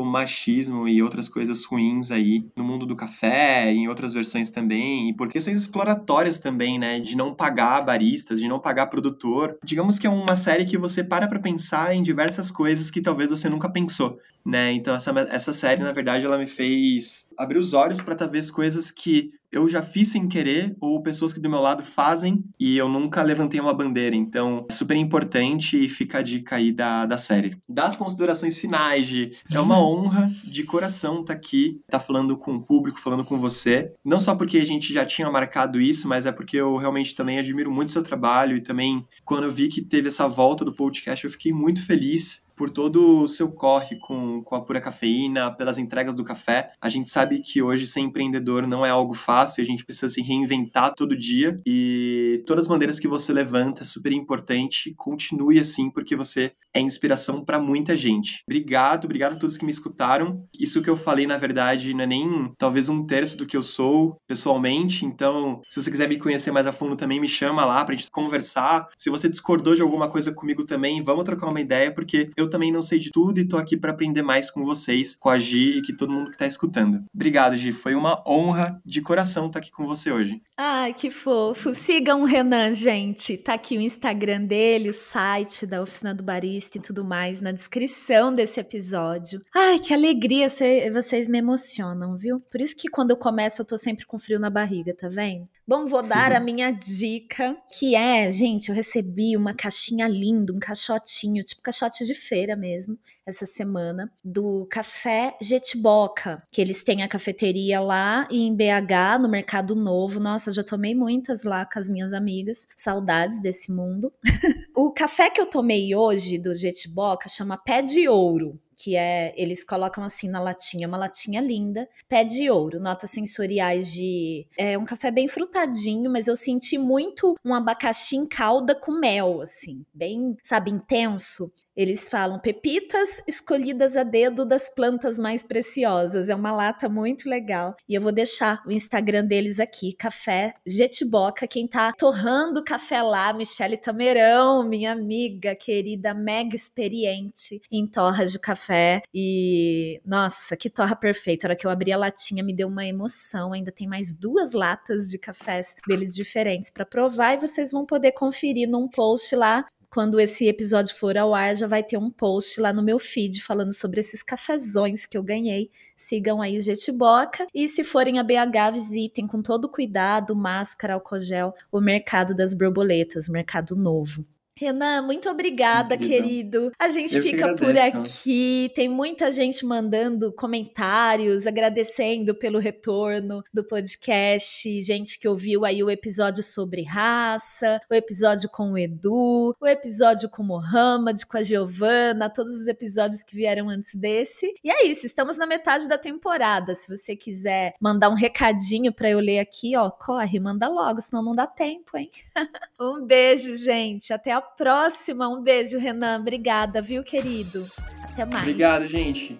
machismo e outras coisas ruins aí no mundo do café, em outras versões também, e por questões exploratórias também, né, de não pagar baristas, de não pagar produtor. Digamos que é uma série que você para pra pensar em diversas coisas que talvez você nunca pensou, né? Então essa, essa série, na verdade, ela me fez abrir os olhos para talvez coisas que eu já fiz sem querer ou pessoas que do meu lado fazem e eu nunca levantei uma bandeira. Então, é super importante e fica a dica aí da, da série. Das considerações finais, de é uma honra de coração estar tá aqui, estar tá falando com o público, falando com você. Não só porque a gente já tinha marcado isso, mas é porque eu realmente também admiro muito seu trabalho e também quando eu vi que teve essa volta do podcast, eu fiquei muito feliz por todo o seu corre com, com a pura cafeína, pelas entregas do café. A gente sabe que hoje ser empreendedor não é algo fácil, a gente precisa se reinventar todo dia e todas as bandeiras que você levanta é super importante. Continue assim, porque você é inspiração para muita gente. Obrigado, obrigado a todos que me escutaram. Isso que eu falei, na verdade, não é nem talvez um terço do que eu sou pessoalmente. Então, se você quiser me conhecer mais a fundo, também me chama lá pra gente conversar. Se você discordou de alguma coisa comigo também, vamos trocar uma ideia, porque eu também não sei de tudo e tô aqui para aprender mais com vocês, com a Gi e que todo mundo que tá escutando. Obrigado, Gi. Foi uma honra de coração estar tá aqui com você hoje. Ai, que fofo. Sigam o Renan, gente. Tá aqui o Instagram dele, o site da Oficina do Barista e tudo mais na descrição desse episódio. Ai, que alegria, vocês me emocionam, viu? Por isso que quando eu começo eu tô sempre com frio na barriga, tá vendo? Bom, vou dar a minha dica, que é, gente, eu recebi uma caixinha linda, um caixotinho, tipo caixote de feira mesmo, essa semana, do Café Jetboca, que eles têm a cafeteria lá em BH, no Mercado Novo. Nossa, já tomei muitas lá com as minhas amigas. Saudades desse mundo. o café que eu tomei hoje do Jetboca chama Pé de Ouro que é eles colocam assim na latinha, uma latinha linda, pé de ouro, notas sensoriais de é um café bem frutadinho, mas eu senti muito um abacaxi em calda com mel, assim, bem, sabe, intenso. Eles falam pepitas escolhidas a dedo das plantas mais preciosas. É uma lata muito legal. E eu vou deixar o Instagram deles aqui, Café Jetiboca. Quem tá torrando café lá, Michele Tamerão, minha amiga querida, mega experiente em torra de café. E nossa, que torra perfeita. A hora que eu abri a latinha me deu uma emoção. Ainda tem mais duas latas de cafés deles diferentes para provar e vocês vão poder conferir num post lá quando esse episódio for ao ar, já vai ter um post lá no meu feed falando sobre esses cafezões que eu ganhei. Sigam aí o Jetiboca. E se forem a BH, visitem com todo cuidado, máscara, álcool gel, o Mercado das Borboletas, Mercado Novo. Renan, muito obrigada, querido. A gente Eu fica por aqui. Tem muita gente mandando comentários, agradecendo pelo retorno do podcast. Gente que ouviu aí o episódio sobre raça, o episódio com o Edu, o episódio com o Mohamed, com a Giovana, todos os episódios que vieram antes desse. E é isso, estamos na metade da temporada. Se você quiser mandar um recadinho para eu ler aqui, ó, corre, manda logo, senão não dá tempo, hein? um beijo, gente. Até a próxima. Um beijo, Renan. Obrigada, viu, querido? Até mais. Obrigado, gente.